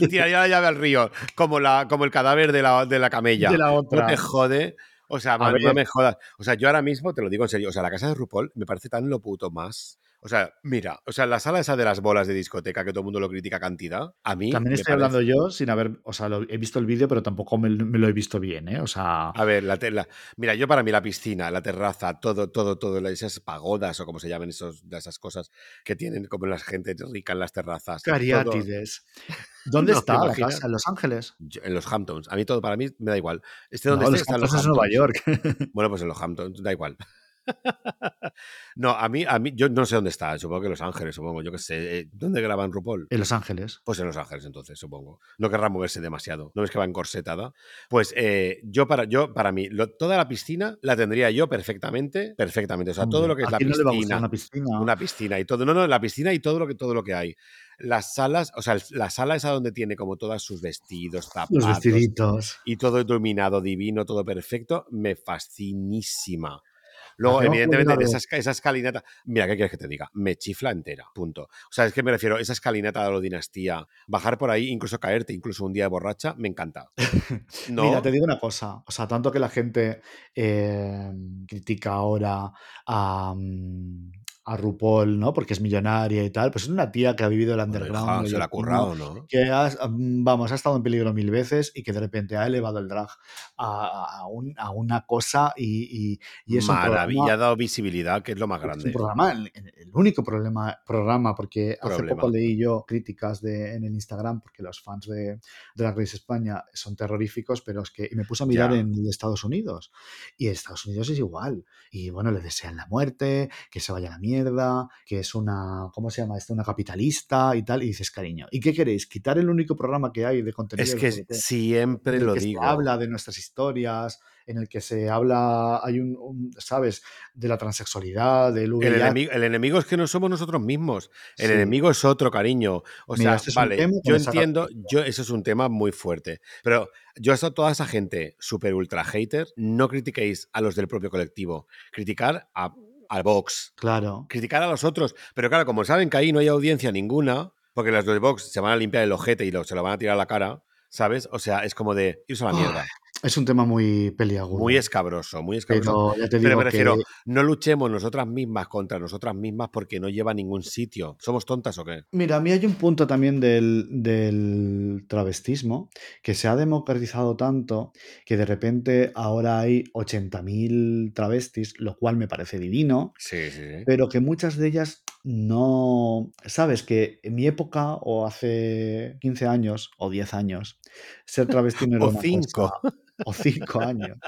Tiraría la llave al río, como, la, como el cadáver de la, de la camella. De la No otra. te jode. O sea, man, no me jodas. O sea, yo ahora mismo te lo digo en serio. O sea, la casa de RuPaul me parece tan lo puto más. O sea, mira, o sea, la sala esa de las bolas de discoteca que todo el mundo lo critica cantidad, a mí. También estoy hablando yo sin haber, o sea, lo- he visto el vídeo, pero tampoco me, me lo he visto bien, ¿eh? O sea, A ver, la, la- mira, yo para mí la piscina, la terraza, todo, todo, todo, esas pagodas o como se llaman esos, esas cosas que tienen como la gente rica en las terrazas. todo- Cariátides. ¿Dónde No, ¿te está la casa? ¿En Los Ángeles? yo- en los Hamptons. A mí todo, para mí me da igual. Este No, donde esté, Los está en los Ángeles es Nueva Hamptons. York. Bueno, pues en los Hamptons, da igual. no, a mí, a mí, yo no sé dónde está, supongo que en Los Ángeles, supongo, yo qué sé. eh, ¿Dónde graban RuPaul? en Los Ángeles. Pues en Los Ángeles, entonces, supongo. No querrá moverse demasiado. ¿No ves que va encorsetada? Pues eh, yo, para, yo, para mí, lo- toda la piscina la tendría yo perfectamente, perfectamente. O sea, todo lo que es ¿a la quién no le va a gustar piscina, una piscina? una piscina y todo. No, no, la piscina y todo lo que, todo lo que hay. Las salas, o sea, la sala esa donde tiene como todos sus vestidos, zapatos Los vestiditos. y todo iluminado, divino, todo perfecto, me fascinísima. Luego, evidentemente, a esa, esa escalinata. Mira, ¿qué quieres que te diga? Me chifla entera. Punto. O sea, es que me refiero, esa escalinata de la dinastía, bajar por ahí, incluso caerte, incluso un día de borracha, me encanta. No, Mira, te digo una cosa. O sea, tanto que la gente eh, critica ahora a, mm, a RuPaul, ¿no? Porque es millonaria y tal. Pues es una tía que ha vivido el Bueno, underground. hija, lo se la ha currado, ¿no? que has- mm, vamos, ha estado en peligro mil veces y que de repente ha elevado el drag a, a un- a una cosa y, y- y es Maravilla, ha dado visibilidad, que es lo más es un grande. programa, el, el único problema, programa, porque hace Problema. poco leí yo críticas de, en el Instagram, porque los fans de Drag Race España son terroríficos, pero es que y me puse a mirar Ya. en Estados Unidos. Y en Estados Unidos es igual. Y bueno, le desean la muerte, que se vaya a la mierda, que es una, ¿cómo se llama esto? Una capitalista y tal. Y dices, cariño, ¿y qué queréis? ¿Quitar el único programa que hay de contenido Es que LGBT? siempre en el lo que digo. se habla de nuestras historias, en el que se habla, hay un, un, ¿sabes? De la transexualidad, del El enemigo, el enemigo es que no somos nosotros mismos. El Sí. enemigo es otro, cariño. O Mira, sea, este vale, yo entiendo, yo, eso es un tema muy fuerte. Pero yo a toda esa gente super ultra hater, no critiquéis a los del propio colectivo. Criticar a, a Vox. Claro. Criticar a los otros. Pero claro, como saben que ahí no hay audiencia ninguna, porque los de Vox se van a limpiar el ojete y lo- se lo van a tirar a la cara, ¿sabes? O sea, es como de irse a la mierda. Es un tema muy peliagudo. Muy escabroso, muy escabroso. pero ya te Pero me refiero, que no luchemos nosotras mismas contra nosotras mismas porque no lleva a ningún sitio. ¿Somos tontas o qué? Mira, a mí hay un punto también del, del travestismo que se ha democratizado tanto que de repente ahora hay 80.000 travestis, lo cual me parece divino, Sí, sí, sí. pero que muchas de ellas no, sabes que en mi época o hace 15 años o 10 años, ser travesti no era O una cinco. cosa, o 5 años,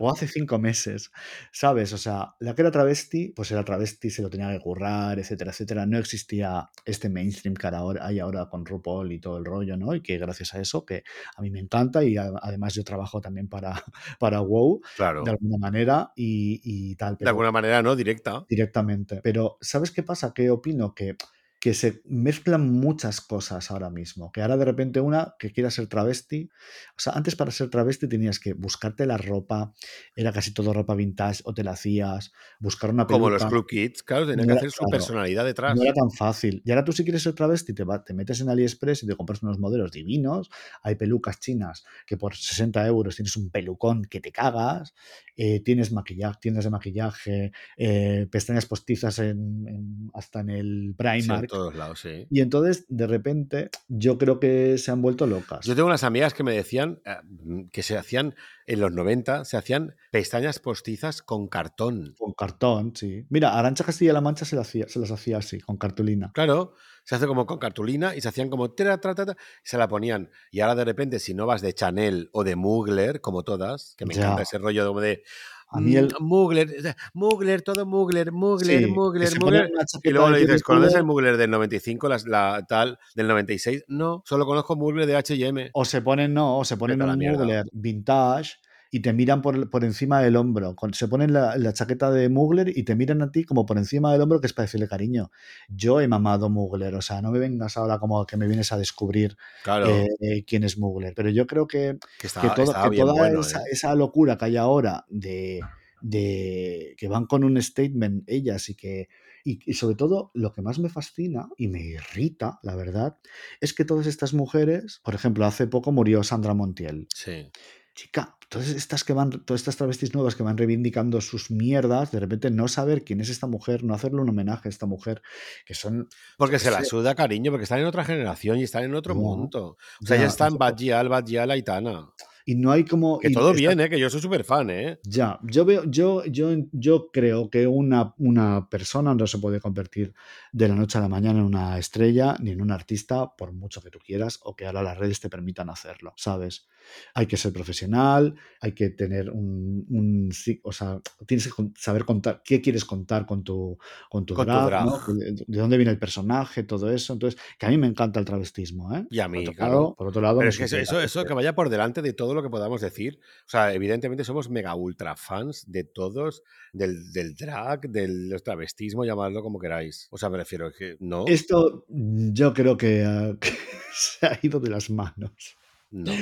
o hace 5 meses, ¿sabes? O sea, la que era travesti, pues era travesti, se lo tenía que currar, etcétera, etcétera. No existía este mainstream que ahora hay ahora con RuPaul y todo el rollo, ¿no? Y que gracias a eso, que a mí me encanta y a- además yo trabajo también para, para WoW Claro. de alguna manera y, y tal. De alguna manera, ¿no? Directa. directamente. Pero, ¿sabes qué pasa? Que opino que, que se mezclan muchas cosas ahora mismo. Que ahora de repente una que quiera ser travesti. O sea, antes para ser travesti tenías que buscarte la ropa, era casi todo ropa vintage, o te la hacías, buscar una Como los peluca. Club Kids, claro, tenían No que hacer su claro, personalidad detrás. No era tan fácil. Y ahora tú si quieres ser travesti, te, va- te metes en AliExpress y te compras unos modelos divinos. Hay pelucas chinas que por 60 euros tienes un pelucón que te cagas. eh, tienes maquillaje, tiendas de maquillaje, eh, pestañas postizas en, en- hasta en el Sí, Primark. Todos lados, sí. y entonces, de repente, yo creo que se han vuelto locas. Yo tengo unas amigas que me decían eh, que se hacían en los 90, se hacían pestañas postizas con cartón. Con cartón, sí. Mira, Arancha Castilla-La Mancha se, la hacía- se las hacía así, con cartulina. Claro, se hace como con cartulina y se hacían como tra, tra, tra, tra, y se la ponían. Y ahora de repente, si no vas de Chanel o de Mugler, como todas, que me Ya. encanta ese rollo como de A mí el... mm, Mugler, Mugler, todo Mugler, Mugler, Sí, Mugler, Mugler. Y luego le dices, ¿conoces el Mugler del 95, las- la, tal, del 96? No, solo conozco Mugler de H&M. O se ponen, no, o se ponen la un mierda. Mugler vintage y te miran por, por encima del hombro. Con- se ponen la, la chaqueta de Mugler y te miran a ti como por encima del hombro, que es para decirle cariño. Yo he mamado Mugler, o sea, no me vengas ahora como que me vienes a descubrir Claro, eh, eh, quién es Mugler. Pero yo creo que, que todo- toda bueno, esa, ¿eh? esa locura que hay ahora de, de que van con un statement ellas y que y, y sobre todo lo que más me fascina y me irrita, la verdad, es que todas estas mujeres, por ejemplo, hace poco murió Sandra Montiel. Sí. Chica, todas estas que van, todas estas travestis nuevas que van reivindicando sus mierdas, de repente no saber quién es esta mujer, no hacerle un homenaje a esta mujer, que son Porque se la suda, cariño, porque están en otra generación y están en otro mundo. O sea, ya ya, están Badgial, Badgial, Aitana. Y no hay como Que todo bien, ¿eh? Que yo soy súper fan, ¿eh? Ya, yo veo, yo, yo, yo creo que una, una persona no se puede convertir de la noche a la mañana en una estrella ni en un artista, por mucho que tú quieras, o que ahora las redes te permitan hacerlo, ¿sabes? Hay que ser profesional, hay que tener un, un o sea, tienes que saber contar qué quieres contar con tu, con tu Con tu drag, drag. ¿no? De, de dónde viene el personaje, todo eso. Entonces, que a mí me encanta el travestismo, ¿eh? Y a Por mí, otro claro. por otro lado, Pero me es que eso, eso, que vaya por delante de todo lo que podamos decir. O sea, evidentemente somos mega ultra fans de todos, del, del drag, del travestismo, llamadlo como queráis. O sea, me refiero que no, Esto yo creo que, ah, que se ha ido de las manos. No.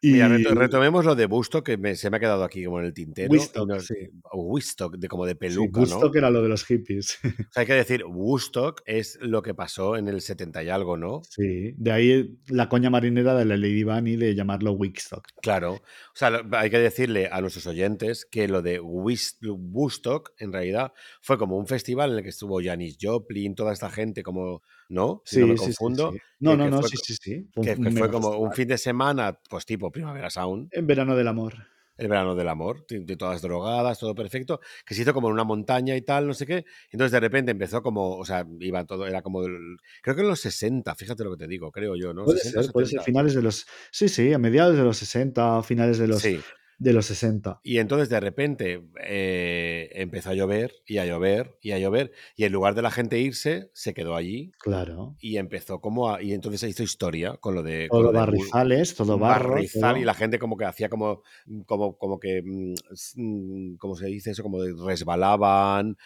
Y Mira, reto- retomemos lo de Busto, que me- se me ha quedado aquí como en el tintero. Woodstock, sí. Woodstock, de, como de Sí, peluca, Woodstock ¿no? era lo de los hippies. O sea, hay que decir, Woodstock es lo que pasó en el 70 y algo, ¿no? Sí, de ahí la coña marinera de la Lady Bunny de llamarlo Wickstock. Claro. O sea, hay que decirle a nuestros oyentes que lo de Woodstock, en realidad, fue como un festival en el que estuvo Janis Joplin, toda esta gente, como, ¿no? Si no me Sí, sí, sí, confundo. No, no, no, fue sí, sí, sí. Que, fue como un fin de semana, pues tipo Primavera Sound, En verano del amor. el verano del amor, de, todas drogadas, todo perfecto, que se hizo como en una montaña y tal, no sé qué. Entonces de repente empezó como, o sea, iba todo, era como, creo que en los 60, fíjate lo que te digo, creo yo, ¿no? Puede 60, ser, puede ser 70. finales de los. Sí, sí, a mediados de los 60, finales de los, Sí. De los 60. Y entonces de repente eh, empezó a llover y a llover y a llover y en lugar de la gente irse, se quedó allí Claro. y empezó como a... Y entonces se hizo historia con lo de... con Todo lo de Bull- barrizales, todo barro. barrizal y todo- la gente como que hacía como como como que mm, mm, como se dice eso como de resbalaban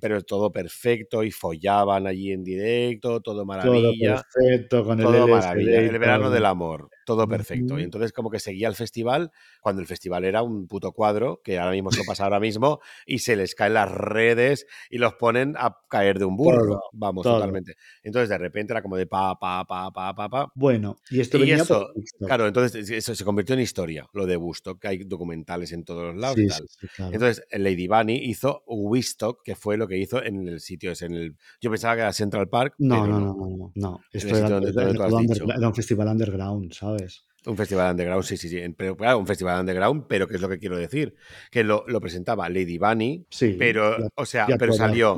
pero todo perfecto y follaban allí en directo todo Todo maravilla perfecto, con el todo LSD maravilla el verano todo. del amor todo perfecto y entonces como que seguía el festival cuando el festival era un puto cuadro que ahora mismo eso pasa ahora mismo y se les caen las redes y los ponen a caer de un burro vamos todo. totalmente entonces de repente era como de pa pa pa pa pa pa Bueno, y esto y venía eso, por Woodstock. claro, entonces eso se convirtió en historia, lo de Woodstock, que hay documentales en todos los lados y tal. sí, sí, claro. Entonces, Lady Bunny hizo Woodstock, que fue lo que hizo en el sitio ese, en el... Yo pensaba que era Central Park, No, pero no, no. no, no, no. Esto era un festival underground, ¿sabes? Un festival underground, sí, sí, sí. Pero claro, un festival underground, pero ¿qué es lo que quiero decir? Que lo, lo presentaba Lady Bunny, Sí, pero, o sea, pero salió,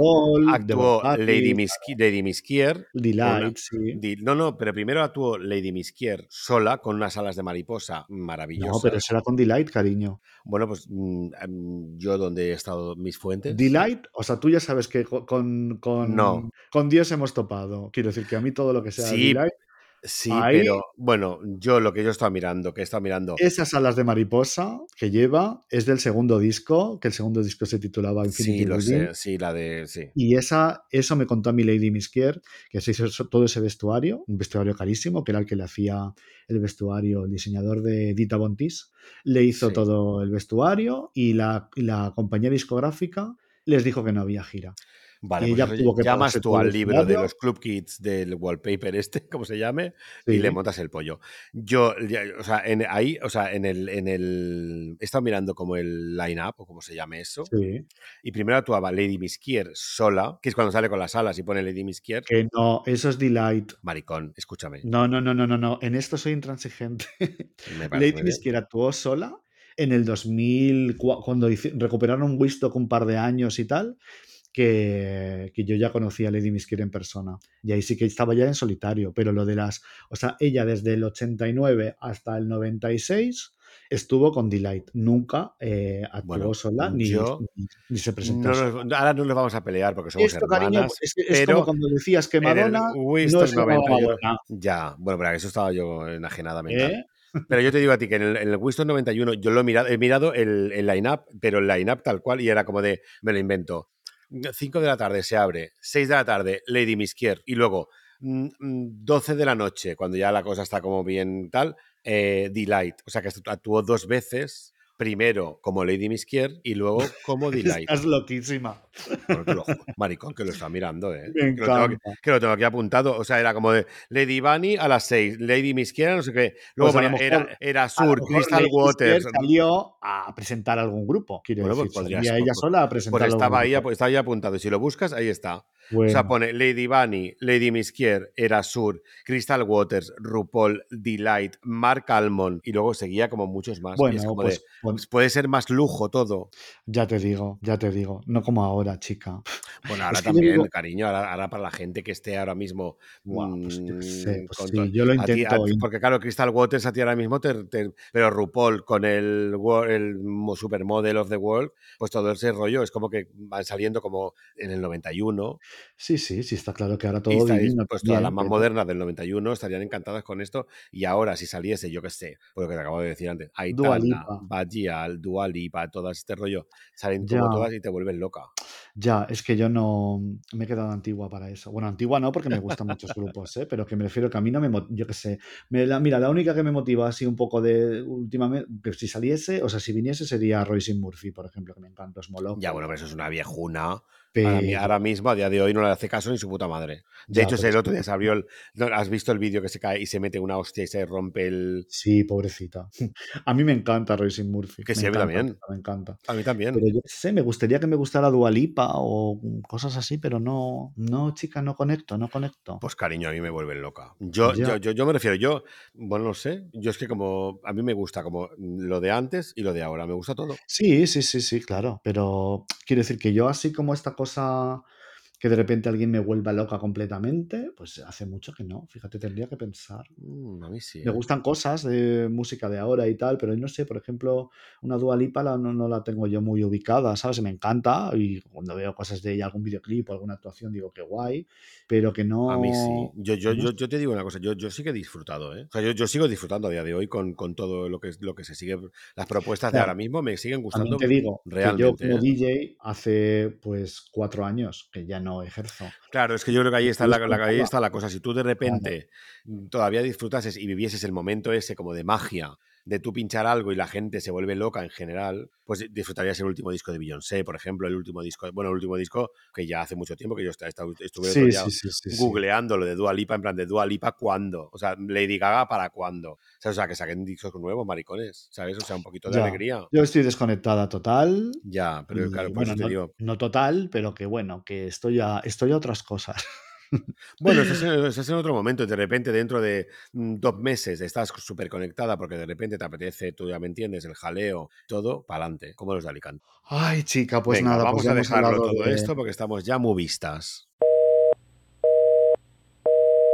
actuó Lady, Miski- Lady Miskier. Delight, sí. Di- No, no, pero primero actuó Lady Miskier sola con unas alas de mariposa No, maravillosas. pero eso era con Delight, cariño. Bueno, pues mm, em, yo donde he estado mis fuentes. Delight, o sea, tú ya sabes que co- con, con, No. con Dios hemos topado. Quiero decir que a mí todo lo que sea Sí, Delight, Sí, Ahí- pero bueno, yo lo que yo estaba mirando, que estado mirando. esas alas de mariposa que lleva es del segundo disco, que el segundo disco se titulaba Infinity Sí, lo sé, sí, la de. Sí. Y esa, eso me contó a mi Lady Miskier, que se hizo todo ese vestuario, un vestuario carísimo, que era el que le hacía el vestuario, el diseñador de Dita Bontis, le hizo Sí. todo el vestuario y la, y la compañía discográfica les dijo que no había gira. Vale, pues ella eso, tuvo que llamas tú al libro de los Club Kids del wallpaper este, como se llame, y le montas el pollo. Yo, o sea, en, ahí, o sea, en el, en el. He estado mirando como el line-up, o como se llame eso. Sí, Y primero actuaba Lady Miskier sola, que es cuando sale con las alas y pone Lady Miskier. que no, eso es Delight. Maricón, escúchame. No, no, no, no, no, no. En esto soy intransigente. Lady. Miskier actuó sola en el 2000, cua- cuando recuperaron Wistock un par de años y tal, que, que yo ya conocía a Lady Miskier en persona. Y ahí sí que estaba ya en solitario, pero lo de las... O sea, ella desde el 89 hasta el 96 estuvo con Delight. Nunca eh, actuó Bueno, sola ni, yo- ni, ni se presentó No nos- ahora no nos vamos a pelear porque somos Esto, cariño, es, que es pero como cuando decías que en el Madonna no Winston es una 91. Madonna. Ya, bueno, pero eso estaba yo enajenada mental. ¿eh? Pero yo te digo a ti que en el, en el Winston 91 yo lo he mirado, he mirado el, el line-up, pero el line-up tal cual y era como de, me lo invento. 5 de la tarde se abre, 6 de la tarde Lady Miskier y luego mm, mm, 12 de la noche, cuando ya la cosa está como bien tal, eh, Delight. O sea que actuó dos veces, primero como Lady Miskier y luego como Delight. Estás loquísima. Lo. Maricón, que lo está mirando, ¿eh? Que lo, tengo aquí, encanta. que lo tengo aquí apuntado. O sea, era como de Lady Bunny a las 6, Lady Miskiera, no sé qué. Luego Pues ponía, era, Sur, Crystal Lady Waters. salió a presentar algún grupo, quiero Bueno, pues decir. podrías- salía ella pues- sola a presentar Pues algún estaba ahí, grupo. pues estaba ahí apuntado. Y si lo buscas, ahí está. O sea, pone Lady Bunny, Lady Miskier, Era Sur, Crystal Waters, RuPaul, Delight, Mark Almond. Y luego seguía como muchos más. y bueno, es como pues, de, pues, puede ser más lujo todo. ya te digo, ya te digo. No como ahora, chica. Bueno, ahora Es que yo también, digo- cariño. Ahora, ahora para la gente que esté ahora mismo. Pues sé, mm, pues con sí, to- yo lo A ti- a intento. ti- porque claro, Crystal Waters a ti ahora mismo, te, te- pero RuPaul con el, el mo- Supermodel of the World, pues todo ese rollo es como que van saliendo como en el 91. Sí, sí, sí, está claro que ahora todo divino pues todas las más modernas del 91 estarían encantadas con esto. Y ahora, si saliese, yo qué sé, por lo que te acabo de decir antes, Aitana, Lipa. Bajia, Dua Lipa, todo este rollo, salen como todas y te vuelven loca. Ya, es que yo no me he quedado antigua para eso. Bueno, antigua no, porque me gustan muchos grupos, ¿eh? pero que me refiero que a mí no me, yo qué sé. Me la, mira, la única que me motiva así un poco de últimamente, si saliese, o sea, si viniese sería Royce Murphy, por ejemplo, que me encanta, es moloco. Ya, bueno, pero eso es una viejuna. Ahora, ahora mismo, a día de hoy, no le hace caso ni su puta madre. De Ya, hecho, el otro día se abrió el. ¿no? ¿Has visto el vídeo que se cae y se mete una hostia y se rompe el. Sí, pobrecita. A mí me encanta Royce Murphy. Que me sí, a mí también. Me encanta. A mí también. Pero yo sé, me gustaría que me gustara Dualipa o cosas así, pero no, no, chica, no conecto, no conecto. Pues cariño, a mí me vuelven loca. Yo, yo, yo me refiero, yo, bueno, no sé, yo es que como, a mí me gusta como lo de antes y lo de ahora, me gusta todo. Sí, sí, sí, sí, claro. Pero quiero decir que yo así como esta cosa 啥？Que de repente alguien me vuelva loca completamente, pues hace mucho que no. Fíjate, tendría que pensar. Mm, a mí sí. Me ¿eh? gustan cosas de música de ahora y tal, pero no sé, por ejemplo, una Dua Lipa la- no, no la tengo yo muy ubicada, ¿sabes? Me encanta y cuando veo cosas de ella, algún videoclip o alguna actuación, digo que guay, pero que no... A mí sí. Yo, yo, yo, yo te digo una cosa, yo, yo sí que he disfrutado, ¿eh? O sea, yo, yo sigo disfrutando a día de hoy con, con todo lo que, lo que se sigue. Las propuestas de Claro. ahora mismo me siguen gustando te digo que yo realmente. como ¿eh? DJ hace pues cuatro años que ya no ejerzo. Claro, es que yo creo que ahí está la, la- ahí está la cosa. Si tú de repente todavía disfrutases y vivieses el momento ese como de magia, de tú pinchar algo y la gente se vuelve loca en general, pues disfrutarías el último disco de Beyoncé, por ejemplo, el último disco, bueno, el último disco que ya hace mucho tiempo que yo estuve Sí, sí, sí, googleando lo de Dua Lipa, en plan de Dua Lipa, ¿cuándo? O sea, Lady Gaga, ¿para cuándo? O sea, o sea, que saquen discos nuevos, maricones, ¿sabes? O sea, un poquito de Ya. alegría. Yo estoy desconectada total. Ya, pero claro, por bueno, eso te no, digo, no total, pero que bueno, que estoy a, estoy a otras cosas. Bueno, eso es, en- en otro momento. y De repente, dentro de mm, dos meses, estás súper conectada porque de repente te apetece, tú ya me entiendes, el jaleo, todo, para adelante, como los de Alicante. Ay, chica, pues Venga, nada, vamos pues a dejarlo todo de- esto porque estamos ya muy vistas.